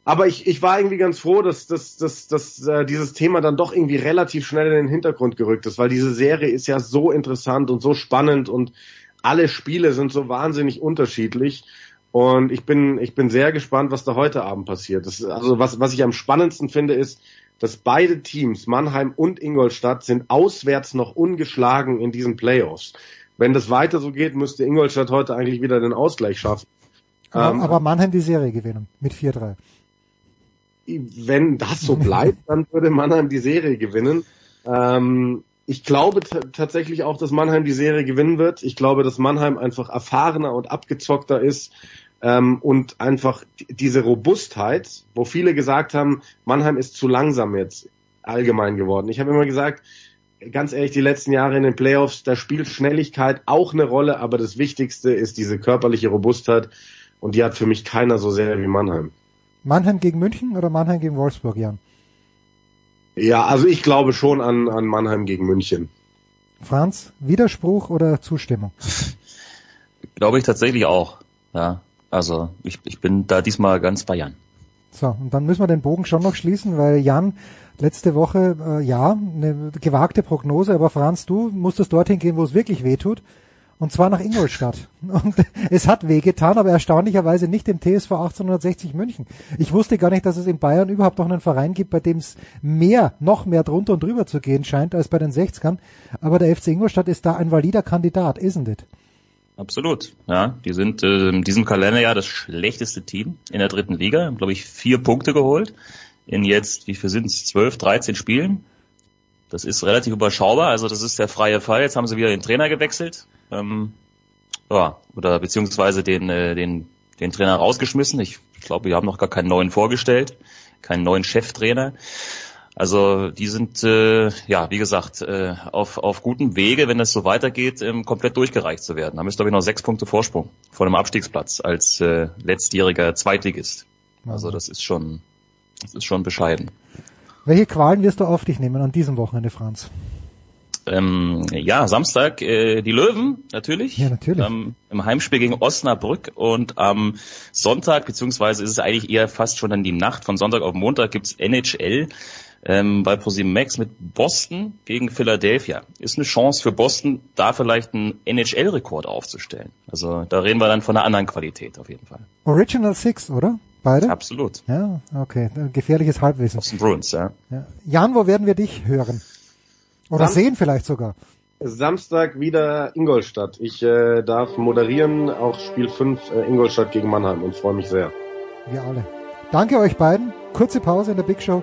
aber ich, ich war irgendwie ganz froh, dass, dass, dass, dass äh, dieses Thema dann doch irgendwie relativ schnell in den Hintergrund gerückt ist, weil diese Serie ist ja so interessant und so spannend und alle Spiele sind so wahnsinnig unterschiedlich. Und ich bin, ich bin sehr gespannt, was da heute Abend passiert. Das, also was, was ich am spannendsten finde, ist, dass beide Teams, Mannheim und Ingolstadt, sind auswärts noch ungeschlagen in diesen Playoffs. Wenn das weiter so geht, müsste Ingolstadt heute eigentlich wieder den Ausgleich schaffen. Aber, Ähm, aber Mannheim die Serie gewinnen mit 4-3. wenn das so bleibt, dann würde Mannheim die Serie gewinnen. Ähm, ich glaube tatsächlich auch, dass Mannheim die Serie gewinnen wird. Ich glaube, dass Mannheim einfach erfahrener und abgezockter ist ähm, und einfach diese Robustheit, wo viele gesagt haben, Mannheim ist zu langsam jetzt allgemein geworden. Ich habe immer gesagt, ganz ehrlich, die letzten Jahre in den Playoffs, da spielt Schnelligkeit auch eine Rolle, aber das Wichtigste ist diese körperliche Robustheit und die hat für mich keiner so sehr wie Mannheim. Mannheim gegen München oder Mannheim gegen Wolfsburg, Jan? Ja, also ich glaube schon an, an Mannheim gegen München. Franz, Widerspruch oder Zustimmung? Glaube ich tatsächlich auch. Ja, also ich, ich bin da diesmal ganz bei Jan. So, und dann müssen wir den Bogen schon noch schließen, weil Jan letzte Woche, äh, ja, eine gewagte Prognose, aber Franz, du musstest dorthin gehen, wo es wirklich weh tut. Und zwar nach Ingolstadt. Und es hat wehgetan, aber erstaunlicherweise nicht im TSV 1860 München. Ich wusste gar nicht, dass es in Bayern überhaupt noch einen Verein gibt, bei dem es mehr, noch mehr drunter und drüber zu gehen scheint als bei den 60ern. Aber der FC Ingolstadt ist da ein valider Kandidat, isn't it? Absolut. Ja, die sind äh, in diesem Kalenderjahr das schlechteste Team in der dritten Liga. Haben, glaube ich, vier Punkte geholt in jetzt, wie viel sind es, 12, 13 Spielen. Das ist relativ überschaubar, also das ist der freie Fall. Jetzt haben sie wieder den Trainer gewechselt. Ähm, ja, oder beziehungsweise den, äh, den, den Trainer rausgeschmissen. Ich glaube, wir haben noch gar keinen neuen vorgestellt, keinen neuen Cheftrainer. Also die sind, äh, ja, wie gesagt, äh, auf, auf gutem Wege, wenn es so weitergeht, ähm, komplett durchgereicht zu werden. Da müsste, glaube ich, noch sechs Punkte Vorsprung vor dem Abstiegsplatz als äh, letztjähriger Zweitligist. Also das ist schon, das ist schon bescheiden. Welche Qualen wirst du auf dich nehmen an diesem Wochenende, Franz? Ähm, ja, Samstag äh, die Löwen natürlich. Ja, natürlich. Ähm, Im Heimspiel gegen Osnabrück und am Sonntag, beziehungsweise ist es eigentlich eher fast schon dann die Nacht von Sonntag auf Montag gibt's NHL ähm, bei ProSieben Max mit Boston gegen Philadelphia. Ist eine Chance für Boston, da vielleicht einen NHL-Rekord aufzustellen. Also da reden wir dann von einer anderen Qualität auf jeden Fall. Original Six, oder? Beide? Absolut. Ja, okay. Gefährliches Halbwissen. Aus den Bruins, ja. Ja. Jan, wo werden wir dich hören? Oder Sam- sehen vielleicht sogar? Samstag wieder Ingolstadt. Ich äh, darf moderieren, auch Spiel 5 äh, Ingolstadt gegen Mannheim und freue mich sehr. Wir alle. Danke euch beiden. Kurze Pause in der Big Show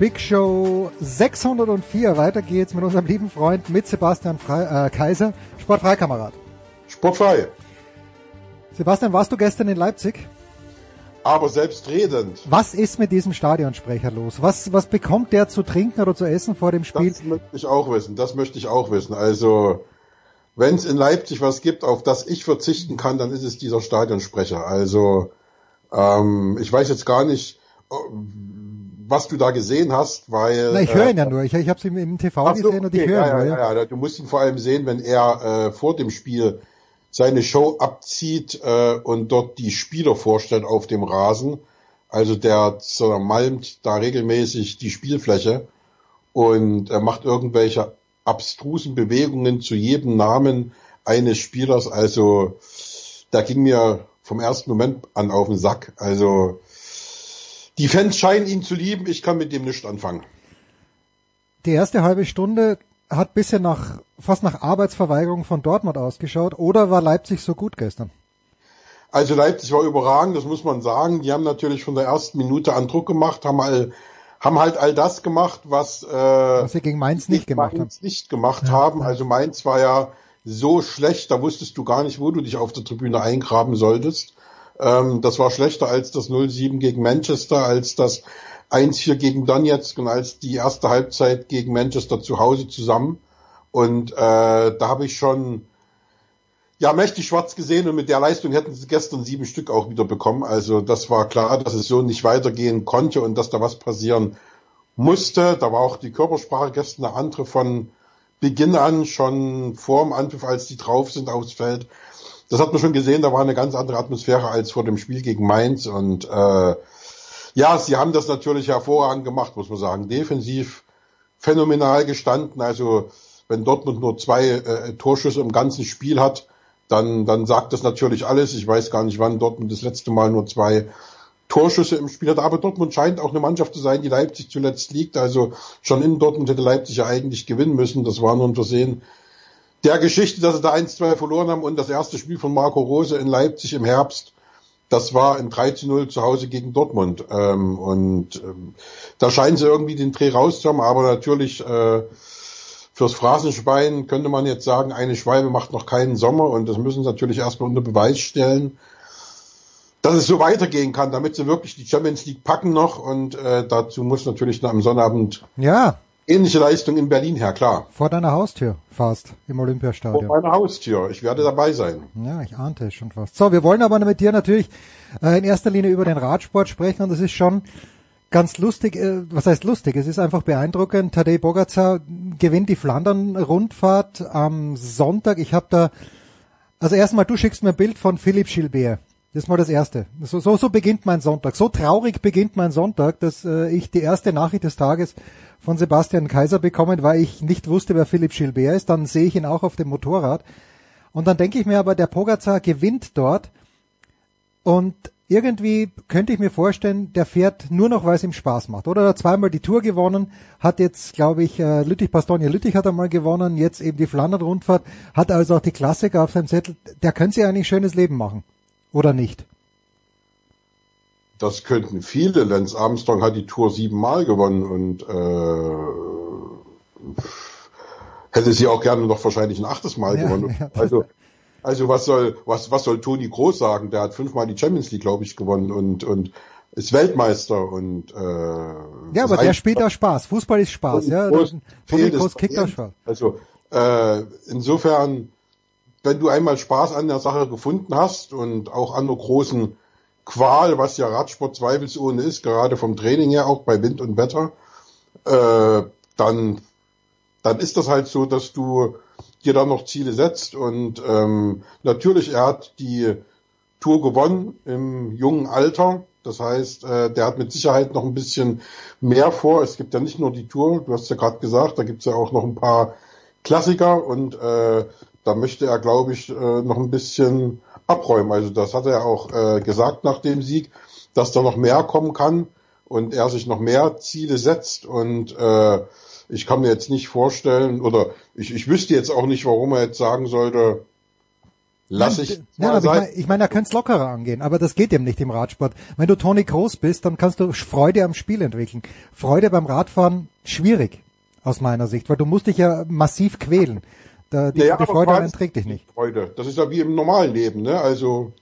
Big Show 604. Weiter geht's mit unserem lieben Freund, mit Sebastian Frei, äh, Kaiser, Sportfreikamerad. Sportfrei. Sebastian, warst du gestern in Leipzig? Aber selbstredend. Was ist mit diesem Stadionsprecher los? Was, was bekommt der zu trinken oder zu essen vor dem Spiel? Das möchte ich auch wissen. Das möchte ich auch wissen. Also, wenn es in Leipzig was gibt, auf das ich verzichten kann, dann ist es dieser Stadionsprecher. Also, ähm, ich weiß jetzt gar nicht, was du da gesehen hast, weil. Na, ich höre ihn ja nur. Ich, ich habe es im, TV Ach gesehen und ich okay, höre ihn ja, nur. ja, ja, ja. Du musst ihn vor allem sehen, wenn er äh, vor dem Spiel seine Show abzieht äh, und dort die Spieler vorstellt auf dem Rasen. Also der zermalmt da regelmäßig die Spielfläche und er macht irgendwelche abstrusen Bewegungen zu jedem Namen eines Spielers. Also da ging mir vom ersten Moment an auf den Sack. Also die Fans scheinen ihn zu lieben, ich kann mit dem nichts anfangen. Die erste halbe Stunde hat bisschen nach, fast nach Arbeitsverweigerung von Dortmund ausgeschaut oder war Leipzig so gut gestern? Also Leipzig war überragend, das muss man sagen. Die haben natürlich von der ersten Minute an Druck gemacht, haben mal haben halt all das gemacht, was, äh, was sie gegen Mainz nicht gemacht Mainz haben. nicht gemacht ja. haben. Also Mainz war ja so schlecht, da wusstest du gar nicht, wo du dich auf der Tribüne eingraben solltest. Ähm, das war schlechter als das 0-7 gegen Manchester, als das 1-4 gegen Donetsk und als die erste Halbzeit gegen Manchester zu Hause zusammen. Und äh, da habe ich schon ja mächtig schwarz gesehen und mit der Leistung hätten sie gestern sieben Stück auch wieder bekommen. Also das war klar, dass es so nicht weitergehen konnte und dass da was passieren musste. Da war auch die Körpersprache gestern eine andere von Beginn an, schon vor dem Anpfiff, als die drauf sind aufs Feld. Das hat man schon gesehen, da war eine ganz andere Atmosphäre als vor dem Spiel gegen Mainz. Und äh, ja, sie haben das natürlich hervorragend gemacht, muss man sagen. Defensiv phänomenal gestanden. Also wenn Dortmund nur zwei äh, Torschüsse im ganzen Spiel hat, dann, dann sagt das natürlich alles. Ich weiß gar nicht, wann Dortmund das letzte Mal nur zwei Torschüsse im Spiel hat. Aber Dortmund scheint auch eine Mannschaft zu sein, die Leipzig zuletzt liegt. Also schon in Dortmund hätte Leipzig ja eigentlich gewinnen müssen. Das war nur ein Versehen der Geschichte, dass sie da 1-2 verloren haben und das erste Spiel von Marco Rose in Leipzig im Herbst, das war in 3 0 zu Hause gegen Dortmund. Ähm, und ähm, da scheinen sie irgendwie den Dreh rauszuhaben, aber natürlich äh, fürs Phrasenschwein könnte man jetzt sagen, eine Schwalbe macht noch keinen Sommer und das müssen sie natürlich erstmal unter Beweis stellen dass es so weitergehen kann, damit sie wirklich die Champions League packen noch und äh, dazu muss natürlich am Sonnabend ja. Ähnliche Leistung in Berlin her, klar. Vor deiner Haustür fast im Olympiastadion. Vor meiner Haustür, ich werde dabei sein. Ja, ich ahnte es schon fast. So, wir wollen aber mit dir natürlich äh, in erster Linie über den Radsport sprechen und das ist schon ganz lustig, äh, was heißt lustig, es ist einfach beeindruckend. Tadej Bogacar gewinnt die Flandern-Rundfahrt am Sonntag. Ich habe da, also erstmal, du schickst mir ein Bild von Philipp Gilbert. Das ist mal das Erste. So, so, so beginnt mein Sonntag. So traurig beginnt mein Sonntag, dass äh, ich die erste Nachricht des Tages von Sebastian Kaiser bekommen, weil ich nicht wusste, wer Philipp Gilbert ist. Dann sehe ich ihn auch auf dem Motorrad. Und dann denke ich mir aber, der Pogacar gewinnt dort. Und irgendwie könnte ich mir vorstellen, der fährt nur noch, weil es ihm Spaß macht. Oder er hat zweimal die Tour gewonnen, hat jetzt, glaube ich, äh, Lüttich, Bastogne Lüttich hat einmal gewonnen, jetzt eben die Flandern-Rundfahrt, hat also auch die Klassiker auf seinem Zettel. Der könnte sich eigentlich ein schönes Leben machen. Oder nicht? Das könnten viele. Lance Armstrong hat die Tour siebenmal gewonnen und äh, hätte sie auch gerne noch wahrscheinlich ein achtes Mal ja, gewonnen. Ja. Also, also was soll was was soll Toni Groß sagen? Der hat fünfmal die Champions League, glaube ich, gewonnen und und ist Weltmeister und äh, ja, aber der spielt auch Spaß. Fußball ist Spaß, ja. Toni Groß kickt auch Spaß. Also äh, insofern wenn du einmal Spaß an der Sache gefunden hast und auch an der großen Qual, was ja Radsport zweifelsohne ist, gerade vom Training her auch bei Wind und Wetter, äh, dann, dann ist das halt so, dass du dir dann noch Ziele setzt und ähm, natürlich, er hat die Tour gewonnen im jungen Alter. Das heißt, äh, der hat mit Sicherheit noch ein bisschen mehr vor. Es gibt ja nicht nur die Tour, du hast ja gerade gesagt, da gibt's ja auch noch ein paar Klassiker und äh, da möchte er, glaube ich, äh, noch ein bisschen abräumen. Also das hat er auch äh, gesagt nach dem Sieg, dass da noch mehr kommen kann und er sich noch mehr Ziele setzt und äh, ich kann mir jetzt nicht vorstellen oder ich, ich wüsste jetzt auch nicht, warum er jetzt sagen sollte, lass ich ja, mal aber sein. Ich meine, ich mein, er könnte es lockerer angehen, aber das geht eben nicht im Radsport. Wenn du Toni Groß bist, dann kannst du Freude am Spiel entwickeln. Freude beim Radfahren schwierig aus meiner Sicht, weil du musst dich ja massiv quälen. Da, die, naja, die Freude Qual trägt dich nicht. Freude. Das ist ja wie im normalen Leben, ne? Also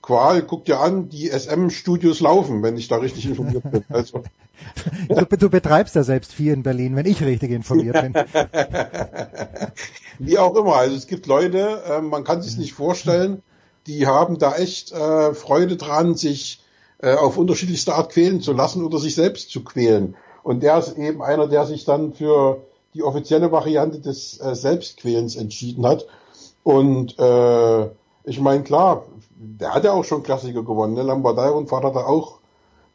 Qual, guck dir an, die SM-Studios laufen, wenn ich da richtig informiert bin. Also. du, du betreibst ja selbst vier in Berlin, wenn ich richtig informiert bin. wie auch immer. Also es gibt Leute, äh, man kann sich nicht vorstellen, die haben da echt äh, Freude dran, sich äh, auf unterschiedlichste Art quälen zu lassen oder sich selbst zu quälen. Und der ist eben einer, der sich dann für die offizielle Variante des äh, Selbstquälens entschieden hat. Und äh, ich meine, klar, der hat ja auch schon Klassiker gewonnen. Ne? Lombardei-Rundfahrt hat er auch,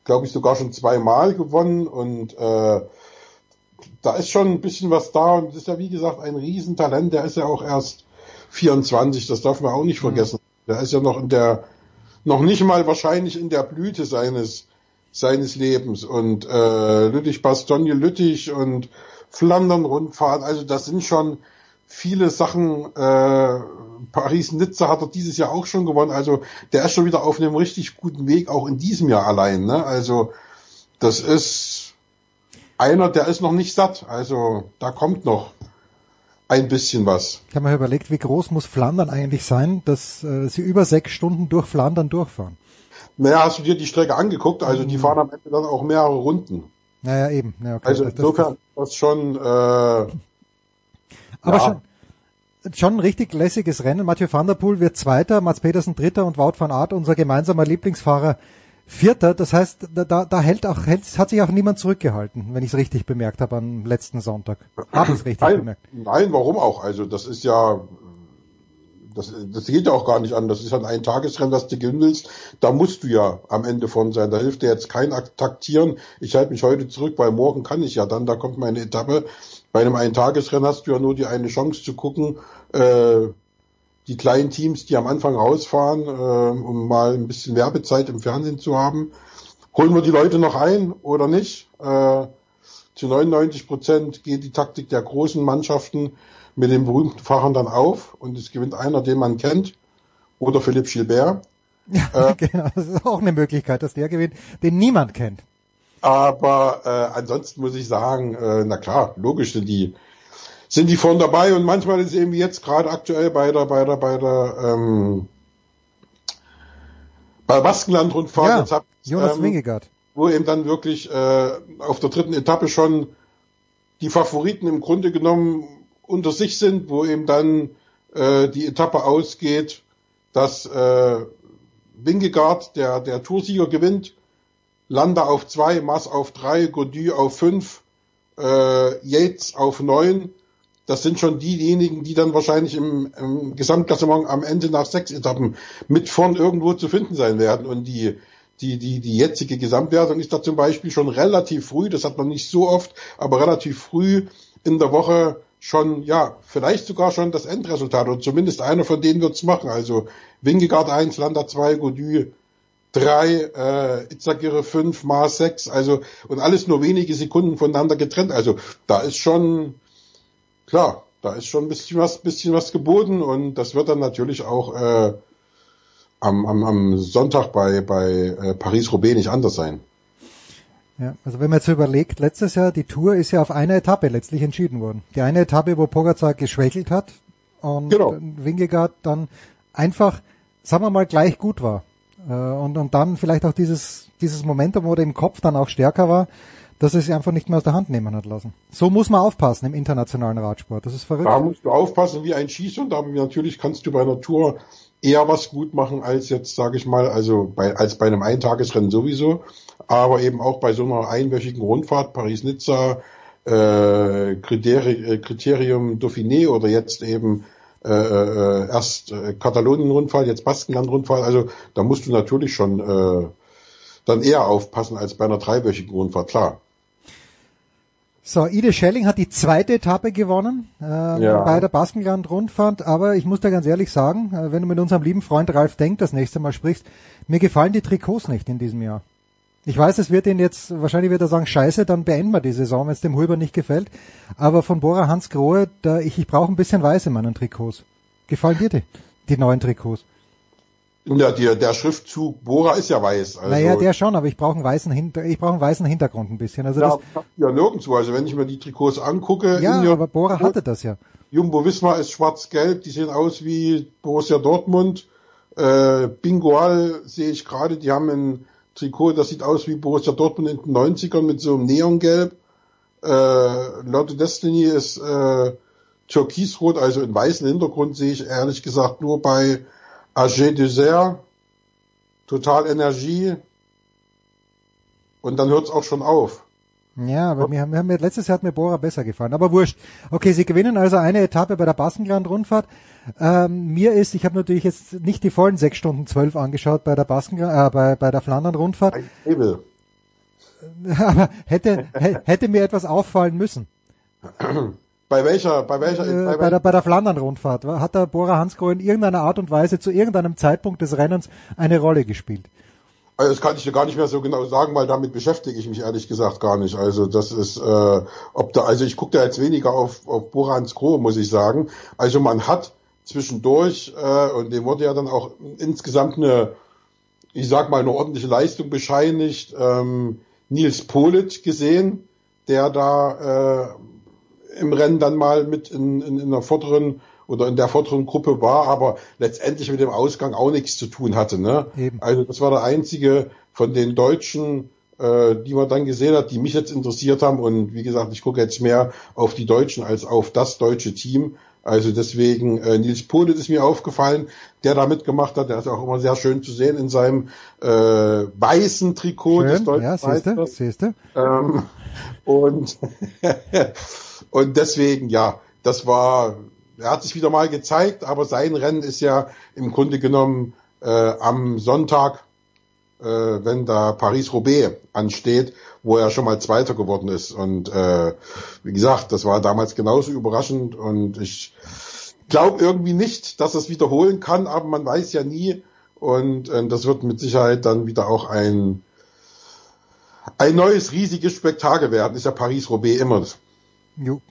glaube ich, sogar schon zweimal gewonnen. Und äh, da ist schon ein bisschen was da. Und das ist ja, wie gesagt, ein Riesentalent. Der ist ja auch erst 24, das darf man auch nicht mhm. vergessen. Mhm. Der ist ja noch in der, noch nicht mal wahrscheinlich in der Blüte seines seines Lebens und äh, Lüttich Bastogne Lüttich und Flandern-Rundfahrt. Also das sind schon viele Sachen. Äh, Paris-Nizza hat er dieses Jahr auch schon gewonnen. Also der ist schon wieder auf einem richtig guten Weg, auch in diesem Jahr allein. Ne? Also das ist einer, der ist noch nicht satt. Also da kommt noch ein bisschen was. Ich habe mir überlegt, wie groß muss Flandern eigentlich sein, dass äh, sie über sechs Stunden durch Flandern durchfahren. Naja, hast du dir die Strecke angeguckt? Also die fahren am Ende dann auch mehrere Runden. Naja, eben. Ja, okay. Also insofern das, das schon. Äh, Aber ja. schon, schon ein richtig lässiges Rennen. Mathieu van der Poel wird Zweiter, Mats Pedersen Dritter und Wout van Aert, unser gemeinsamer Lieblingsfahrer, Vierter. Das heißt, da, da, da hält auch, hält, hat sich auch niemand zurückgehalten, wenn ich es richtig bemerkt habe am letzten Sonntag. Habe ich es richtig Nein, bemerkt. nein, warum auch? Also das ist ja, das, das geht ja auch gar nicht an. Das ist ja ein Eintagesrennen, das du gewinnen willst. Da musst du ja am Ende von sein. Da hilft dir jetzt kein Akt- Taktieren. Ich halte mich heute zurück, weil morgen kann ich ja dann. Da kommt meine Etappe. Bei einem Eintagesrennen hast du ja nur die eine Chance zu gucken, äh, die kleinen Teams, die am Anfang rausfahren, äh, um mal ein bisschen Werbezeit im Fernsehen zu haben. Holen wir die Leute noch ein oder nicht? Äh, zu 99 Prozent geht die Taktik der großen Mannschaften mit den berühmten Fahrern dann auf und es gewinnt einer, den man kennt, oder Philipp Gilbert. Ja, genau. Das ist auch eine Möglichkeit, dass der gewinnt, den niemand kennt. Aber äh, ansonsten muss ich sagen, äh, na klar, logisch sind die sind die vorn dabei und manchmal ist eben jetzt gerade aktuell bei der bei der bei der ähm, bei Baskenland-Rundfahrt Ja, jetzt habt, Jonas ähm, Wingegaard. wo eben dann wirklich äh, auf der dritten Etappe schon die Favoriten im Grunde genommen unter sich sind, wo eben dann äh, die Etappe ausgeht, dass äh, Wingegaard, der, der Toursieger gewinnt, Landa auf zwei, Mass auf drei, Gody auf fünf, äh, Yates auf neun. Das sind schon diejenigen, die dann wahrscheinlich im, im Gesamtklassement am Ende nach sechs Etappen mit vorn irgendwo zu finden sein werden. Und die, die, die, die jetzige Gesamtwertung ist da zum Beispiel schon relativ früh, das hat man nicht so oft, aber relativ früh in der Woche schon, ja, vielleicht sogar schon das Endresultat oder zumindest einer von denen wird's machen. Also Wingegaard 1, Landa 2, Gody 3, äh, Itzagirre 5, Mars 6, also und alles nur wenige Sekunden voneinander getrennt. Also da ist schon, klar, da ist schon ein bisschen was, bisschen was geboten und das wird dann natürlich auch äh, am, am, am Sonntag bei, bei äh, Paris-Roubaix nicht anders sein. Ja, also wenn man jetzt so überlegt, letztes Jahr, die Tour ist ja auf eine Etappe letztlich entschieden worden. Die eine Etappe, wo Pogacar geschwächelt hat und Genau. Wingegaard dann einfach, sagen wir mal, gleich gut war. Äh, Und, und dann vielleicht auch dieses, dieses Momentum, wo der im Kopf dann auch stärker war, dass er sich einfach nicht mehr aus der Hand nehmen hat lassen. So muss man aufpassen im internationalen Radsport. Das ist verrückt. Da musst du aufpassen wie ein Schießhund, aber natürlich kannst du bei einer Tour eher was gut machen als jetzt, sage ich mal, also bei, als bei einem Eintagesrennen sowieso, aber eben auch bei so einer einwöchigen Rundfahrt, Paris-Nizza, äh, Kriteri äh, Kriterium Dauphiné oder jetzt eben äh, äh, erst äh, Katalonien-Rundfahrt, jetzt Baskenland-Rundfahrt, also da musst du natürlich schon äh, dann eher aufpassen als bei einer dreiwöchigen Rundfahrt, klar. So, Ide Schelling hat die zweite Etappe gewonnen äh, Ja. bei der Baskenland-Rundfahrt, aber ich muss da ganz ehrlich sagen, äh, wenn du mit unserem lieben Freund Ralf Denk das nächste Mal sprichst, mir gefallen die Trikots nicht in diesem Jahr. Ich weiß, es wird ihn jetzt, wahrscheinlich wird er sagen, scheiße, dann beenden wir die Saison, wenn es dem Huber nicht gefällt. Aber von Bora Hans Grohe, da, ich, ich brauche ein bisschen Weiß in meinen Trikots. Gefallen dir die, die neuen Trikots? Ja, der, der Schriftzug Bora ist ja weiß. Also, naja, der schon, aber ich brauche einen weißen Hinter, ich brauche einen weißen Hintergrund ein bisschen. Also ja, das, ja nirgendwo. Also wenn ich mir die Trikots angucke, ja, aber Bora hatte das ja. Jumbo Visma ist schwarz-gelb, die sehen aus wie Borussia Dortmund. Äh, Bingoal sehe ich gerade, die haben ein Trikot, das sieht aus wie Borussia Dortmund in den 90ern mit so einem Neongelb. Äh, Lotto Destiny ist äh, türkisrot, also in weißen Hintergrund sehe ich ehrlich gesagt nur bei AG Dessert, Total Energie und dann hört es auch schon auf. Ja, aber mir, mir, mir, letztes Jahr hat mir Bora besser gefallen. Aber wurscht. Okay, sie gewinnen also eine Etappe bei der Baskenland-Rundfahrt. Ähm, mir ist, ich habe natürlich jetzt nicht die vollen sechs Stunden zwölf angeschaut bei der Baskenland, äh, bei, bei der Flandern-Rundfahrt. Aber hätte, hätte mir etwas auffallen müssen. Bei welcher, bei welcher, Äh, bei, bei der, bei der Flandern-Rundfahrt hat der Bora Hansgrohe in irgendeiner Art und Weise zu irgendeinem Zeitpunkt des Rennens eine Rolle gespielt. Also das kann ich dir gar nicht mehr so genau sagen, weil damit beschäftige ich mich ehrlich gesagt gar nicht. Also das ist, äh, ob da, also ich gucke da jetzt weniger auf, auf Borans Grohe, muss ich sagen. Also man hat zwischendurch, äh, und dem wurde ja dann auch insgesamt eine, ich sag mal, eine ordentliche Leistung bescheinigt, ähm, Nils Polit gesehen, der da äh, im Rennen dann mal mit in, in, in der vorderen oder in der vorderen Gruppe war, aber letztendlich mit dem Ausgang auch nichts zu tun hatte. Ne? Eben. Also das war der einzige von den Deutschen, äh, die man dann gesehen hat, die mich jetzt interessiert haben. Und wie gesagt, ich gucke jetzt mehr auf die Deutschen als auf das deutsche Team. Also deswegen, äh, Nils Polit ist mir aufgefallen, der da mitgemacht hat. Der ist auch immer sehr schön zu sehen in seinem äh, weißen Trikot des Schön, deutschen ja, siehst du, Meisters. siehst du. Ähm, und, und deswegen, ja, das war, er hat sich wieder mal gezeigt, aber sein Rennen ist ja im Grunde genommen äh, am Sonntag, äh, wenn da Paris-Roubaix ansteht, wo er schon mal Zweiter geworden ist. Und äh, wie gesagt, das war damals genauso überraschend und ich glaube irgendwie nicht, dass es wiederholen kann, aber man weiß ja nie. Und äh, das wird mit Sicherheit dann wieder auch ein ein neues riesiges Spektakel werden. Ist ja Paris-Roubaix immer. Jo.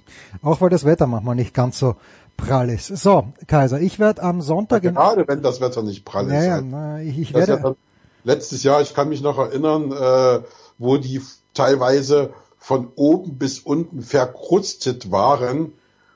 Auch weil das Wetter manchmal nicht ganz so prall ist. So, Kaiser, ich werde am Sonntag in, Gerade wenn das Wetter nicht prall ist. ja, ja, halt. na, ich, ich ja werde, dann letztes Jahr, ich kann mich noch erinnern, äh, wo die teilweise von oben bis unten verkrustet waren,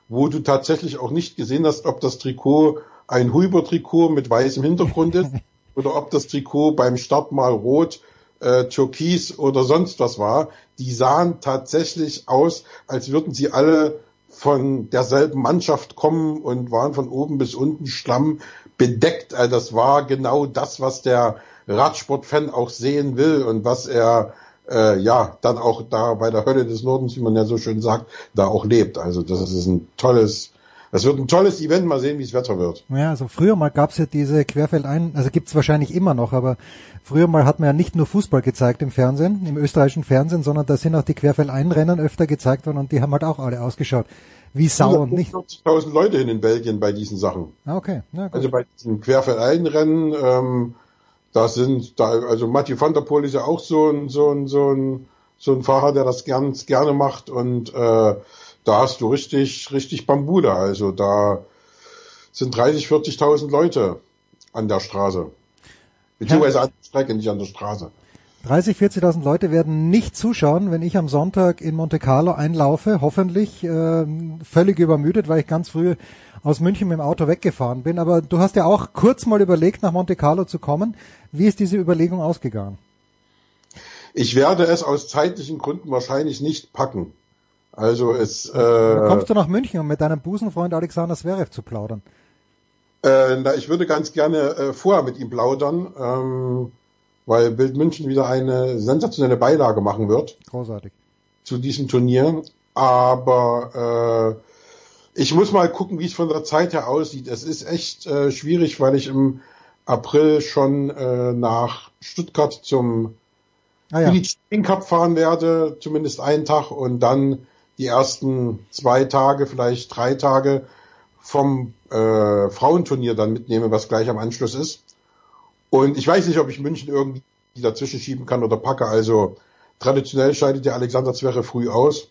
wo du tatsächlich auch nicht gesehen hast, ob das Trikot ein Huber-Trikot mit weißem Hintergrund ist oder ob das Trikot beim Start mal rot, äh, türkis oder sonst was war. Die sahen tatsächlich aus, als würden sie alle von derselben Mannschaft kommen und waren von oben bis unten Schlamm bedeckt. Also das war genau das, was der Radsportfan auch sehen will und was er äh, ja dann auch da bei der Hölle des Nordens, wie man ja so schön sagt, da auch lebt. Also das ist ein tolles, das wird ein tolles Event. Mal sehen, wie das Wetter wird. Ja, also früher mal gab's ja diese Querfeldein, also gibt's wahrscheinlich immer noch, aber früher mal hat man ja nicht nur Fußball gezeigt im Fernsehen, im österreichischen Fernsehen, sondern da sind auch die Querfeldeinrennen öfter gezeigt worden und die haben halt auch alle ausgeschaut. Wie Sau und nicht. 40.000 Leute hin in Belgien bei diesen Sachen. Ah, okay. Na gut. Also bei diesen Querfeldeinrennen, ähm, da sind, da, also Mathieu van der Poel ist ja auch so ein, so ein, so ein, so ein Fahrer, der das ganz gerne macht und äh, da hast du richtig, richtig Bambuda. Also da sind 30, 40.000 Leute an der Straße. Beziehungsweise an der Strecke, nicht an der Straße. 30, 40.000 Leute werden nicht zuschauen, wenn ich am Sonntag in Monte Carlo einlaufe, hoffentlich äh, völlig übermüdet, weil ich ganz früh aus München mit dem Auto weggefahren bin. Aber du hast ja auch kurz mal überlegt, nach Monte Carlo zu kommen. Wie ist diese Überlegung ausgegangen? Ich werde es aus zeitlichen Gründen wahrscheinlich nicht packen. Also es äh, kommst du nach München, um mit deinem Busenfreund Alexander Zverev zu plaudern. Äh, na, ich würde ganz gerne äh, vorher mit ihm plaudern, ähm, weil Bild München wieder eine sensationelle Beilage machen wird Großartig. zu diesem Turnier. Aber äh, ich muss mal gucken, wie es von der Zeit her aussieht. Es ist echt äh, schwierig, weil ich im April schon äh, nach Stuttgart zum Ah ja. Cup fahren werde, zumindest einen Tag und dann die ersten zwei Tage, vielleicht drei Tage vom äh, Frauenturnier dann mitnehme, was gleich am Anschluss ist. Und ich weiß nicht, ob ich München irgendwie dazwischen schieben kann oder packe. Also traditionell scheidet der Alexander Zverev früh aus.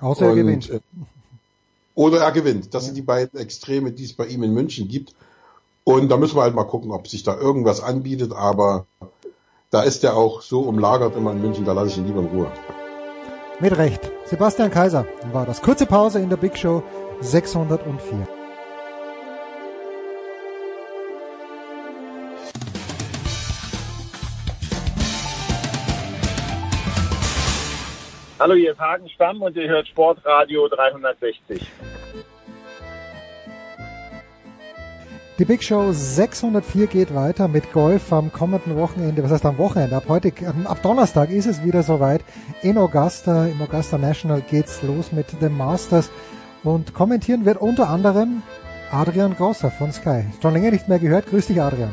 Außer er gewinnt. äh, Oder er gewinnt. Das sind die beiden Extreme, die es bei ihm in München gibt. Und da müssen wir halt mal gucken, ob sich da irgendwas anbietet. Aber da ist er auch so umlagert immer in München, da lasse ich ihn lieber in Ruhe. Mit Recht. Sebastian Kaiser war das. Kurze Pause in der Big Show 604. Hallo, hier ist Hagen Stamm und ihr hört Sportradio 360. Die Big Show 604 geht weiter mit Golf am kommenden Wochenende. Was heißt am Wochenende? Ab heute, ab Donnerstag ist es wieder soweit. In Augusta, im Augusta National geht's los mit dem Masters. Und kommentieren wird unter anderem Adrian Grosser von Sky. Schon länger nicht mehr gehört. Grüß dich, Adrian.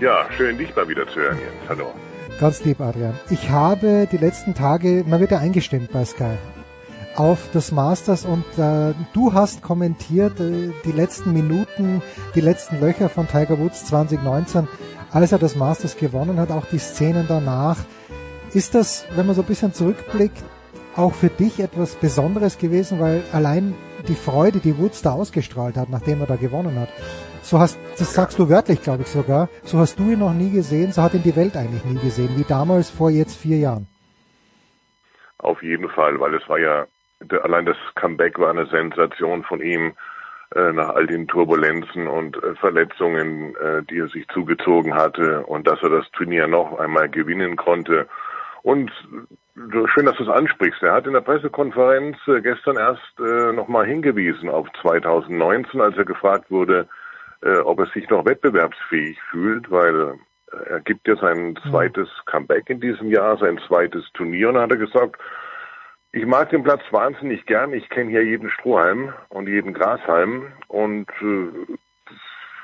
Ja, schön dich mal wieder zu hören jetzt. Hallo. Ganz lieb, Adrian. Ich habe die letzten Tage, man wird ja eingestimmt bei Sky, auf das Masters und äh, du hast kommentiert äh, die letzten Minuten, die letzten Löcher von Tiger Woods 2019, als er das Masters gewonnen hat, auch die Szenen danach. Ist das, wenn man so ein bisschen zurückblickt, auch für dich etwas Besonderes gewesen, weil allein die Freude, die Woods da ausgestrahlt hat, nachdem er da gewonnen hat, so hast, das sagst du wörtlich, glaube ich sogar, so hast du ihn noch nie gesehen, so hat ihn die Welt eigentlich nie gesehen, wie damals vor jetzt vier Jahren. Auf jeden Fall, weil es war ja, allein das Comeback war eine Sensation von ihm äh, nach all den Turbulenzen und äh, Verletzungen, äh, die er sich zugezogen hatte und dass er das Turnier noch einmal gewinnen konnte. Und schön, dass du es ansprichst. Er hat in der Pressekonferenz gestern erst äh, nochmal hingewiesen auf 2019, als er gefragt wurde, äh, ob er sich noch wettbewerbsfähig fühlt, weil er gibt ja sein mhm. zweites Comeback in diesem Jahr, sein zweites Turnier und hat er gesagt, ich mag den Platz wahnsinnig gern. Ich kenne hier jeden Strohhalm und jeden Grashalm und äh,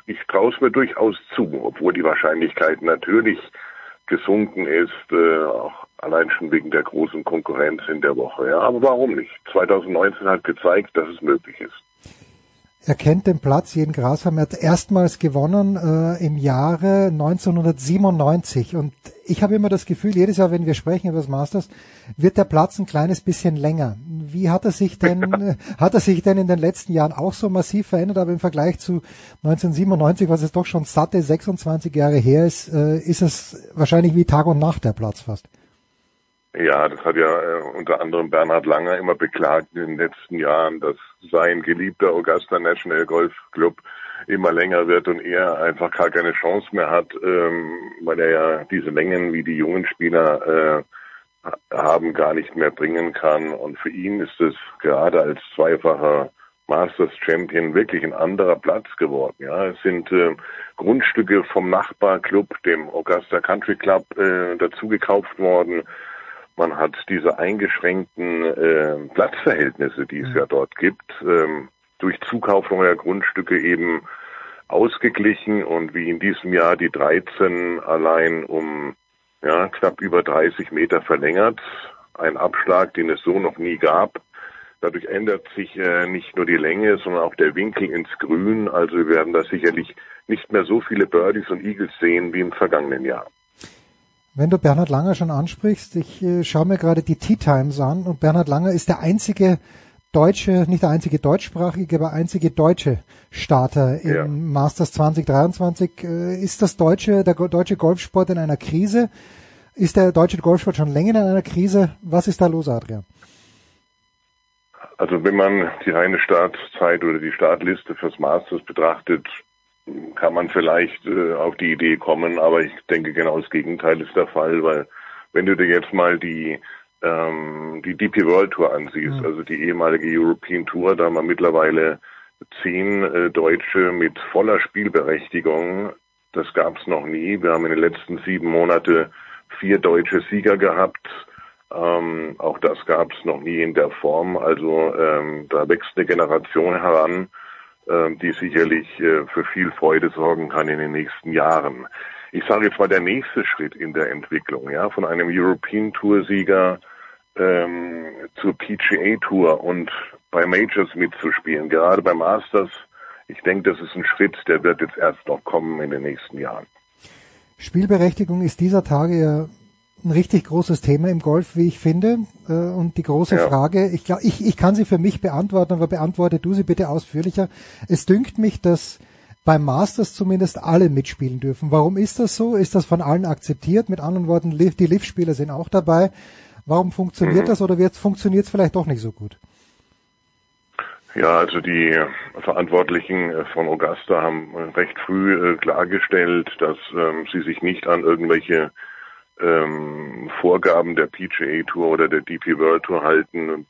ich traue es mir durchaus zu, obwohl die Wahrscheinlichkeit natürlich gesunken ist, äh, auch allein schon wegen der großen Konkurrenz in der Woche. Ja, aber warum nicht? 2019 hat gezeigt, dass es möglich ist. Er kennt den Platz, jeden Grashalm. Er hat erstmals gewonnen äh, im Jahre 1997. Und ich habe immer das Gefühl, jedes Jahr, wenn wir sprechen über das Masters, wird der Platz ein kleines bisschen länger. Wie hat er sich denn, hat er sich denn in den letzten Jahren auch so massiv verändert? Aber im Vergleich zu 1997, was es doch schon satte 26 Jahre her ist, äh, ist es wahrscheinlich wie Tag und Nacht der Platz fast. Ja, das hat ja äh, unter anderem Bernhard Langer immer beklagt in den letzten Jahren, dass sein geliebter Augusta National Golf Club immer länger wird und er einfach gar keine Chance mehr hat, ähm, weil er ja diese Mengen wie die jungen Spieler äh, haben gar nicht mehr bringen kann. Und für ihn ist es gerade als zweifacher Masters Champion wirklich ein anderer Platz geworden. Ja, es sind äh, Grundstücke vom Nachbarclub, dem Augusta Country Club, äh, dazu gekauft worden. Man hat diese eingeschränkten äh, Platzverhältnisse, die es mhm. ja dort gibt, ähm, durch Zukauf neuer Grundstücke eben ausgeglichen und wie in diesem Jahr die 13 allein um ja, knapp über 30 Meter verlängert. Ein Abschlag, den es so noch nie gab. Dadurch ändert sich äh, nicht nur die Länge, sondern auch der Winkel ins Grün. Also wir werden da sicherlich nicht mehr so viele Birdies und Eagles sehen wie im vergangenen Jahr. Wenn du Bernhard Langer schon ansprichst, ich äh, schaue mir gerade die Tea Times an und Bernhard Langer ist der einzige deutsche, nicht der einzige deutschsprachige, aber einzige deutsche Starter im ja. Masters 2023. Äh, ist das deutsche, der deutsche Golfsport in einer Krise? Ist der deutsche Golfsport schon länger in einer Krise? Was ist da los, Adrian? Also wenn man die reine Startzeit oder die Startliste fürs Masters betrachtet, kann man vielleicht äh, auf die Idee kommen, aber ich denke genau das Gegenteil ist der Fall, weil wenn du dir jetzt mal die ähm, die DP World Tour ansiehst, mhm. also die ehemalige European Tour, da haben wir mittlerweile zehn äh, Deutsche mit voller Spielberechtigung. Das gab es noch nie. Wir haben in den letzten sieben Monaten vier deutsche Sieger gehabt. Ähm, auch das gab es noch nie in der Form. Also ähm, da wächst eine Generation heran, ähm, die sicherlich äh, für viel Freude sorgen kann in den nächsten Jahren. Ich sage jetzt mal der nächste Schritt in der Entwicklung, ja, von einem European Tour Sieger ähm, zur PGA Tour und bei Majors mitzuspielen, gerade bei Masters. Ich denke, das ist ein Schritt, der wird jetzt erst noch kommen in den nächsten Jahren. Spielberechtigung ist dieser Tage ja ein richtig großes Thema im Golf, wie ich finde. Äh, und die große ja. Frage, ich glaube, ich, ich kann sie für mich beantworten, aber beantworte du sie bitte ausführlicher. Es dünkt mich, dass beim Masters zumindest alle mitspielen dürfen. Warum ist das so? Ist das von allen akzeptiert? Mit anderen Worten, die Liv-Spieler sind auch dabei. Warum funktioniert mhm. das oder funktioniert es vielleicht doch nicht so gut? Ja, also die Verantwortlichen von Augusta haben recht früh äh, klargestellt, dass ähm, sie sich nicht an irgendwelche ähm, Vorgaben der PGA Tour oder der DP World Tour halten.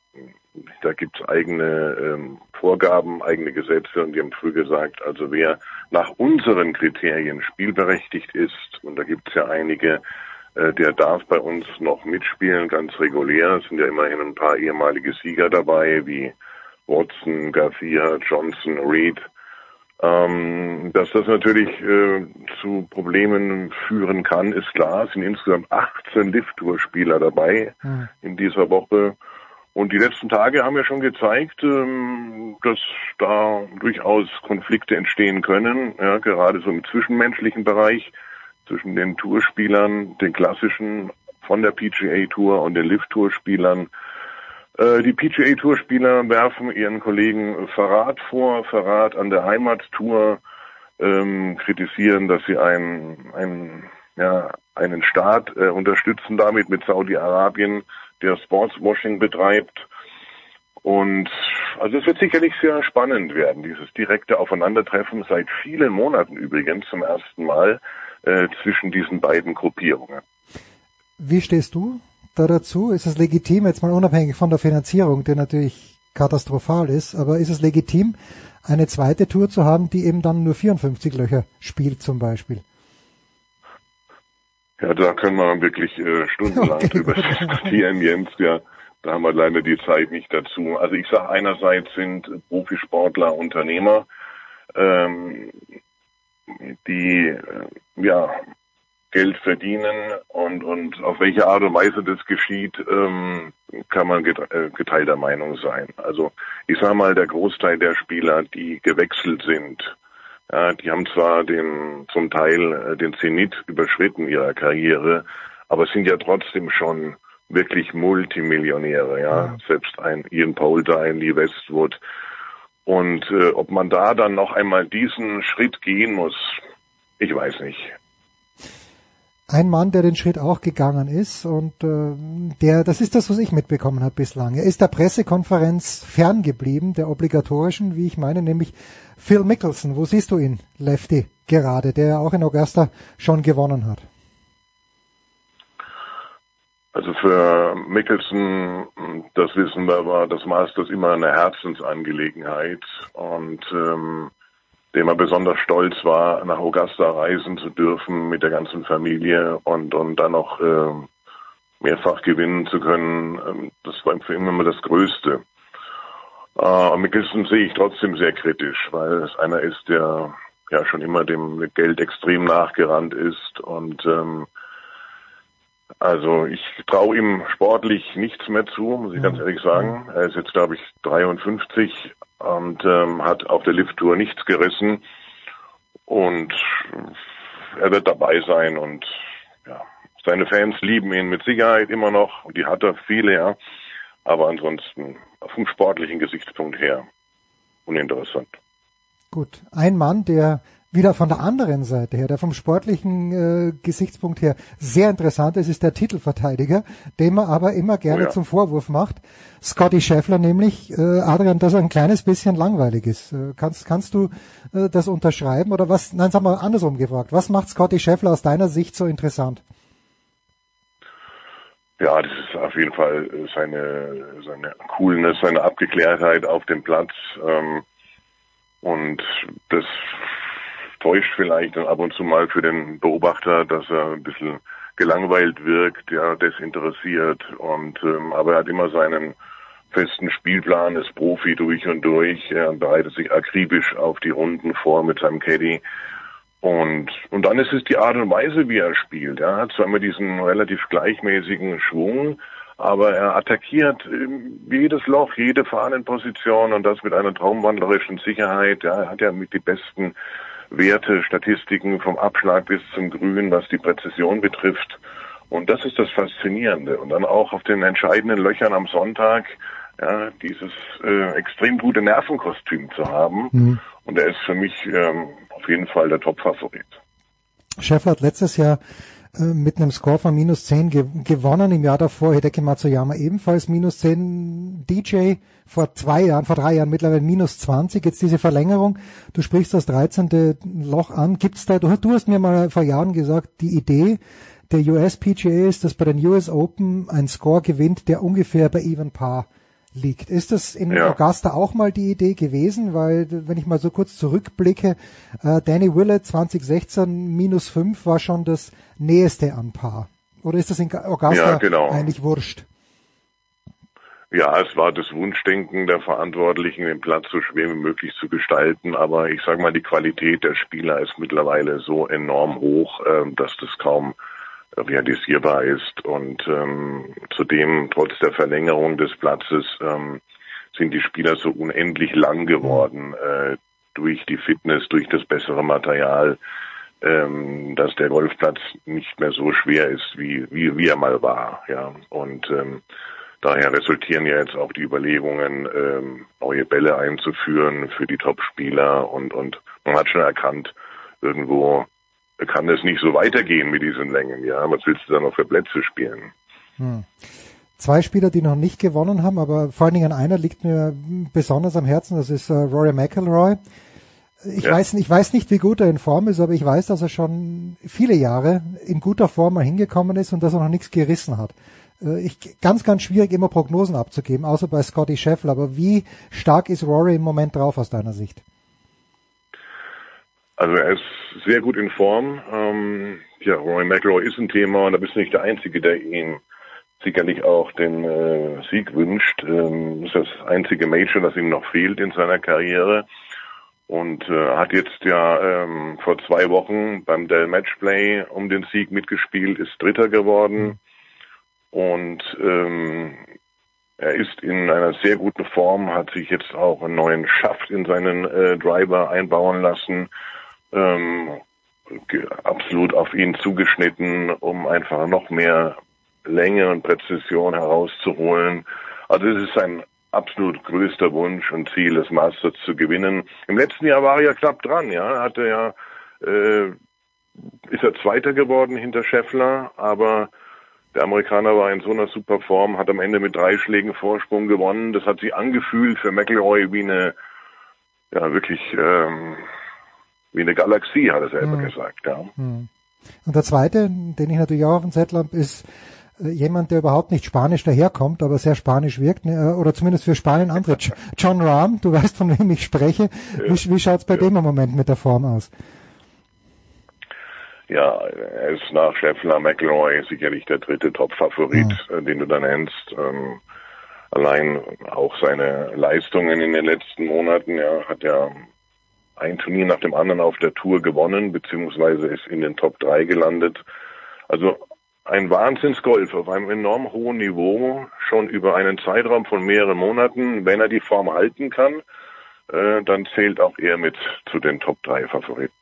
Da gibt's eigene ähm, Vorgaben, eigene Gesetze und die haben früh gesagt, also wer nach unseren Kriterien spielberechtigt ist, und da gibt's ja einige, äh, der darf bei uns noch mitspielen, ganz regulär. Es sind ja immerhin ein paar ehemalige Sieger dabei, wie Watson, Garcia, Johnson, Reed. Ähm, dass das natürlich äh, zu Problemen führen kann, ist klar. Es sind insgesamt 18 Lift-Tour-Spieler dabei mhm. in dieser Woche. Und die letzten Tage haben ja schon gezeigt, ähm, dass da durchaus Konflikte entstehen können, ja, gerade so im zwischenmenschlichen Bereich zwischen den Tourspielern, den klassischen von der PGA Tour und den Lift Tour Spielern. Äh, die PGA Tour Spieler werfen ihren Kollegen Verrat vor, Verrat an der Heimattour, ähm, kritisieren, dass sie einen, einen, ja, einen Staat äh, unterstützen damit mit Saudi-Arabien, der Sportswashing betreibt. Und also es wird sicherlich sehr spannend werden, dieses direkte Aufeinandertreffen seit vielen Monaten übrigens zum ersten Mal äh, zwischen diesen beiden Gruppierungen. Wie stehst du da dazu? Ist es legitim, jetzt mal unabhängig von der Finanzierung, die natürlich katastrophal ist, aber ist es legitim, eine zweite Tour zu haben, die eben dann nur 54 Löcher spielt zum Beispiel? Ja, da können wir wirklich äh, stundenlang okay. drüber diskutieren, Jens. Ja, da haben wir leider die Zeit nicht dazu. Also ich sage einerseits sind Profisportler Unternehmer, ähm, die äh, ja Geld verdienen und, und auf welche Art und Weise das geschieht, ähm, kann man äh, geteilter Meinung sein. Also ich sage mal, der Großteil der Spieler, die gewechselt sind, ja, die haben zwar den, zum Teil äh, den Zenit überschritten ihrer Karriere, aber sind ja trotzdem schon wirklich Multimillionäre, ja. ja. Selbst ein Ian Poulter, ein Lee Westwood. Und äh, ob man da dann noch einmal diesen Schritt gehen muss, ich weiß nicht ein Mann, der den Schritt auch gegangen ist und äh, der, das ist das, was ich mitbekommen habe bislang. Er ist der Pressekonferenz ferngeblieben, der obligatorischen, wie ich meine, nämlich Phil Mickelson. Wo siehst du ihn, Lefty, gerade, der auch in Augusta schon gewonnen hat? Also für Mickelson, das wissen wir, war das Masters immer eine Herzensangelegenheit und ähm, dem er besonders stolz war, nach Augusta reisen zu dürfen mit der ganzen Familie und, und dann noch äh, mehrfach gewinnen zu können. Ähm, das war für ihn immer das Größte. Äh, Mickelson sehe ich trotzdem sehr kritisch, weil es einer ist, der ja schon immer dem Geld extrem nachgerannt ist und ähm, also ich traue ihm sportlich nichts mehr zu, muss ich ganz ehrlich sagen. Er ist jetzt, glaube ich, 53, und ähm, hat auf der Lift-Tour nichts gerissen. Und er wird dabei sein und ja, seine Fans lieben ihn mit Sicherheit immer noch und die hat er viele, ja. Aber ansonsten vom sportlichen Gesichtspunkt her uninteressant. Gut, ein Mann, der wieder von der anderen Seite her, der vom sportlichen äh, Gesichtspunkt her sehr interessant ist, ist der Titelverteidiger, den man aber immer gerne oh ja. zum Vorwurf macht. Scotty Scheffler nämlich, äh, Adrian, dass er ein kleines bisschen langweilig ist. Äh, kannst, kannst du äh, das unterschreiben oder was, nein, sag mal andersrum gefragt, was macht Scotty Scheffler aus deiner Sicht so interessant? Ja, das ist auf jeden Fall seine, seine Coolness, seine Abgeklärtheit auf dem Platz. Ähm, und das täuscht vielleicht ab und zu mal für den Beobachter, dass er ein bisschen gelangweilt wirkt, ja, desinteressiert und ähm, aber er hat immer seinen festen Spielplan, ist Profi durch und durch, er bereitet sich akribisch auf die Runden vor mit seinem Caddy und und dann ist es die Art und Weise, wie er spielt. Er hat zwar immer diesen relativ gleichmäßigen Schwung, aber er attackiert ähm, jedes Loch, jede Fahnenposition und das mit einer traumwandlerischen Sicherheit. Er hat ja mit die besten Werte, Statistiken vom Abschlag bis zum Grün, was die Präzision betrifft. Und das ist das Faszinierende. Und dann auch auf den entscheidenden Löchern am Sonntag ja, dieses äh, extrem gute Nervenkostüm zu haben. Mhm. Und er ist für mich ähm, auf jeden Fall der Top-Favorit. Schäffler hat letztes Jahr mit einem Score von minus 10 ge gewonnen. Im Jahr davor Hideki Matsuyama ebenfalls minus 10. DJ vor zwei Jahren, vor drei Jahren mittlerweile minus 20. Jetzt diese Verlängerung. Du sprichst das 13. Loch an. Gibt's da, du, du hast mir mal vor Jahren gesagt, die Idee der US PGA ist, dass bei den US Open ein Score gewinnt, der ungefähr bei Even Par liegt. Ist das in ja. Augusta auch mal die Idee gewesen? Weil, wenn ich mal so kurz zurückblicke, äh, Danny Willett 2016 minus 5 war schon das nächste an Paar. Oder ist das in Augusta ja, genau. eigentlich wurscht? Ja, es war das Wunschdenken der Verantwortlichen, den Platz so schwer wie möglich zu gestalten. Aber ich sage mal, die Qualität der Spieler ist mittlerweile so enorm hoch, äh, dass das kaum realisierbar ist. Und ähm, zudem, trotz der Verlängerung des Platzes, ähm, sind die Spieler so unendlich lang geworden äh, durch die Fitness, durch das bessere Material, ähm, dass der Golfplatz nicht mehr so schwer ist, wie, wie, wie er mal war. Ja. Und ähm, daher resultieren ja jetzt auch die Überlegungen, ähm, neue Bälle einzuführen für die Topspieler und, und man hat schon erkannt, irgendwo kann es nicht so weitergehen mit diesen Längen. Ja, was willst du da noch für Plätze spielen? Hm. zwei Spieler, die noch nicht gewonnen haben, aber vor allen Dingen einer liegt mir besonders am Herzen, das ist äh, Rory McIlroy. Ich, Ja. weiß, ich weiß nicht, wie gut er in Form ist, aber ich weiß, dass er schon viele Jahre in guter Form mal hingekommen ist und dass er noch nichts gerissen hat. Äh, Ich, ganz, ganz schwierig, immer Prognosen abzugeben, außer bei Scotty Scheffler. Aber wie stark ist Rory im Moment drauf aus deiner Sicht? Also er ist sehr gut in Form. Ähm, ja, Roy McIlroy ist ein Thema und da bist du nicht der Einzige, der ihm sicherlich auch den äh, Sieg wünscht. Ähm, ist das einzige Major, das ihm noch fehlt in seiner Karriere. Und äh, hat jetzt ja ähm, vor zwei Wochen beim Dell Matchplay um den Sieg mitgespielt, ist Dritter geworden. Und ähm, er ist in einer sehr guten Form, hat sich jetzt auch einen neuen Schaft in seinen äh, Driver einbauen lassen. Ähm, absolut auf ihn zugeschnitten, um einfach noch mehr Länge und Präzision herauszuholen. Also es ist sein absolut größter Wunsch und Ziel, das Masters zu gewinnen. Im letzten Jahr war er ja knapp dran, ja, hatte ja äh, ist er Zweiter geworden hinter Scheffler, aber der Amerikaner war in so einer super Form, hat am Ende mit drei Schlägen Vorsprung gewonnen. Das hat sich angefühlt für McIlroy wie eine, ja wirklich ähm, wie eine Galaxie, hat er selber Mhm. gesagt. Ja. Hm. Und der zweite, den ich natürlich auch auf dem Zettel habe, ist äh, jemand, der überhaupt nicht spanisch daherkommt, aber sehr spanisch wirkt, ne, äh, oder zumindest für Spanien andere. J- John Rahm, du weißt, von wem ich spreche. Wie, wie schaut's bei dem im Moment mit der Form aus? Ja, er ist nach Scheffler, McIlroy sicherlich der dritte Top-Favorit, äh, den du da nennst. Ähm, allein auch seine Leistungen in den letzten Monaten, ja, hat er ein Turnier nach dem anderen auf der Tour gewonnen, beziehungsweise ist in den Top 3 gelandet. Also ein Wahnsinnsgolf auf einem enorm hohen Niveau, schon über einen Zeitraum von mehreren Monaten. Wenn er die Form halten kann, äh, dann zählt auch er mit zu den Top 3 Favoriten.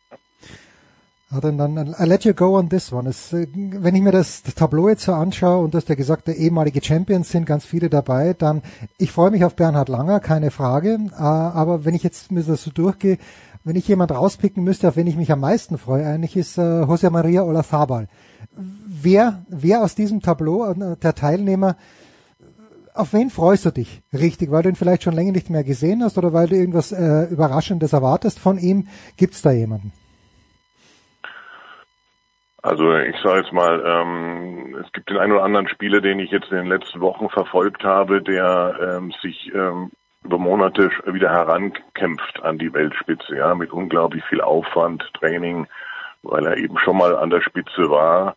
Ja, dann, dann I let you go on this one. Es, äh, wenn ich mir das, das Tableau jetzt so anschaue und dass der gesagt, der ehemalige Champions sind ganz viele dabei, dann ich freue mich auf Bernhard Langer, keine Frage. Äh, aber wenn ich jetzt mir das so durchgehe, wenn ich jemand rauspicken müsste, auf wen ich mich am meisten freue, eigentlich ist äh, José María Olazabal. Wer, wer aus diesem Tableau äh, der Teilnehmer auf wen freust du dich richtig? Weil du ihn vielleicht schon länger nicht mehr gesehen hast oder weil du irgendwas äh, Überraschendes erwartest von ihm? Gibt's da jemanden? Also ich sage jetzt mal, ähm, es gibt den einen oder anderen Spieler, den ich jetzt in den letzten Wochen verfolgt habe, der ähm, sich ähm, über Monate wieder herankämpft an die Weltspitze, ja, mit unglaublich viel Aufwand, Training, weil er eben schon mal an der Spitze war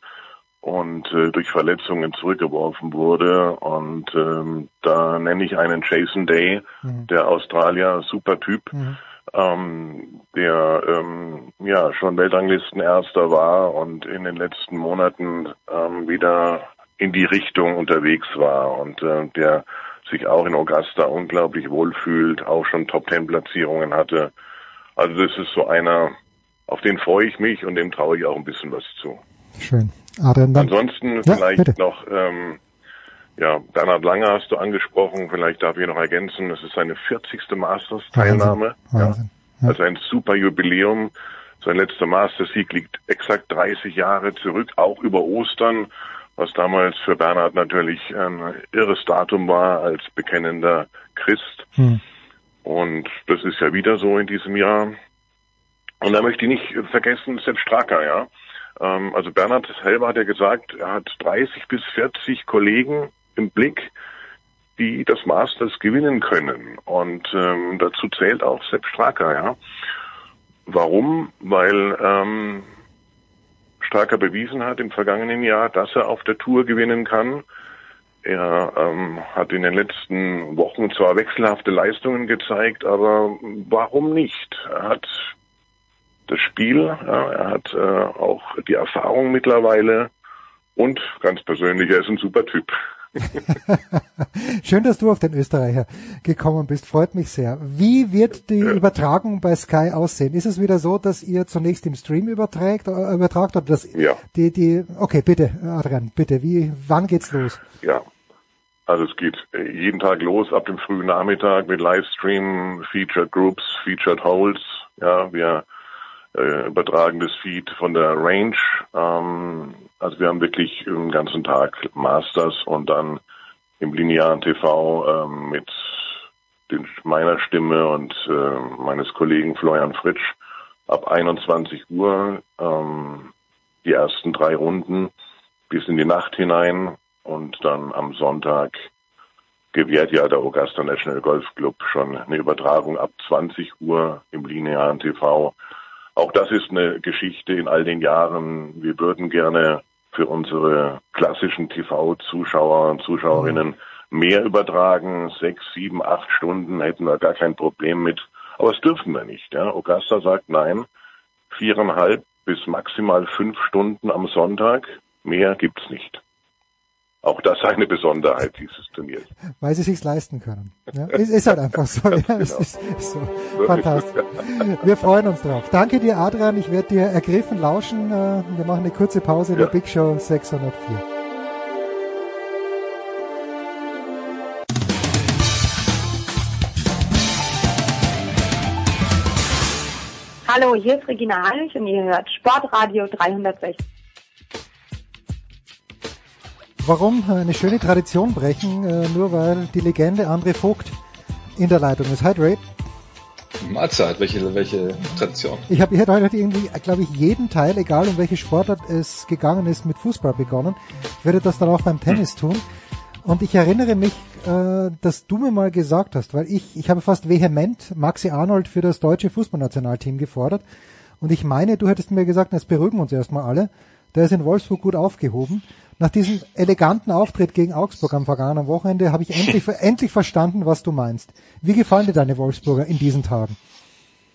und äh, durch Verletzungen zurückgeworfen wurde. Und ähm, da nenne ich einen Jason Day, der Australier, super Typ ähm, der ähm, ja schon Weltranglistenerster war und in den letzten Monaten ähm, wieder in die Richtung unterwegs war und äh, der sich auch in Augusta unglaublich wohlfühlt, auch schon Top Ten Platzierungen hatte. Also das ist so einer, auf den freue ich mich und dem traue ich auch ein bisschen was zu. Schön. Adrian, dann. Ansonsten Ja, vielleicht bitte. noch, ähm, ja, Bernhard Lange hast du angesprochen, vielleicht darf ich noch ergänzen, es ist seine 40. Masters-Teilnahme. Ja. Also ein super Jubiläum. Sein letzter Mastersieg liegt exakt 30 Jahre zurück, auch über Ostern, was damals für Bernhard natürlich ein irres Datum war als bekennender Christ. Hm. Und das ist ja wieder so in diesem Jahr. Und da möchte ich nicht vergessen, Sepp Stracker, ja. Ähm, also Bernhard selber hat ja gesagt, er hat 30 bis 40 Kollegen im Blick, die das Masters gewinnen können. Und ähm, dazu zählt auch Sepp Stracker, ja. Warum? Weil ähm, Stracker bewiesen hat im vergangenen Jahr, dass er auf der Tour gewinnen kann. Er ähm, hat in den letzten Wochen zwar wechselhafte Leistungen gezeigt, aber warum nicht? Er hat das Spiel, ja, er hat äh, auch die Erfahrung mittlerweile und ganz persönlich, er ist ein super Typ. Schön, dass du auf den Österreicher gekommen bist. Freut mich sehr. Wie wird die Übertragung bei Sky aussehen? Ist es wieder so, dass ihr zunächst im Stream überträgt, äh, übertragt oder das, Ja. die, die, okay, bitte, Adrian, bitte, wie, wann geht's los? Ja, also es geht äh, jeden Tag los ab dem frühen Nachmittag mit Livestream, Featured Groups, Featured Holes. Ja, wir äh, übertragen das Feed von der Range. Ähm, also wir haben wirklich den ganzen Tag Masters und dann im linearen TV ähm, mit den, meiner Stimme und äh, meines Kollegen Florian Fritsch ab 21 Uhr ähm, die ersten drei Runden bis in die Nacht hinein und dann am Sonntag gewährt ja der Augusta National Golf Club schon eine Übertragung ab 20 Uhr im linearen TV. Auch das ist eine Geschichte in all den Jahren. Wir würden gerne für unsere klassischen TV-Zuschauer und Zuschauerinnen mehr übertragen. Sechs, sieben, acht Stunden hätten wir gar kein Problem mit. Aber das dürfen wir nicht. Ja. Augusta sagt nein. Viereinhalb bis maximal fünf Stunden am Sonntag. Mehr gibt's nicht. Auch das eine Besonderheit dieses Turniers. Weil sie sich's leisten können. Ja, ist, ist halt einfach so. Ja, genau. ist, ist so. Fantastisch. Wir freuen uns drauf. Danke dir, Adrian. Ich werde dir ergriffen lauschen. Äh, wir machen eine kurze Pause in der Big Show 604. Hallo, hier ist Regina Heinrich und ihr hört Sportradio 360. Warum eine schöne Tradition brechen, äh, nur weil die Legende André Vogt in der Leitung ist? Hi Dre. Mahlzeit, welche, welche Tradition? Ich habe heute irgendwie, glaube ich, jeden Teil, egal um welche Sportart es gegangen ist, mit Fußball begonnen. Ich werde das dann auch beim Tennis hm. tun. Und ich erinnere mich, äh, dass du mir mal gesagt hast, weil ich, ich habe fast vehement Maxi Arnold für das deutsche Fußballnationalteam gefordert. Und ich meine, du hättest mir gesagt, jetzt beruhigen wir uns erstmal alle. Der ist in Wolfsburg gut aufgehoben. Nach diesem eleganten Auftritt gegen Augsburg am vergangenen Wochenende habe ich endlich, endlich verstanden, was du meinst. Wie gefallen dir deine Wolfsburger in diesen Tagen?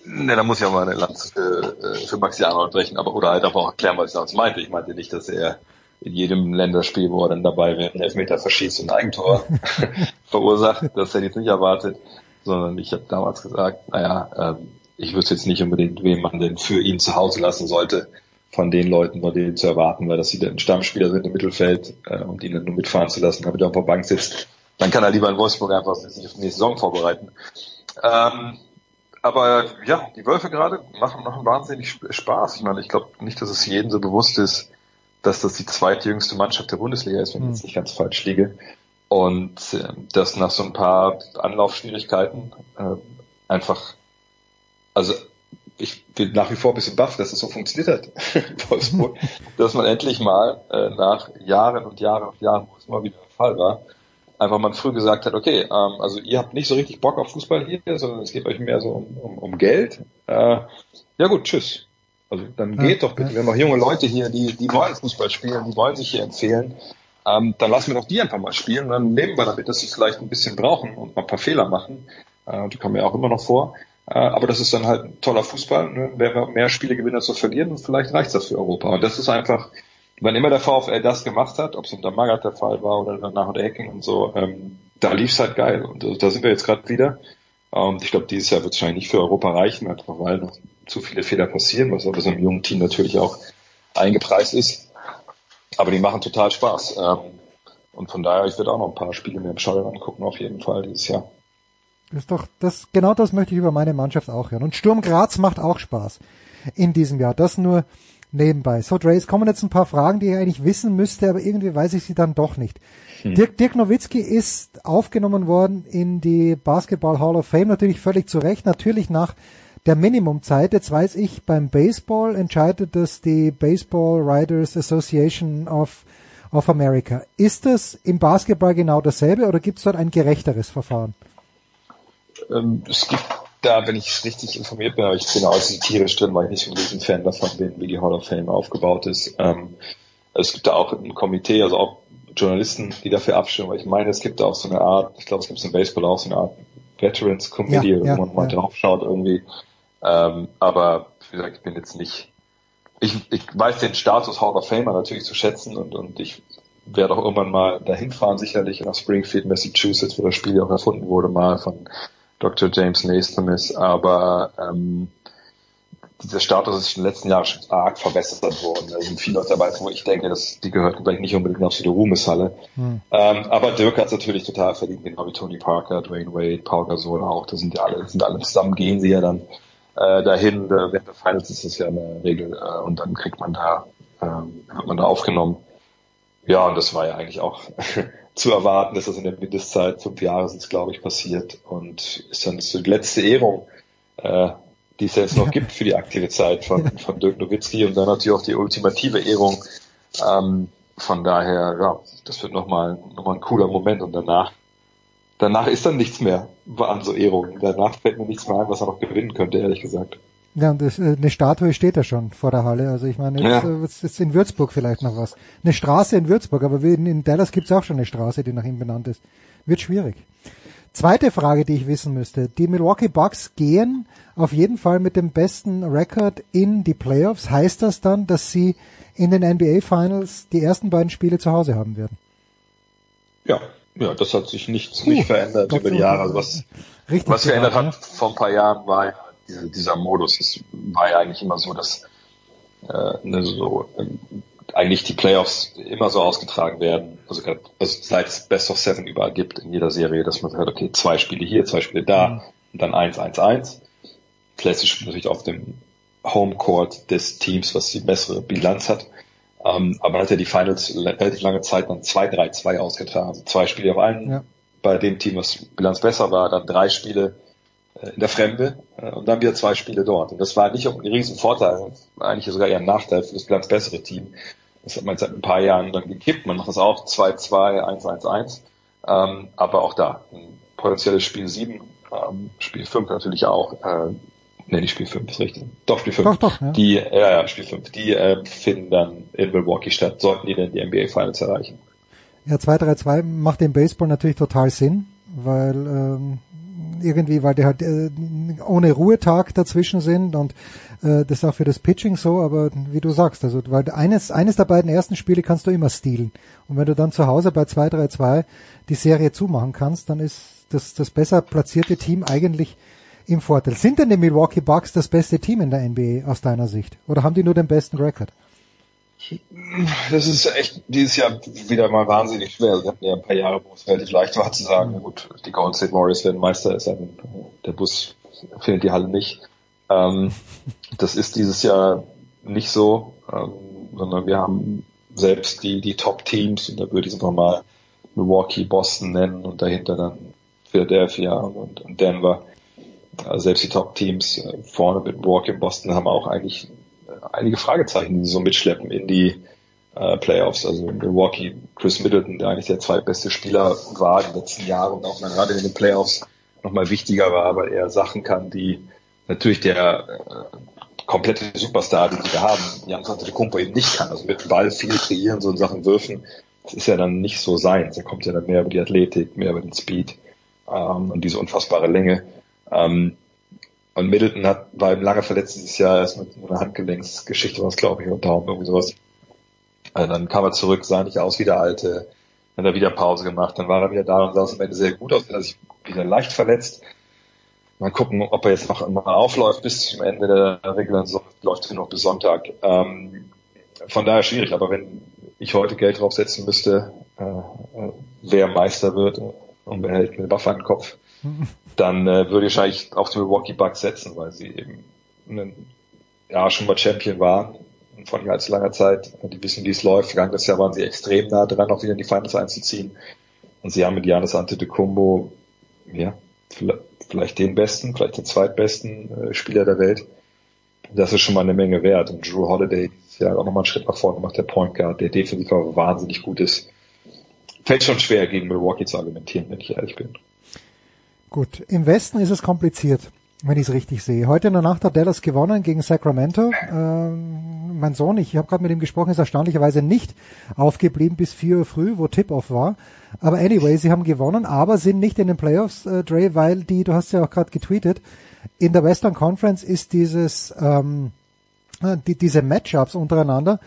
Ne, da muss ich auch mal eine Lanze für, äh, für Maxi Arnold brechen, aber oder halt aber auch erklären, was ich damals meinte. Ich meinte nicht, dass er in jedem Länderspiel, wo er dann dabei wäre, einen Elfmeter verschießt und ein Eigentor verursacht. Das hätte ich jetzt nicht erwartet, sondern ich habe damals gesagt, naja, ähm, ich wüsste jetzt nicht unbedingt, wem man denn für ihn zu Hause lassen sollte, von den Leuten, von denen zu erwarten, weil dass sie dann Stammspieler sind im Mittelfeld äh, und ihn dann nur mitfahren zu lassen, damit er auf der Bank sitzt, dann kann er lieber in Wolfsburg einfach sich auf die nächste Saison vorbereiten. Ähm, aber ja, die Wölfe gerade machen, machen wahnsinnig Spaß. Ich meine, ich glaube nicht, dass es jedem so bewusst ist, dass das die zweitjüngste Mannschaft der Bundesliga ist, wenn ich jetzt hm. nicht ganz falsch liege. Und äh, dass nach so ein paar Anlaufschwierigkeiten äh, einfach, also ich bin nach wie vor ein bisschen baff, dass es so funktioniert hat in Wolfsburg, dass man endlich mal äh, nach Jahren und Jahren und Jahren, wo es immer wieder der Fall war, einfach mal früh gesagt hat, okay, ähm, also ihr habt nicht so richtig Bock auf Fußball hier, sondern es geht euch mehr so um, um, um Geld. Äh, ja gut, tschüss. Also dann ja, geht doch bitte. Ja. Wir haben noch junge Leute hier, die, die wollen Fußball spielen, die wollen sich hier empfehlen. Ähm, dann lassen wir doch die einfach mal spielen. Dann leben wir damit, dass sie vielleicht ein bisschen brauchen und mal ein paar Fehler machen. Äh, die kommen ja auch immer noch vor. Äh, aber das ist dann halt ein toller Fußball. Ne? Wenn wir mehr Spiele gewinnen als zu verlieren, vielleicht reicht das für Europa. Und das ist einfach, wann immer der VfL das gemacht hat, ob es unter Magath der Fall war oder danach unter Hacking und so, ähm, da lief's halt geil. Und äh, da sind wir jetzt gerade wieder. Und ähm, ich glaube, dieses Jahr wird es wahrscheinlich nicht für Europa reichen, einfach weil noch zu viele Fehler passieren, was aber so einem jungen Team natürlich auch eingepreist ist. Aber die machen total Spaß. Ähm, und von daher, ich werde auch noch ein paar Spiele mehr im Stadion angucken, auf jeden Fall dieses Jahr. Das ist doch, das, genau das möchte ich über meine Mannschaft auch hören. Und Sturm Graz macht auch Spaß in diesem Jahr. Das nur nebenbei. So, Dre, es kommen jetzt ein paar Fragen, die ich eigentlich wissen müsste, aber irgendwie weiß ich sie dann doch nicht. Hm. Dirk, Dirk Nowitzki ist aufgenommen worden in die Basketball Hall of Fame, natürlich völlig zu Recht, natürlich nach der Minimumzeit. Jetzt weiß ich, beim Baseball entscheidet das die Baseball Writers Association of, of America. Ist das im Basketball genau dasselbe oder gibt es dort ein gerechteres Verfahren? Ähm, es gibt da, wenn ich richtig informiert bin, aber ich bin auch tierisch drin, weil ich nicht so ein Fan davon bin, wie die Hall of Fame aufgebaut ist. Ähm, es gibt da auch ein Komitee, also auch Journalisten, die dafür abstimmen, weil ich meine, es gibt da auch so eine Art, ich glaube, es gibt im Baseball auch so eine Art Veterans Committee, ja, ja, wo man mal ja. drauf schaut irgendwie. Ähm, aber wie gesagt, ich bin jetzt nicht, ich, ich weiß den Status Hall of Famer natürlich zu schätzen und, und ich werde auch irgendwann mal dahin fahren, sicherlich nach Springfield, Massachusetts, wo das Spiel auch erfunden wurde, mal von Dr. James Naismith ist, aber ähm, dieser Status ist in den letzten Jahren schon arg verbessert worden. Da sind viele Leute dabei, wo ich denke, dass die gehörten vielleicht nicht unbedingt auf die Ruhmeshalle. Hm. Ähm, aber Dirk hat es natürlich total verdient, genau wie Tony Parker, Dwayne Wade, Paul Gasol auch. Das sind ja alle, sind alle zusammen, gehen sie ja dann äh, dahin. Äh, während der Finals ist das ja eine Regel äh, und dann kriegt man da, äh, wird man da aufgenommen. Ja, und das war ja eigentlich auch zu erwarten, dass das in der Mindestzeit fünf Jahre sind, glaube ich, passiert und ist dann so die letzte Ehrung, äh, die es jetzt noch gibt für die aktive Zeit von, von Dirk Nowitzki und dann natürlich auch die ultimative Ehrung. Ähm, von daher, ja, das wird nochmal noch mal ein cooler Moment und danach danach ist dann nichts mehr an so Ehrungen. Danach fällt mir nichts mehr ein, was er noch gewinnen könnte, ehrlich gesagt. Ja, und das, äh, eine Statue steht ja schon vor der Halle. Also ich meine, jetzt, ja. jetzt ist in Würzburg vielleicht noch was. Eine Straße in Würzburg, aber in, Dallas gibt's auch schon eine Straße, die nach ihm benannt ist. Wird schwierig. Zweite Frage, die ich wissen müsste. Die Milwaukee Bucks gehen auf jeden Fall mit dem besten Rekord in die Playoffs. Heißt das dann, dass sie in den NBA Finals die ersten beiden Spiele zu Hause haben werden? Ja, ja, das hat sich nichts nicht verändert über die Jahre. Also was, was verändert hat vor ein paar Jahren war dieser, dieser Modus. Es war ja eigentlich immer so, dass äh, ne, so äh, eigentlich die Playoffs immer so ausgetragen werden, also, also seit es Best of Seven überall gibt in jeder Serie, dass man sagt, okay, zwei Spiele hier, zwei Spiele da mhm. und dann eins, eins, eins. Classic natürlich auf dem Homecourt des Teams, was die bessere Bilanz hat. Ähm, aber man hat ja die Finals relativ lange Zeit dann 2-3-2 ausgetragen. Zwei Spiele auf einen ja. bei dem Team, was Bilanz besser war, dann drei Spiele äh, in der Fremde äh, und dann wieder zwei Spiele dort. Und das war nicht ein riesen Vorteil, eigentlich sogar eher ein Nachteil für das Bilanz bessere Team. Das hat man seit ein paar Jahren dann gekippt. Man macht das auch 2-2, 1-1-1. Ähm, aber auch da, ein potenzielles Spiel 7, ähm, Spiel 5 natürlich auch. Äh, ne, nicht Spiel 5, ist richtig. Doch, Spiel 5. Doch, doch, ja. Die, ja, ja, Spiel 5. Die äh, finden dann in Milwaukee statt, sollten die denn die NBA Finals erreichen. Ja, 2-3-2 macht im Baseball natürlich total Sinn, weil ähm, irgendwie, weil die halt äh, ohne Ruhetag dazwischen sind und äh, das ist auch für das Pitching so, aber wie du sagst, also weil eines, eines der beiden ersten Spiele kannst du immer stehlen. Und wenn du dann zu Hause bei 2-3-2 die Serie zumachen kannst, dann ist das, das besser platzierte Team eigentlich im Vorteil. Sind denn die Milwaukee Bucks das beste Team in der NBA aus deiner Sicht? Oder haben die nur den besten Rekord? Das ist echt dieses Jahr wieder mal wahnsinnig schwer. Wir hatten ja ein paar Jahre, wo es relativ leicht war zu sagen, mhm. gut, die Golden State Warriors werden Meister, ist ein, der Bus findet die Halle nicht. Ähm, das ist dieses Jahr nicht so, ähm, sondern wir haben selbst die, die Top-Teams, und da würde ich es nochmal Milwaukee, Boston nennen und dahinter dann Philadelphia und, und Denver. Also selbst die Top-Teams äh, vorne mit Milwaukee und Boston haben auch eigentlich einige Fragezeichen, die sie so mitschleppen in die äh, Playoffs. Also Milwaukee, Chris Middleton, der eigentlich der zweitbeste Spieler war den letzten Jahren und auch gerade in den Playoffs nochmal wichtiger war, weil er Sachen kann, die natürlich der äh, komplette Superstar, die wir haben, Jan Antetokounmpo eben nicht kann. Also mit Ball viel kreieren, so in Sachen Würfen, das ist ja dann nicht so sein. Er kommt ja dann mehr über die Athletik, mehr über den Speed ähm, und diese unfassbare Länge. Ähm, und Middleton hat, war eben lange verletzt dieses Jahr, erst mit einer Handgelenksgeschichte, was glaube ich, oder Daumen, irgendwie sowas. Also dann kam er zurück, sah nicht aus wie der Alte, dann hat er wieder Pause gemacht, dann war er wieder da und sah es am Ende sehr gut aus, dann hat er sich wieder leicht verletzt. Mal gucken, ob er jetzt noch mal aufläuft bis zum Ende der regulären Saison, läuft er noch bis Sonntag. Ähm, von daher schwierig, aber wenn ich heute Geld draufsetzen müsste, äh, äh wer Meister wird und behält eine Waffe an den Kopf, dann äh, würde ich wahrscheinlich auf die Milwaukee Bucks setzen, weil sie eben einen, ja schon mal Champion waren von allzu langer Zeit. Die wissen, wie es läuft. Vergangenes Jahr waren sie extrem nah dran, auch wieder in die Finals einzuziehen. Und sie haben mit Janis Antetokounmpo, ja, vielleicht den besten, vielleicht den zweitbesten äh, Spieler der Welt. Das ist schon mal eine Menge wert. Und Drew Holiday ist ja auch nochmal einen Schritt nach vorne gemacht, der Point Guard, der defensiv wahnsinnig gut ist. Fällt schon schwer, gegen Milwaukee zu argumentieren, wenn ich ehrlich bin. Gut, im Westen ist es kompliziert, wenn ich es richtig sehe. Heute in der Nacht hat Dallas gewonnen gegen Sacramento. Ähm, mein Sohn, ich habe gerade mit ihm gesprochen, ist erstaunlicherweise nicht aufgeblieben bis 4 Uhr früh, wo Tip-Off war. Aber anyway, sie haben gewonnen, aber sind nicht in den Playoffs, äh, Dre, weil die, du hast ja auch gerade getweetet, in der Western Conference ist dieses, ähm, äh, die, diese Matchups untereinander,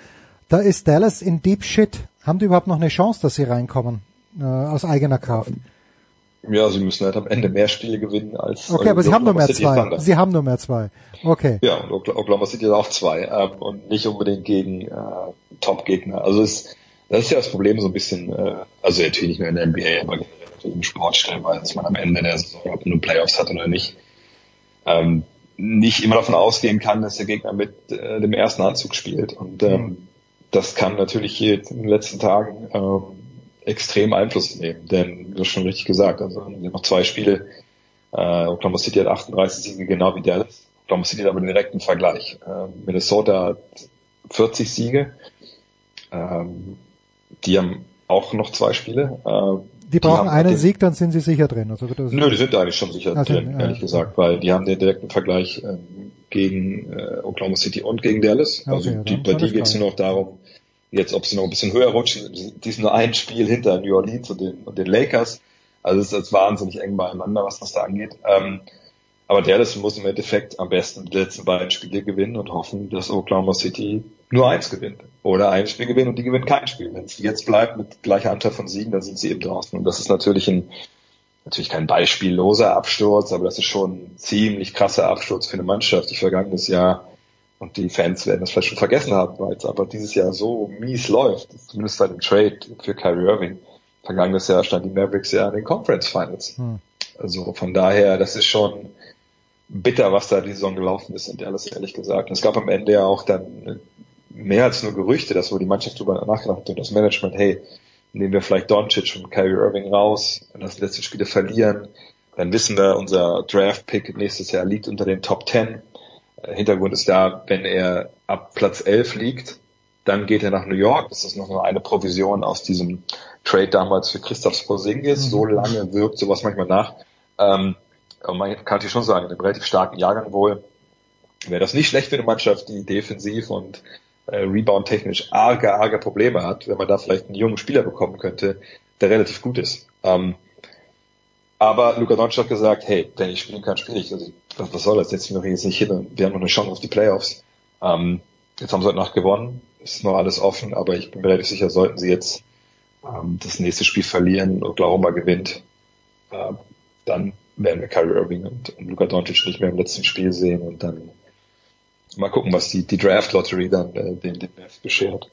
da ist Dallas in Deep Shit. Haben die überhaupt noch eine Chance, dass sie reinkommen äh, aus eigener Kraft? Ja, sie müssen halt am Ende mehr Spiele gewinnen als. Okay, aber sie haben nur mehr City zwei. Thunder. Sie haben nur mehr zwei. Okay. Ja, und Oklahoma City hat auch zwei ähm, und nicht unbedingt gegen äh, Top-Gegner. Also es, das ist ja das Problem so ein bisschen. Äh, also natürlich nicht nur in der NBA, aber im Sport stellenweise, dass man am Ende der Saison, ob man nur Playoffs hat oder nicht, ähm, nicht immer davon ausgehen kann, dass der Gegner mit äh, dem ersten Anzug spielt. Und ähm, das kann natürlich hier in den letzten Tagen ähm, extrem Einfluss nehmen, denn du hast schon richtig gesagt, also wir noch zwei Spiele, äh, Oklahoma City hat 38 Siege, genau wie Dallas. Oklahoma City hat aber den direkten Vergleich. Äh, Minnesota hat 40 Siege, ähm, die haben auch noch zwei Spiele. Äh, die brauchen die einen den, Sieg, dann sind sie sicher drin. Also nö, die sind eigentlich schon sicher also, drin, ehrlich gesagt, weil die haben den direkten Vergleich ähm, gegen äh, Oklahoma City und gegen Dallas. Also okay, die, bei die geht es nur noch darum, jetzt ob sie noch ein bisschen höher rutschen. Die sind nur ein Spiel hinter New Orleans und den, und den Lakers. Also es ist jetzt wahnsinnig eng beieinander, was das da angeht. Ähm, aber Dallas muss im Endeffekt am besten die letzten beiden Spiele gewinnen und hoffen, dass Oklahoma City nur eins gewinnt. Oder ein Spiel gewinnen und die gewinnen kein Spiel. Wenn es jetzt bleibt mit gleicher Anteil von Siegen, dann sind sie eben draußen. Und das ist natürlich ein, natürlich kein beispielloser Absturz, aber das ist schon ein ziemlich krasser Absturz für eine Mannschaft, die vergangenes Jahr und die Fans werden das vielleicht schon vergessen haben, weil es aber dieses Jahr so mies läuft, zumindest bei dem Trade für Kyrie Irving. Vergangenes Jahr stand die Mavericks ja in den Conference Finals. Hm. Also von daher, das ist schon bitter, was da die Saison gelaufen ist, und Dallas ehrlich gesagt. Und es gab am Ende ja auch dann mehr als nur Gerüchte, dass wo die Mannschaft drüber nachgedacht hat und das Management, hey, nehmen wir vielleicht Doncic und Kyrie Irving raus und das letzte Spiele verlieren, dann wissen wir, unser Draft-Pick nächstes Jahr liegt unter den Top 10. Hintergrund ist da, wenn er ab Platz 11 liegt, dann geht er nach New York. Das ist noch nur eine Provision aus diesem Trade damals für Christoph Porzingis. Mhm. So lange wirkt sowas manchmal nach. Ähm, aber man kann natürlich schon sagen, in einem relativ starken Jahrgang wohl wäre das nicht schlecht für eine Mannschaft, die defensiv und äh, Rebound-technisch arge, arge Probleme hat, wenn man da vielleicht einen jungen Spieler bekommen könnte, der relativ gut ist. Ähm, aber Luka Doncic hat gesagt, hey, wenn ich spielen kann, spiele ich. Also, was, soll das? Jetzt noch jetzt nicht hin und wir haben noch eine Chance auf die Playoffs. Ähm, jetzt haben sie heute Nacht gewonnen, ist noch alles offen, aber ich bin mir relativ sicher, sollten sie jetzt ähm, das nächste Spiel verlieren, Oklahoma gewinnt, äh, dann werden wir Kyrie Irving und, und Luka Doncic nicht mehr im letzten Spiel sehen und dann mal gucken, was die, die Draft Lottery dann äh, den Mavs beschert.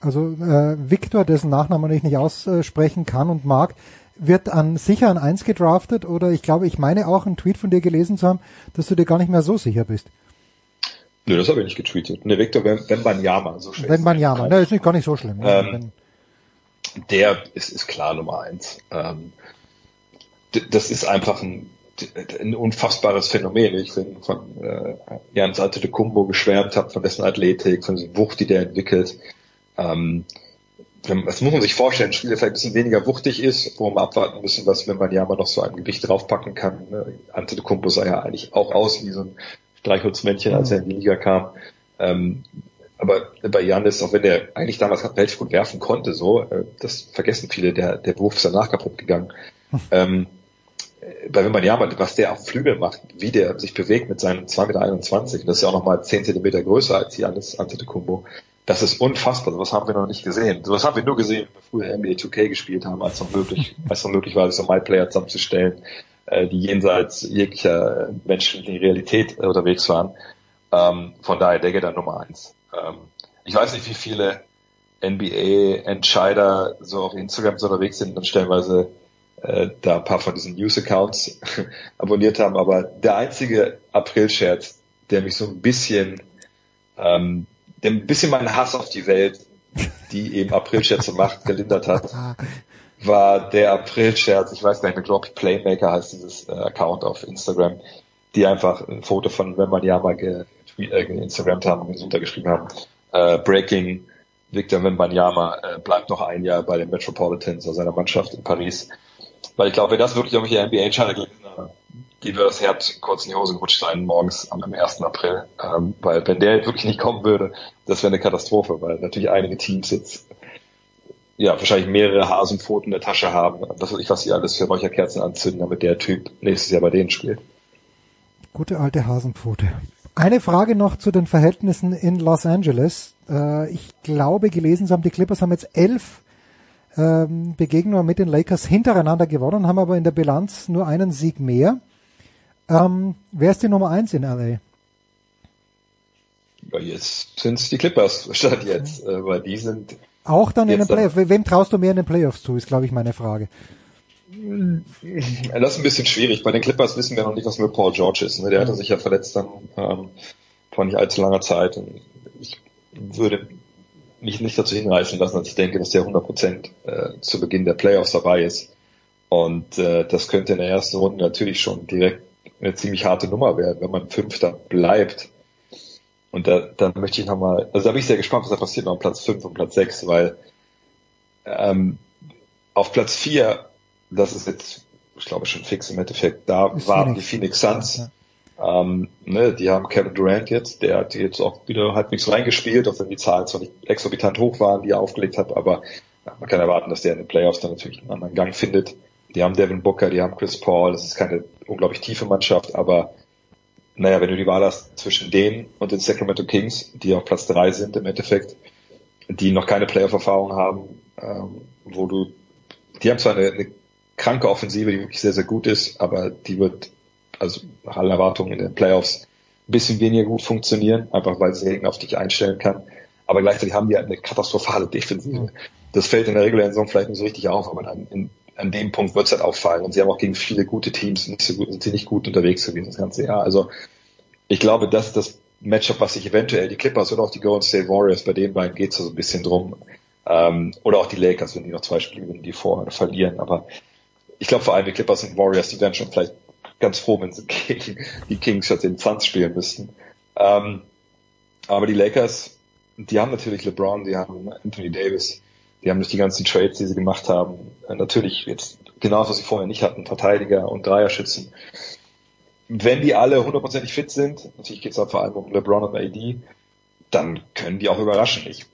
Also äh, Victor, dessen Nachnamen ich nicht aussprechen kann und mag, wird an sicher an eins gedraftet oder ich glaube, ich meine auch einen Tweet von dir gelesen zu haben, dass du dir gar nicht mehr so sicher bist. Nö, das habe ich nicht getweetet. Ne, Victor Wembanyama, so schlecht. Wembanyama, ne, ist nicht gar nicht so schlimm. Ähm, der ist, ist klar Nummer eins. Ähm, das ist einfach ein, ein unfassbares Phänomen. Ich bin von äh, Jan Kumbo geschwärmt habe, von dessen Athletik, von dieser Wucht, die der entwickelt. Ähm, das muss man sich vorstellen, ein Spiel, der vielleicht ein bisschen weniger wuchtig ist, wo wir abwarten müssen, was, wenn man ja mal noch so ein Gewicht draufpacken kann. Ante de Kumpo sah ja eigentlich auch aus wie so ein Streichholzmännchen, als er in die Liga kam. Ähm, aber bei Janis, auch wenn der eigentlich damals relativ gut werfen konnte, so, äh, das vergessen viele, der, der Wurf ist danach kaputt gegangen. ähm, bei Wembanyama, was der auf Flügel macht, wie der sich bewegt mit seinen 2,21 Meter, das ist ja auch nochmal 10 Zentimeter größer als Janis Antetokounmpo. Das ist unfassbar, sowas haben wir noch nicht gesehen. Sowas haben wir nur gesehen, wenn wir früher NBA 2K gespielt haben, als noch möglich, als noch möglich war, so MyPlayer zusammenzustellen, äh, die jenseits jeglicher menschlichen Realität äh, unterwegs waren. Ähm, von daher, geht dann Nummer eins. Ähm, ich weiß nicht, wie viele NBA-Entscheider so auf Instagram so unterwegs sind und stellenweise äh, da ein paar von diesen News-Accounts abonniert haben, aber der einzige April-Scherz, der mich so ein bisschen, ähm, der ein bisschen meinen Hass auf die Welt, die eben April-Scherze macht, gelindert hat, war der April-Scherz, ich weiß gar nicht mehr, glaube ich, Playmaker heißt dieses äh, Account auf Instagram, die einfach ein Foto von Wembanyama ge, äh, geinstagrammt haben und untergeschrieben haben, äh, Breaking Victor Wembanyama äh, bleibt noch ein Jahr bei den Metropolitans, also seiner Mannschaft in Paris. Weil ich glaube, wenn das wirklich irgendwelche NBA-Entscheider gelesen die das Herz kurz in die Hose gerutscht sein morgens am 1. April. Ähm, weil wenn der wirklich nicht kommen würde, das wäre eine Katastrophe, weil natürlich einige Teams jetzt ja wahrscheinlich mehrere Hasenpfoten in der Tasche haben. Was weiß ich, was sie alles für Räucherkerzen anzünden, damit der Typ nächstes Jahr bei denen spielt. Gute alte Hasenpfote. Eine Frage noch zu den Verhältnissen in Los Angeles. Äh, ich glaube, gelesen haben, die Clippers haben jetzt elf ähm, Begegnungen mit den Lakers hintereinander gewonnen, haben aber in der Bilanz nur einen Sieg mehr. Ähm, wer ist die Nummer eins in LA? Ja, jetzt sind es die Clippers, statt jetzt, äh, weil die sind auch dann in den Playoffs. Wem traust du mehr in den Playoffs zu, ist glaube ich meine Frage. Das ist ein bisschen schwierig. Bei den Clippers wissen wir noch nicht, was mit Paul George ist. Ne? Der hatte sich ja verletzt dann ähm, vor nicht allzu langer Zeit. Und ich würde mich nicht dazu hinreißen lassen, dass ich denke, dass der 100 Prozent äh, zu Beginn der Playoffs dabei ist. Und äh, das könnte in der ersten Runde natürlich schon direkt eine ziemlich harte Nummer werden, wenn man Fünfter bleibt. Und da, da möchte ich nochmal, also da bin ich sehr gespannt, was da passiert noch Platz 5 und Platz 6, weil ähm, auf Platz 4, das ist jetzt, ich glaube schon fix im Endeffekt, da Ist waren Phoenix. die Phoenix Suns. Ähm, ne, die haben Kevin Durant jetzt, der hat jetzt auch wieder halbwegs reingespielt, auch wenn die Zahlen zwar nicht exorbitant hoch waren, die er aufgelegt hat, aber ja, man kann erwarten, dass der in den Playoffs dann natürlich einen anderen Gang findet. Die haben Devin Booker, die haben Chris Paul, das ist keine unglaublich tiefe Mannschaft, aber naja, wenn du die Wahl hast zwischen denen und den Sacramento Kings, die auf Platz drei sind im Endeffekt, die noch keine Playoff-Erfahrung haben, ähm, wo du, die haben zwar eine, eine kranke Offensive, die wirklich sehr, sehr gut ist, aber die wird, also nach allen Erwartungen in den Playoffs ein bisschen weniger gut funktionieren, einfach weil sie auf dich einstellen kann. Aber gleichzeitig haben die halt eine katastrophale Defensive. Das fällt in der regulären Saison vielleicht nicht so richtig auf, aber dann in, an dem Punkt wird es halt auffallen. Und sie haben auch gegen viele gute Teams nicht so gut, sind sie nicht gut unterwegs gewesen das ganze Jahr. Also ich glaube, das ist das Matchup, was sich eventuell die Clippers oder auch die Golden State Warriors, bei den beiden geht es so ein bisschen drum. Ähm, oder auch die Lakers, wenn die noch zwei Spiele gewinnen, die vorher verlieren. Aber ich glaube vor allem die Clippers und Warriors, die wären schon vielleicht ganz froh, wenn sie gegen die Kings statt den Suns spielen müssten. Ähm, aber die Lakers, die haben natürlich LeBron, die haben Anthony Davis, die haben durch die ganzen Trades, die sie gemacht haben, äh, natürlich jetzt genau was sie vorher nicht hatten, Verteidiger und Dreierschützen. Wenn die alle hundertprozentig fit sind, natürlich geht es dann vor allem um LeBron und AD, dann können die auch überraschen. Ich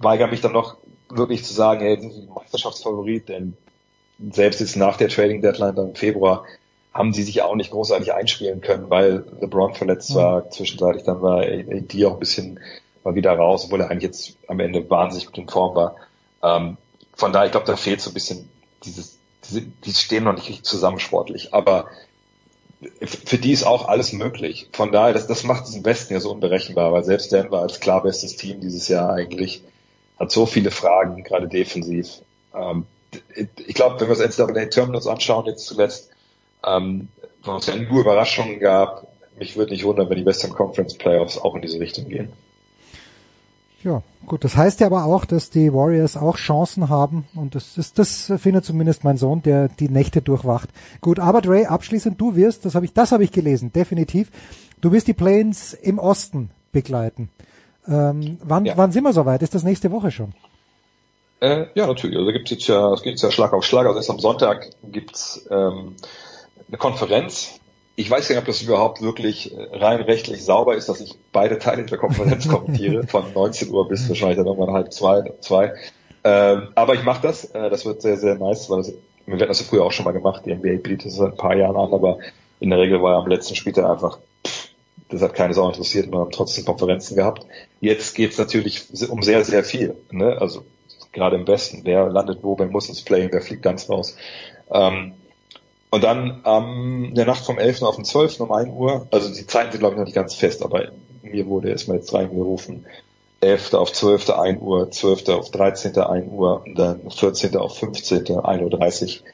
weigere mich dann noch wirklich zu sagen, hey, sind sie Meisterschaftsfavorit, denn selbst jetzt nach der Trading Deadline dann im Februar haben sie sich auch nicht großartig einspielen können, weil LeBron verletzt war, zwischenzeitlich dann war AD auch ein bisschen mal wieder raus, obwohl er eigentlich jetzt am Ende wahnsinnig gut in Form war. Ähm, von daher, ich glaube, da fehlt so ein bisschen dieses, diese, die stehen noch nicht richtig zusammen sportlich, aber für die ist auch alles möglich. Von daher, das, das macht diesen Westen ja so unberechenbar, weil selbst Denver als klar bestes Team dieses Jahr eigentlich hat so viele Fragen, gerade defensiv. Ähm, ich glaube, wenn wir uns NCAA Terminals anschauen, jetzt zuletzt, ähm, wo es ja nur Überraschungen gab, mich würde nicht wundern, wenn die Western Conference Playoffs auch in diese Richtung gehen. Ja, gut. Das heißt ja aber auch, dass die Warriors auch Chancen haben und das ist, das findet zumindest mein Sohn, der die Nächte durchwacht. Gut, aber Dre, abschließend du wirst, das habe ich, das habe ich gelesen, definitiv. Du wirst die Planes im Osten begleiten. Ähm, wann, Ja. wann sind wir soweit? Ist das nächste Woche schon? Äh, ja, natürlich. Also da gibt's jetzt ja, es jetzt ja Schlag auf Schlag. Also erst am Sonntag gibt's ähm, eine Konferenz. Ich weiß nicht, ob das überhaupt wirklich äh, rein rechtlich sauber ist, dass ich beide Teile der Konferenz kommentiere, von 19 Uhr bis wahrscheinlich dann irgendwann halb zwei, zwei. Ähm, aber ich mache das. Äh, das wird sehr, sehr nice, weil das, wir werden das ja früher auch schon mal gemacht. Die NBA bietet das seit ein paar Jahren an, aber in der Regel war ja am letzten Spieltag einfach, pff, das hat keine Sau interessiert, wir haben trotzdem Konferenzen gehabt. Jetzt geht's natürlich um sehr, sehr viel. Ne? Also gerade im Westen, wer landet wo, wer muss ins Play, wer fliegt ganz raus. Ähm, und dann ähm, in der Nacht vom 11. auf den 12. um 1 Uhr, also die Zeiten sind glaube ich noch nicht ganz fest, aber mir wurde erstmal jetzt reingerufen, 11. auf 12. 1 Uhr, 12. auf 13. 1 Uhr und dann 14. auf 15. 1.30 Uhr.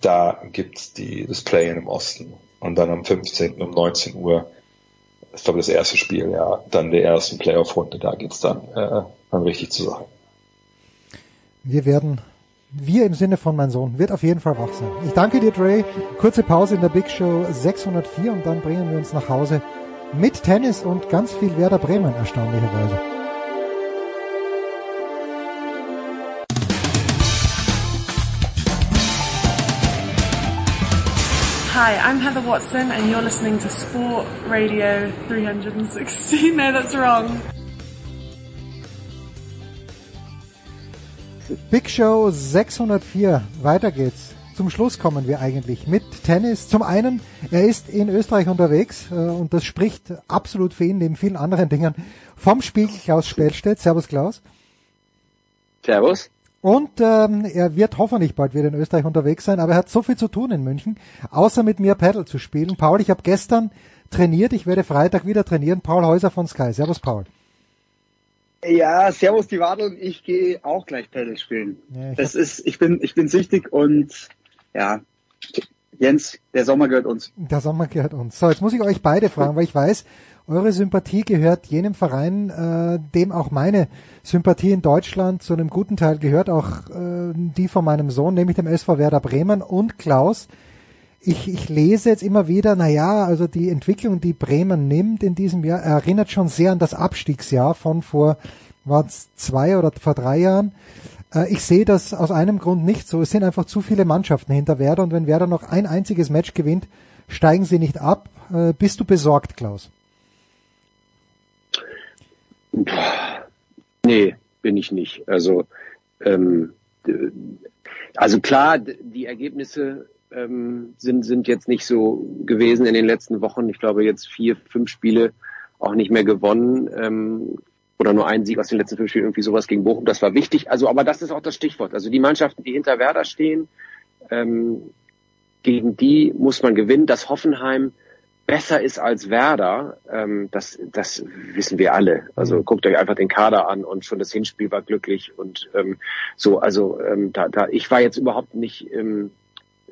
Da gibt's die, das Play im Osten. Und dann am 15. um 19 Uhr, ich glaube das erste Spiel, ja, dann der ersten Playoff-Runde, da geht's dann, äh, dann richtig zur Sache. Wir werden, wir im Sinne von mein Sohn, wird auf jeden Fall wach sein. Ich danke dir, Dre. Kurze Pause in der Big Show 604 und dann bringen wir uns nach Hause mit Tennis und ganz viel Werder Bremen, erstaunlicherweise. Hi, I'm Heather Watson, and you're listening to Sport Radio 360. no, that's wrong. Big Show 604. Weiter geht's. Zum Schluss kommen wir eigentlich mit Tennis. Zum einen, er ist in Österreich unterwegs äh, und das spricht absolut für ihn, neben vielen anderen Dingen, vom Spiegel Klaus Spellstedt. Servus Klaus. Servus. Und ähm, er wird hoffentlich bald wieder in Österreich unterwegs sein, aber er hat so viel zu tun in München, außer mit mir Paddle zu spielen. Paul, ich habe gestern trainiert, ich werde Freitag wieder trainieren. Paul Häuser von Sky. Servus Paul. Ja, servus die Wadel. Ich gehe auch gleich Paddle spielen. Ja, ich das ist, ich bin, ich bin süchtig und ja, Jens, der Sommer gehört uns. Der Sommer gehört uns. So, jetzt muss ich euch beide fragen, weil ich weiß, eure Sympathie gehört jenem Verein, äh, dem auch meine Sympathie in Deutschland zu einem guten Teil gehört, auch äh, die von meinem Sohn, nämlich dem SV Werder Bremen und Klaus. Ich, ich lese jetzt immer wieder, na ja, also die Entwicklung, die Bremen nimmt in diesem Jahr, erinnert schon sehr an das Abstiegsjahr von vor war zwei oder vor drei Jahren. Äh, ich sehe das aus einem Grund nicht so. Es sind einfach zu viele Mannschaften hinter Werder und wenn Werder noch ein einziges Match gewinnt, steigen sie nicht ab. Äh, bist du besorgt, Klaus? Nee, bin ich nicht. Also, ähm, also klar, die Ergebnisse ähm, sind, sind jetzt nicht so gewesen in den letzten Wochen. Ich glaube, jetzt vier, fünf Spiele auch nicht mehr gewonnen. Ähm, oder nur ein Sieg aus den letzten fünf Spielen, irgendwie sowas gegen Bochum, das war wichtig. Also, aber das ist auch das Stichwort. Also die Mannschaften, die hinter Werder stehen, ähm, gegen die muss man gewinnen. Dass Hoffenheim besser ist als Werder, ähm, das, das wissen wir alle. Also guckt euch einfach den Kader an und schon das Hinspiel war glücklich und ähm, so. Also ähm, da, da, ich war jetzt überhaupt nicht ähm,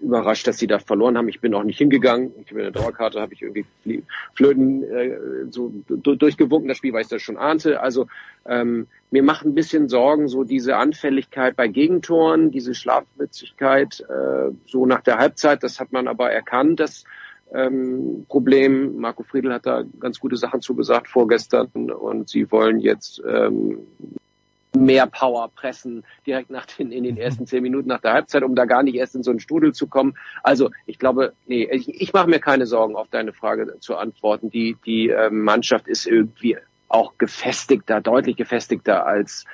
überrascht, dass sie da verloren haben. Ich bin auch nicht hingegangen. Ich in der Dauerkarte, habe ich irgendwie Flöten äh, so durchgewunken, das Spiel, weil ich das schon ahnte. Also ähm, mir macht ein bisschen Sorgen so diese Anfälligkeit bei Gegentoren, diese Schlafwitzigkeit äh, so nach der Halbzeit. Das hat man aber erkannt, das ähm, Problem. Marco Friedl hat da ganz gute Sachen zugesagt vorgestern und sie wollen jetzt ähm, mehr Power pressen direkt nach den, in den ersten zehn Minuten nach der Halbzeit, um da gar nicht erst in so einen Strudel zu kommen. Also ich glaube, nee, ich, ich mache mir keine Sorgen, auf deine Frage zu antworten. Die, die äh, Mannschaft ist irgendwie auch gefestigter, deutlich gefestigter als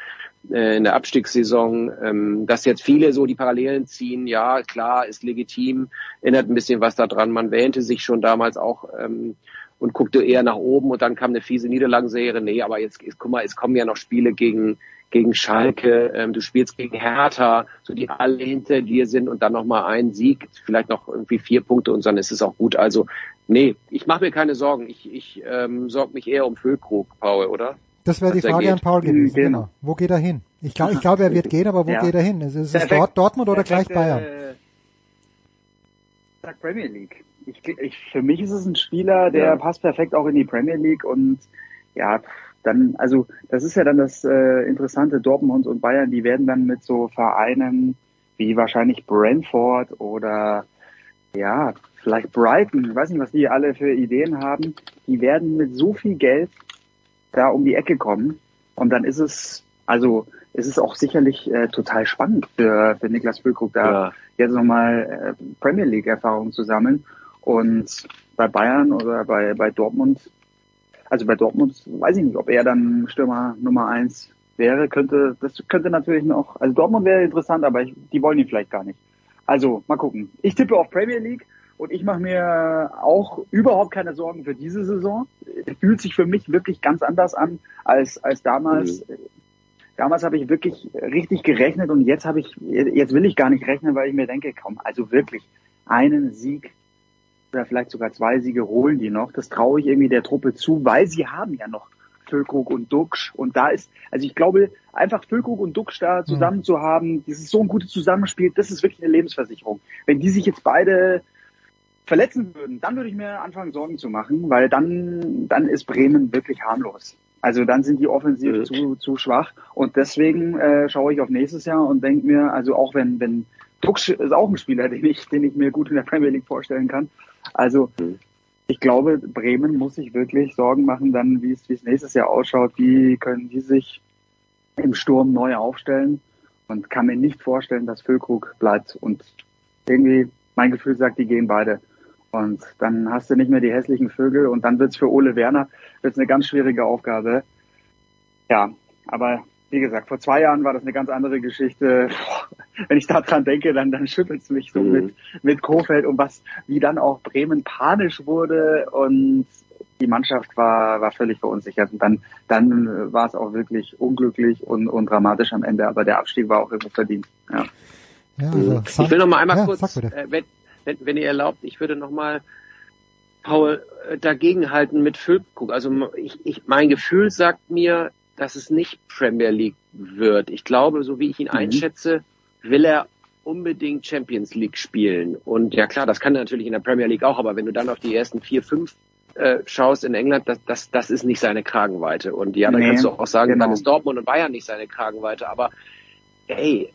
äh, in der Abstiegssaison. Ähm, dass jetzt viele so die Parallelen ziehen, ja, klar, ist legitim, erinnert ein bisschen was daran. Man wähnte sich schon damals auch ähm, und guckte eher nach oben und dann kam eine fiese Niederlagenserie. Nee, aber jetzt, jetzt guck mal, es kommen ja noch Spiele gegen gegen Schalke, ähm, du spielst gegen Hertha, so die alle hinter dir sind und dann nochmal ein Sieg, vielleicht noch irgendwie vier Punkte und dann ist es auch gut. Also nee, ich mache mir keine Sorgen. Ich, ich ähm, sorge mich eher um Füllkrug, Paul, oder? Das wäre die Frage an Paul gewesen. Genau. genau. Wo geht er hin? Ich glaube, ich glaube, er wird gehen, aber wo ja. geht er hin? Ist es Perfekt. Dortmund oder Perfekt, gleich Bayern? Äh, Premier League. Ich, ich, für mich ist es ein Spieler, der ja. passt perfekt auch in die Premier League und ja, dann, also das ist ja dann das äh, Interessante, Dortmund und Bayern, die werden dann mit so Vereinen wie wahrscheinlich Brentford oder ja, vielleicht Brighton, ich weiß nicht, was die alle für Ideen haben, die werden mit so viel Geld da um die Ecke kommen. Und dann ist es, also ist es auch sicherlich äh, total spannend für, für Niklas Füllkrug da ja. jetzt nochmal äh, Premier League Erfahrung zu sammeln. Und bei Bayern oder bei, bei Dortmund also bei Dortmund weiß ich nicht, ob er dann Stürmer Nummer eins wäre, könnte, das könnte natürlich noch, also Dortmund wäre interessant, aber ich, die wollen ihn vielleicht gar nicht. Also, mal gucken. Ich tippe auf Premier League und ich mache mir auch überhaupt keine Sorgen für diese Saison. Fühlt sich für mich wirklich ganz anders an als, als damals. Mhm. Damals habe ich wirklich richtig gerechnet und jetzt habe ich, jetzt will ich gar nicht rechnen, weil ich mir denke, komm, also wirklich einen Sieg oder vielleicht sogar zwei Siege holen die noch. Das traue ich irgendwie der Truppe zu, weil sie haben ja noch Füllkrug und Duxch. Und da ist, also ich glaube, einfach Füllkrug und Duxch da zusammen mhm. zu haben, das ist so ein gutes Zusammenspiel, das ist wirklich eine Lebensversicherung. Wenn die sich jetzt beide verletzen würden, dann würde ich mir anfangen, Sorgen zu machen, weil dann, dann ist Bremen wirklich harmlos. Also dann sind die offensiv mhm. zu, zu schwach. Und deswegen äh, schaue ich auf nächstes Jahr und denke mir, also auch wenn, wenn Duxch ist auch ein Spieler, den ich, den ich mir gut in der Premier League vorstellen kann. Also ich glaube, Bremen muss sich wirklich Sorgen machen, dann wie es, wie es nächstes Jahr ausschaut. Wie können die sich im Sturm neu aufstellen? Und kann mir nicht vorstellen, dass Füllkrug bleibt. Und irgendwie, mein Gefühl sagt, die gehen beide. Und dann hast du nicht mehr die hässlichen Vögel und dann wird's für Ole Werner wird's eine ganz schwierige Aufgabe. Ja, aber wie gesagt, vor zwei Jahren war das eine ganz andere Geschichte. Wenn ich daran denke, dann, dann schüttelt es mich so mhm. mit, mit Kofeld und was, wie dann auch Bremen panisch wurde und die Mannschaft war, war völlig verunsichert. Und dann, dann war es auch wirklich unglücklich und, und dramatisch am Ende. Aber der Abstieg war auch irgendwo verdient. Ja. ja also, ich will noch mal einmal ja, kurz, äh, wenn, wenn, wenn ihr erlaubt, ich würde noch mal Paul äh, dagegenhalten mit Füllkrug. Also ich, ich, mein Gefühl sagt mir, dass es nicht Premier League wird. Ich glaube, so wie ich ihn mhm. einschätze, will er unbedingt Champions League spielen. Und ja klar, das kann er natürlich in der Premier League auch, aber wenn du dann auf die ersten vier, fünf äh, schaust in England, das, das, das ist nicht seine Kragenweite. Und ja, dann Nee, kannst du auch sagen, genau. dann ist Dortmund und Bayern nicht seine Kragenweite. Aber ey,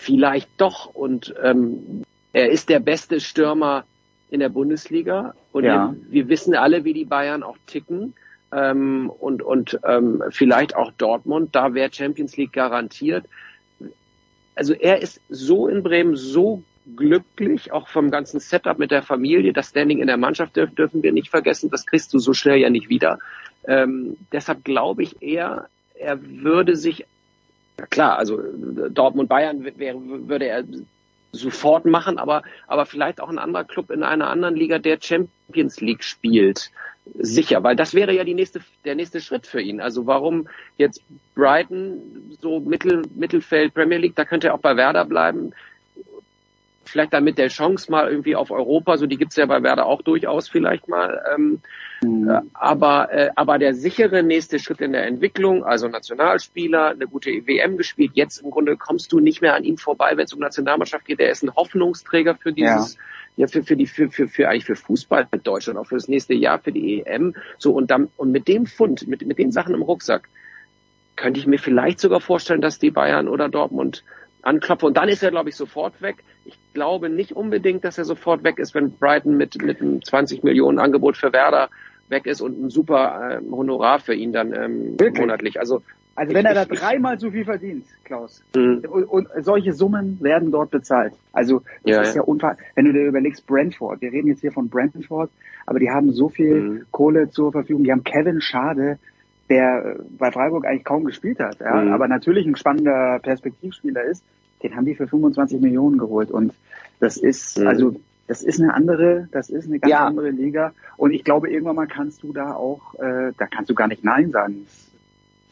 vielleicht doch. Und ähm, er ist der beste Stürmer in der Bundesliga. Und Ja. wir, wir wissen alle, wie die Bayern auch ticken. Ähm, und und ähm, vielleicht auch Dortmund, da wäre Champions League garantiert. Also er ist so in Bremen so glücklich, auch vom ganzen Setup mit der Familie, das Standing in der Mannschaft dürf, dürfen wir nicht vergessen, das kriegst du so schnell ja nicht wieder. Ähm, deshalb glaube ich eher, er würde sich, klar, also Dortmund Bayern wäre, würde er sofort machen, aber, aber vielleicht auch ein anderer Club in einer anderen Liga, der Champions League spielt. Sicher, weil das wäre ja die nächste, der nächste Schritt für ihn. Also warum jetzt Brighton so Mittel, Mittelfeld Premier League, da könnte er auch bei Werder bleiben. Vielleicht dann mit der Chance mal irgendwie auf Europa, so die gibt's ja bei Werder auch durchaus vielleicht mal. Ähm, äh, aber, äh, aber der sichere nächste Schritt in der Entwicklung, also Nationalspieler, eine gute WM gespielt, jetzt im Grunde kommst du nicht mehr an ihm vorbei, wenn es um Nationalmannschaft geht. Der ist ein Hoffnungsträger für dieses, ja, für, für die, für, für, für eigentlich für Fußball mit Deutschland, auch für das nächste Jahr, für die EM. So, und dann, und mit dem Fund, mit, mit den Sachen im Rucksack, könnte ich mir vielleicht sogar vorstellen, dass die Bayern oder Dortmund anklopfen. Und dann ist er, glaube ich, sofort weg. Ich glaube nicht unbedingt, dass er sofort weg ist, wenn Brighton mit, mit einem 20 Millionen Angebot für Werder weg ist und ein super ähm, Honorar für ihn dann ähm, monatlich. Also, Also wenn er da dreimal so viel verdient, Klaus, Mhm. und, und solche Summen werden dort bezahlt. Also das Ja, ist ja. ja unfassbar. Wenn du dir überlegst, Brentford, wir reden jetzt hier von Brentford, aber die haben so viel Mhm. Kohle zur Verfügung. Die haben Kevin Schade, der äh, bei Freiburg eigentlich kaum gespielt hat, ja, Mhm. aber natürlich ein spannender Perspektivspieler ist. Den haben die für 25 Millionen geholt und das ist Mhm. also das ist eine andere, das ist eine ganz Ja. andere Liga und ich glaube irgendwann mal kannst du da auch, äh, da kannst du gar nicht nein sagen. Das ist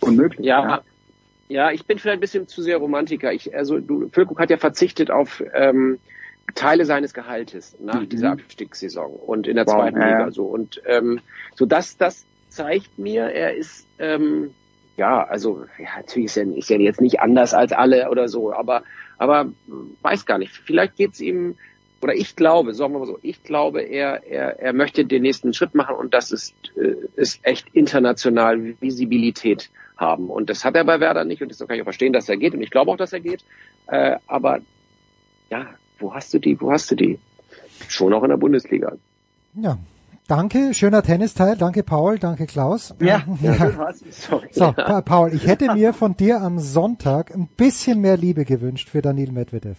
unmöglich. Ja, ja, ich bin vielleicht ein bisschen zu sehr Romantiker. Ich, also du, Füllkrug hat ja verzichtet auf ähm, Teile seines Gehaltes nach Mhm. dieser Abstiegssaison und in der Wow, zweiten ja, ja. Liga so und ähm, so das das zeigt mir, er ist ähm, ja, also ja, natürlich ist er, ist er jetzt nicht anders als alle oder so, aber aber weiß gar nicht. Vielleicht geht's ihm oder ich glaube, sagen wir mal so, ich glaube, er er er möchte den nächsten Schritt machen und das ist äh, ist echt international Visibilität haben und das hat er bei Werder nicht und das kann ich auch verstehen, dass er geht und ich glaube auch, dass er geht. Äh, aber ja, wo hast du die? Wo hast du die? Schon auch in der Bundesliga. Ja. Danke, schöner Tennisteil. Danke, Paul. Danke, Klaus. Ja, ja. So, Pa- Paul, ich hätte mir von dir am Sonntag ein bisschen mehr Liebe gewünscht für Daniil Medvedev.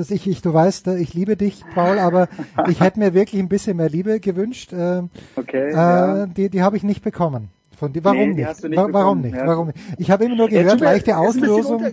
Dass ich, ich, du weißt, äh, ich liebe dich, Paul, aber ich hätte mir wirklich ein bisschen mehr Liebe gewünscht. Äh, Okay, äh, ja. Die, die habe ich nicht bekommen. Von dir. Warum Nee, nicht? nicht Wa- Warum nicht? ja. Warum nicht? Ich habe immer nur gehört, leichte Auslosung.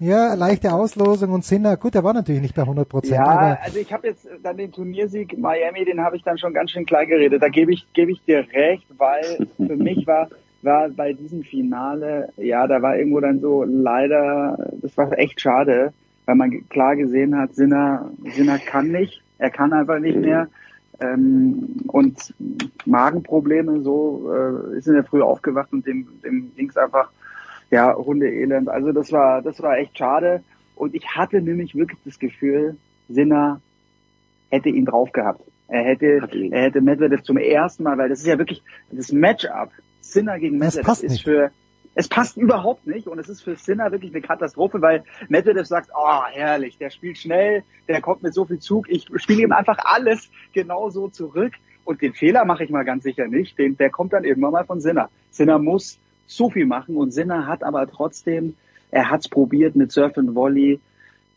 Ja, leichte Auslosung und Sinner. Gut, er war natürlich nicht bei 100 Prozent, Ja, also ich habe jetzt dann den Turniersieg Miami, den habe ich dann schon ganz schön klein geredet. Da gebe ich gebe ich dir recht, weil für mich war war bei diesem Finale, ja, da war irgendwo dann so leider, das war echt schade, weil man klar gesehen hat, Sinner Sinner kann nicht, er kann einfach nicht mehr. Ähm, und Magenprobleme, so äh, ist in der Früh aufgewacht und dem, dem ging's einfach ja, Hundeelend. Also das war, das war echt schade. Und ich hatte nämlich wirklich das Gefühl, Sinner hätte ihn drauf gehabt. Er hätte, er hätte Medvedev zum ersten Mal, weil das ist ja wirklich das Matchup. Sinner gegen Medvedev ist nicht. für, es passt überhaupt nicht und es ist für Sinner wirklich eine Katastrophe, weil Medvedev sagt, oh herrlich, der spielt schnell, der kommt mit so viel Zug, ich spiele ihm einfach alles genauso zurück und den Fehler mache ich mal ganz sicher nicht, den, der kommt dann irgendwann mal von Sinner. Sinner muss so viel machen und Sinner hat aber trotzdem, er hat's probiert mit Surf and Volley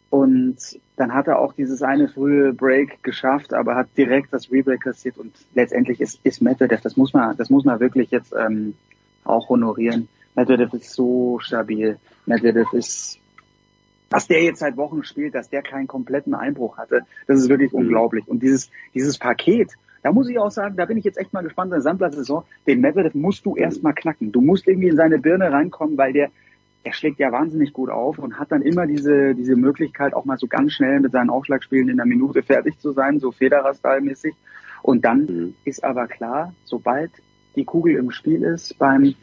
und dann hat er auch dieses eine frühe Break geschafft, aber hat direkt das Rebreak kassiert und letztendlich ist, ist Medvedev, das muss man, das muss man wirklich jetzt ähm, auch honorieren. Medvedev ist so stabil. Medvedev ist, dass der jetzt seit Wochen spielt, dass der keinen kompletten Einbruch hatte, das ist wirklich unglaublich. Und dieses, dieses Paket, da muss ich auch sagen, da bin ich jetzt echt mal gespannt in der Sandplatzsaison. Den Medvedev musst du erst mal knacken. Du musst irgendwie in seine Birne reinkommen, weil der, er schlägt ja wahnsinnig gut auf und hat dann immer diese, diese Möglichkeit, auch mal so ganz schnell mit seinen Aufschlagspielen in einer Minute fertig zu sein, so Federer-Style-mäßig. Und dann ist aber klar, sobald die Kugel im Spiel ist, beim,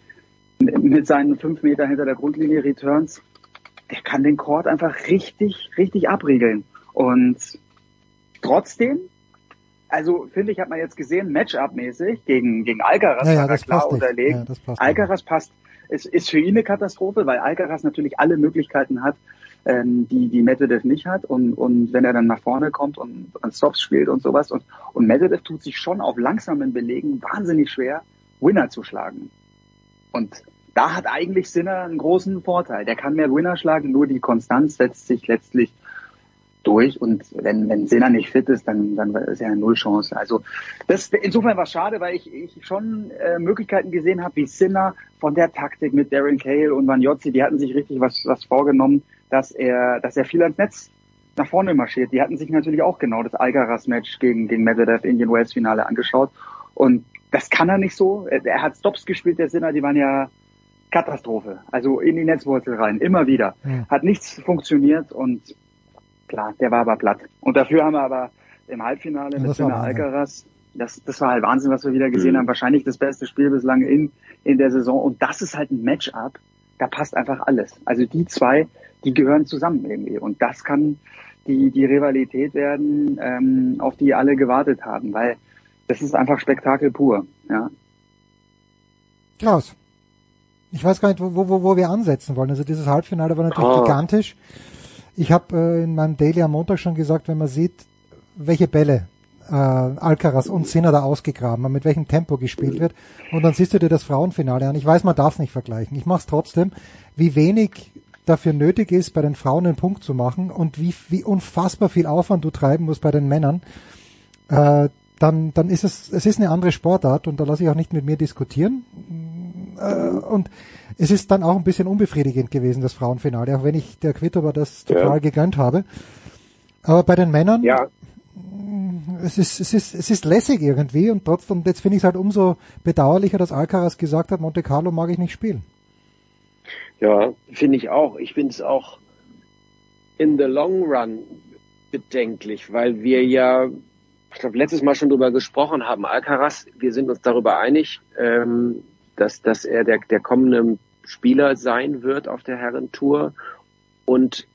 mit seinen fünf Meter hinter der Grundlinie Returns, der kann den Court einfach richtig, richtig abriegeln. Und trotzdem, also finde ich, hat man jetzt gesehen, Matchup-mäßig gegen, gegen Alcaraz Ja, ja, war er klar unterlegen. Ja, das passt Alcaraz passt, es ist für ihn eine Katastrophe, weil Alcaraz natürlich alle Möglichkeiten hat, ähm, die, die Medvedev nicht hat. Und, und wenn er dann nach vorne kommt und an Stops spielt und sowas. Und, und Medvedev tut sich schon auf langsamen Belegen wahnsinnig schwer, Winner zu schlagen. Und da hat eigentlich Sinner einen großen Vorteil. Der kann mehr Winner schlagen, nur die Konstanz setzt sich letztlich durch. Und wenn, wenn Sinner nicht fit ist, dann, dann ist er null Chance. Also das insofern war schade, weil ich, ich schon äh, Möglichkeiten gesehen habe, wie Sinner von der Taktik mit Darren Cale und Vanjozzi, die hatten sich richtig was, was vorgenommen, dass er, dass er viel ans Netz nach vorne marschiert. Die hatten sich natürlich auch genau das Alcaraz-Match gegen, gegen Medvedev Indian Wells Finale angeschaut. Und das kann er nicht so. Er, er hat Stops gespielt, der Sinner, die waren ja Katastrophe. Also in die Netzwurzel rein, immer wieder. Ja. Hat nichts funktioniert und klar, der war aber platt. Und dafür haben wir aber im Halbfinale Ja, mit Sinner. Alcaraz, das, das war halt Wahnsinn, was wir wieder gesehen Mhm. haben. Wahrscheinlich das beste Spiel bislang in, in der Saison. Und das ist halt ein Matchup, da passt einfach alles. Also die zwei, die gehören zusammen irgendwie. Und das kann die, die Rivalität werden, ähm, auf die alle gewartet haben, weil das ist einfach Spektakel pur. Ja. Klaus, ich weiß gar nicht, wo, wo, wo wir ansetzen wollen. Also dieses Halbfinale war natürlich Ah. gigantisch. Ich habe äh, in meinem Daily am Montag schon gesagt, wenn man sieht, welche Bälle äh, Alcaraz und Sinner da ausgegraben haben, mit welchem Tempo gespielt wird. Und dann siehst du dir das Frauenfinale an. Ich weiß, man darf nicht vergleichen. Ich mache es trotzdem. Wie wenig dafür nötig ist, bei den Frauen einen Punkt zu machen und wie, wie unfassbar viel Aufwand du treiben musst bei den Männern, äh, dann, dann ist es, es ist eine andere Sportart und da lasse ich auch nicht mit mir diskutieren. Äh, und es ist dann auch ein bisschen unbefriedigend gewesen, das Frauenfinale, auch wenn ich der Quittober das total Ja. gegönnt habe. Aber bei den Männern, Ja. es ist, es ist, es ist lässig irgendwie und trotzdem, jetzt finde ich es halt umso bedauerlicher, dass Alcaraz gesagt hat, Monte Carlo mag ich nicht spielen. Ja, finde ich auch. Ich finde es auch in the long run bedenklich, weil wir ja, ich glaube, letztes Mal schon drüber gesprochen haben. Alcaraz, wir sind uns darüber einig, ähm, dass, dass er der, der kommende Spieler sein wird auf der Herrentour. Und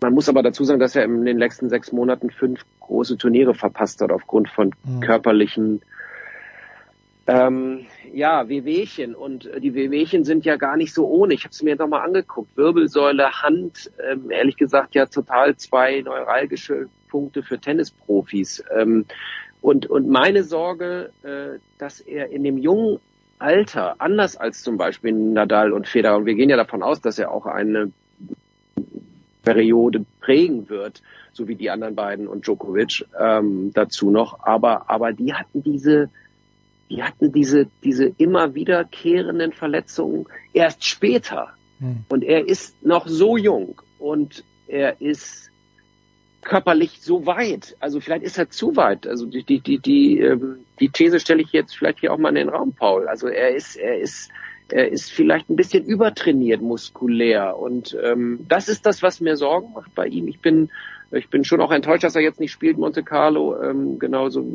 man muss aber dazu sagen, dass er in den letzten sechs Monaten fünf große Turniere verpasst hat aufgrund von Mhm. körperlichen ähm, ja, Wehwehchen. Und äh, die Wehwehchen sind ja gar nicht so ohne. Ich habe es mir noch mal angeguckt. Wirbelsäule, Hand, ähm, ehrlich gesagt ja total zwei neuralgische Punkte für Tennisprofis. Ähm, und, und meine Sorge, äh, dass er in dem jungen Alter, anders als zum Beispiel Nadal und Federer, und wir gehen ja davon aus, dass er auch eine Periode prägen wird, so wie die anderen beiden und Djokovic ähm, dazu noch. Aber, aber die hatten diese, die hatten diese, diese immer wiederkehrenden Verletzungen erst später. Und er ist noch so jung und er ist körperlich so weit. Also vielleicht ist er zu weit. Also die, die, die, die, ähm, die These stelle ich jetzt vielleicht hier auch mal in den Raum, Paul. Also er ist, er ist, er ist vielleicht ein bisschen übertrainiert muskulär und ähm, das ist das, was mir Sorgen macht bei ihm. Ich bin, ich bin schon auch enttäuscht, dass er jetzt nicht spielt, Monte Carlo, ähm, genauso,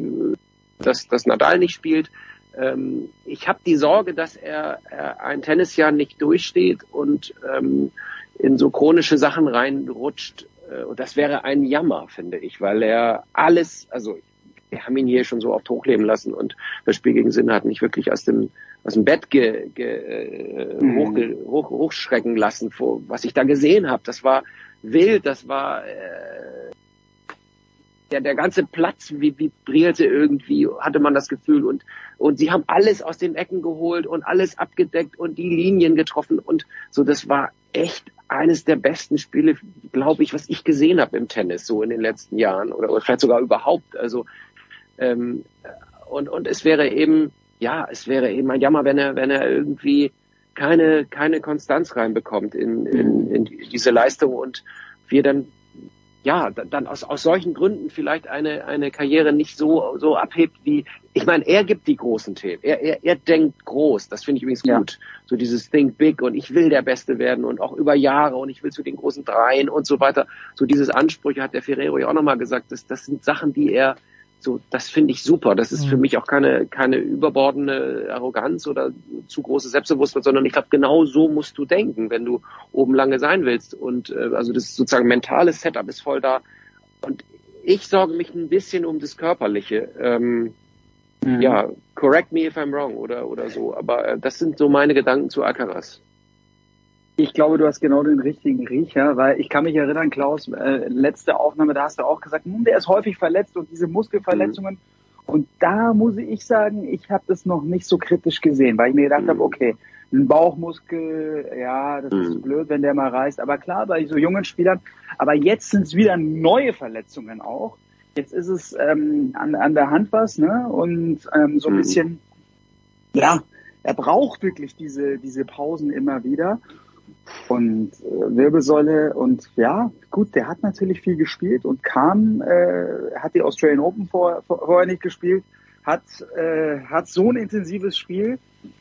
dass, dass Nadal nicht spielt. Ähm, ich habe die Sorge, dass er, er ein Tennisjahr nicht durchsteht und ähm, in so chronische Sachen reinrutscht. Äh, Und das wäre ein Jammer, finde ich, weil er alles, also wir haben ihn hier schon so oft hochleben lassen und das Spiel gegen Sinn hat nicht wirklich aus dem aus dem Bett ge, ge, äh, Mhm. hochge, hoch, hochschrecken lassen, vor, was ich da gesehen habe. Das war wild, das war äh, der, der ganze Platz vi- vibrierte irgendwie, hatte man das Gefühl. Und, und sie haben alles aus den Ecken geholt und alles abgedeckt und die Linien getroffen. Und so, das war echt eines der besten Spiele, glaube ich, was ich gesehen habe im Tennis, so in den letzten Jahren oder, oder vielleicht sogar überhaupt. Also ähm, und, und es wäre eben, ja, es wäre eben ein Jammer, wenn er, wenn er irgendwie keine, keine Konstanz reinbekommt in, in, in diese Leistung und wir dann ja, da- dann aus, aus solchen Gründen vielleicht eine, eine Karriere nicht so, so abhebt wie, ich meine, er gibt die großen Themen. Er, er, er denkt groß. Das finde ich übrigens gut. So dieses Think Big und ich will der Beste werden und auch über Jahre und ich will zu den großen Dreien und so weiter. So dieses Ansprüche hat der Ferrero ja auch nochmal gesagt. Das, das sind Sachen, die er So, das finde ich super. Das ist Mhm. für mich auch keine, keine überbordende Arroganz oder zu große Selbstbewusstsein, sondern ich glaube, genau so musst du denken, wenn du oben lange sein willst. Und äh, also das sozusagen mentale Setup ist voll da. Und ich sorge mich ein bisschen um das Körperliche. Ähm, Mhm. Ja, correct me if I'm wrong oder oder so. Aber äh, das sind so meine Gedanken zu Alcaraz. Ich glaube, du hast genau den richtigen Riecher, weil ich kann mich erinnern, Klaus, äh, letzte Aufnahme, da hast du auch gesagt, hm, der ist häufig verletzt und diese Muskelverletzungen. Und da muss ich sagen, ich habe das noch nicht so kritisch gesehen, weil ich mir gedacht habe, okay, ein Bauchmuskel, ja, das ist blöd, wenn der mal reißt. Aber klar, bei so jungen Spielern. Aber jetzt sind es wieder neue Verletzungen auch. Jetzt ist es ähm, an, an der Hand was, ne? Und ähm, so ein Mhm. bisschen, ja, er braucht wirklich diese, diese Pausen immer wieder. Und äh, Wirbelsäule und ja, gut, der hat natürlich viel gespielt und kam, äh, hat die Australian Open vor, vor, vorher nicht gespielt, hat, äh, hat so ein intensives Spiel.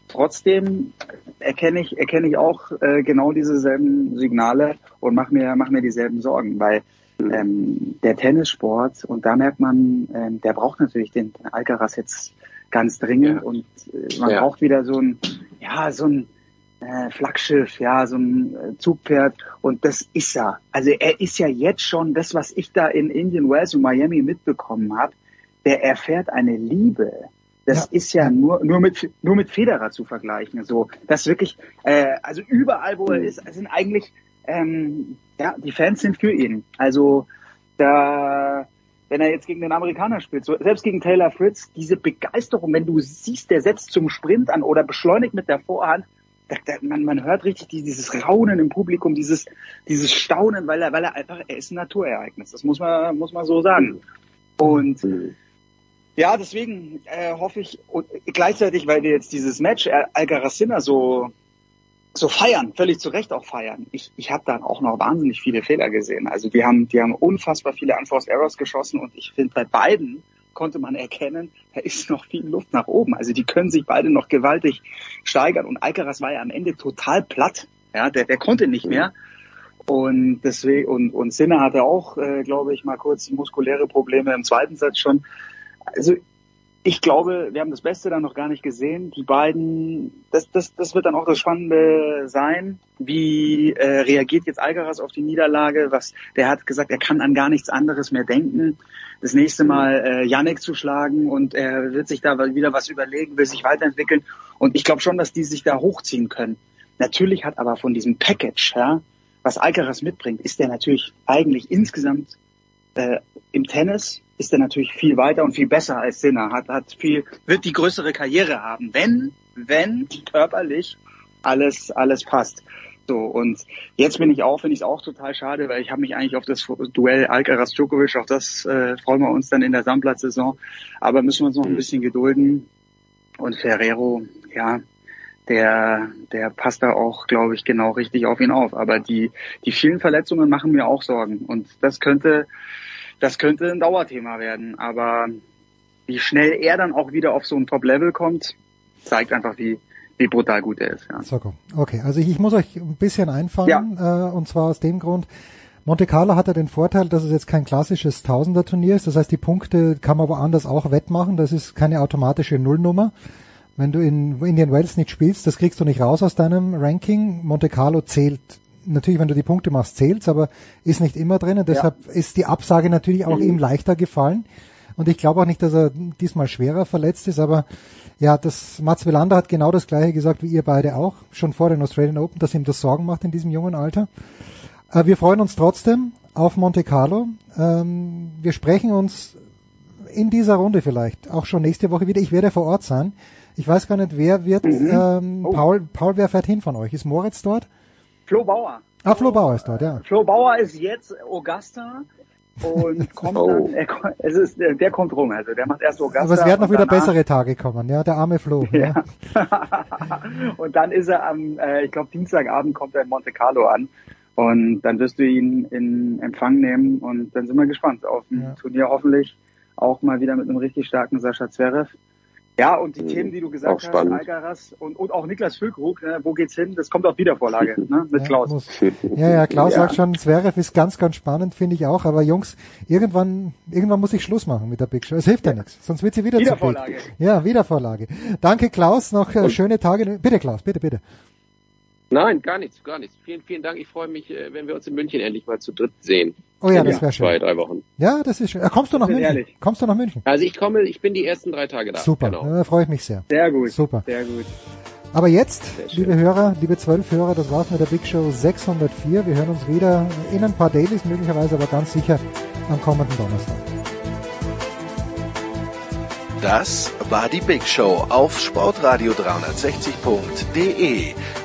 Trotzdem erkenne ich, erkenne ich auch äh, genau dieselben Signale und mache mir, mach mir dieselben Sorgen, weil ähm, der Tennissport, und da merkt man, ähm, der braucht natürlich den, den Alcaraz jetzt ganz dringend und äh, man Ja. braucht wieder so ein, ja, so ein äh, Flaggschiff, ja, so ein äh, Zugpferd und das ist er. Also er ist ja jetzt schon das, was ich da in Indian Wells und Miami mitbekommen habe, der erfährt eine Liebe. Das ist ja nur nur mit nur mit Federer zu vergleichen. So, das wirklich, äh, also überall, wo er ist, sind eigentlich ähm, ja die Fans sind für ihn. Also da wenn er jetzt gegen den Amerikaner spielt, so, selbst gegen Taylor Fritz, diese Begeisterung, wenn du siehst, der setzt zum Sprint an oder beschleunigt mit der Vorhand, da, da, man, man hört richtig die, dieses Raunen im Publikum, dieses, dieses Staunen, weil er, weil er einfach, er ist ein Naturereignis. Das muss man, muss man so sagen. Und ja, deswegen äh, hoffe ich und gleichzeitig, weil wir jetzt dieses Match äh, so so feiern, völlig zu Recht auch feiern. Ich, ich habe da auch noch wahnsinnig viele Fehler gesehen. Also die haben, die haben unfassbar viele Unforced Errors geschossen und ich finde bei beiden konnte man erkennen, da ist noch viel Luft nach oben. Also die können sich beide noch gewaltig steigern und Alcaraz war ja am Ende total platt. Ja, der, der konnte nicht mehr. Und deswegen und und Sinner hatte auch, äh, glaube ich, mal kurz muskuläre Probleme im zweiten Satz schon. Also ich glaube, wir haben das Beste dann noch gar nicht gesehen. Die beiden, das, das, das wird dann auch das Spannende sein. Wie äh, reagiert jetzt Alcaraz auf die Niederlage? Was, der hat gesagt, er kann an gar nichts anderes mehr denken. Das nächste Mal äh, Yannick zu schlagen und er wird sich da wieder was überlegen, will sich weiterentwickeln. Und ich glaube schon, dass die sich da hochziehen können. Natürlich hat aber von diesem Package, ja, was Alcaraz mitbringt, ist der natürlich eigentlich insgesamt äh, im Tennis ist er natürlich viel weiter und viel besser als Sinner, hat, hat viel, wird die größere Karriere haben, wenn, wenn körperlich alles, alles passt. So, und jetzt bin ich auch, finde ich es auch total schade, weil ich habe mich eigentlich auf das Duell Alcaraz-Djokovic, auf das äh, freuen wir uns dann in der Sandplatzsaison. Aber müssen wir uns noch ein bisschen gedulden. Und Ferrero, ja, der, der passt da auch, glaube ich, genau richtig auf ihn auf. Aber die, die vielen Verletzungen machen mir auch Sorgen. Und das könnte, das könnte ein Dauerthema werden. Aber wie schnell er dann auch wieder auf so ein Top-Level kommt, zeigt einfach, wie, wie brutal gut er ist. Ja. Soko. Okay, also ich, ich muss euch ein bisschen einfangen, äh, und zwar aus dem Grund, Monte Carlo hat ja den Vorteil, dass es jetzt kein klassisches Tausender-Turnier ist. Das heißt, die Punkte kann man woanders auch wettmachen. Das ist keine automatische Nullnummer. Wenn du in Indian Wells nicht spielst, das kriegst du nicht raus aus deinem Ranking. Monte Carlo zählt natürlich, wenn du die Punkte machst, zählt's, aber ist nicht immer drin. Und deshalb ja. ist die Absage natürlich auch mhm. ihm leichter gefallen. Und ich glaube auch nicht, dass er diesmal schwerer verletzt ist, aber ja, das Mats Wilander hat genau das gleiche gesagt wie ihr beide auch, schon vor den Australian Open, dass ihm das Sorgen macht in diesem jungen Alter. Äh, wir freuen uns trotzdem auf Monte Carlo. Ähm, wir sprechen uns in dieser Runde vielleicht auch schon nächste Woche wieder. Ich werde vor Ort sein. Ich weiß gar nicht, wer wird, mhm. ähm, oh. Paul, Paul, wer fährt hin von euch? Ist Moritz dort? Flo Bauer. Ah, Flo Bauer ist dort, ja. Flo Bauer ist jetzt Augusta und kommt oh. dann, er, es ist, der kommt rum, also der macht erst Augusta. Aber es werden noch wieder danach, bessere Tage kommen, ja, der arme Flo. Ja. ja. und dann ist er am, äh, ich glaube Dienstagabend kommt er in Monte Carlo an und dann wirst du ihn in Empfang nehmen und dann sind wir gespannt auf ein ja. Turnier hoffentlich auch mal wieder mit einem richtig starken Sascha Zverev. Ja, und die Themen, die du auch gesagt hast, spannend. Alcaraz und, und auch Niklas Füllkrug, ne, wo geht's hin? Das kommt auf Wiedervorlage ne, mit Klaus. muss- Ja, ja, Klaus sagt schon, Zverev ist ganz, ganz spannend, finde ich auch. Aber Jungs, irgendwann, irgendwann muss ich Schluss machen mit der Big Show. Es hilft ja nichts, sonst wird sie wieder zu Wiedervorlage. spät. Ja, Wiedervorlage. Danke Klaus, noch äh, schöne Tage. Bitte Klaus, bitte, bitte. Nein, gar nichts, gar nichts. Vielen, vielen Dank. Ich freue mich, äh, wenn wir uns in München endlich mal zu dritt sehen. Oh ja, In das wär schön. Zwei, drei Wochen. Ja, das ist schön. Äh, kommst du nach München? ehrlich. Kommst du nach München? Also ich komme, ich bin die ersten drei Tage da. Super, Genau. da freue ich mich sehr. Sehr gut. Super. Sehr gut. Aber jetzt, liebe Hörer, liebe zwölf Hörer, das war's mit der Big Show 604. Wir hören uns wieder in ein paar Dailies, möglicherweise aber ganz sicher am kommenden Donnerstag. Das war die Big Show auf sportradio360.de.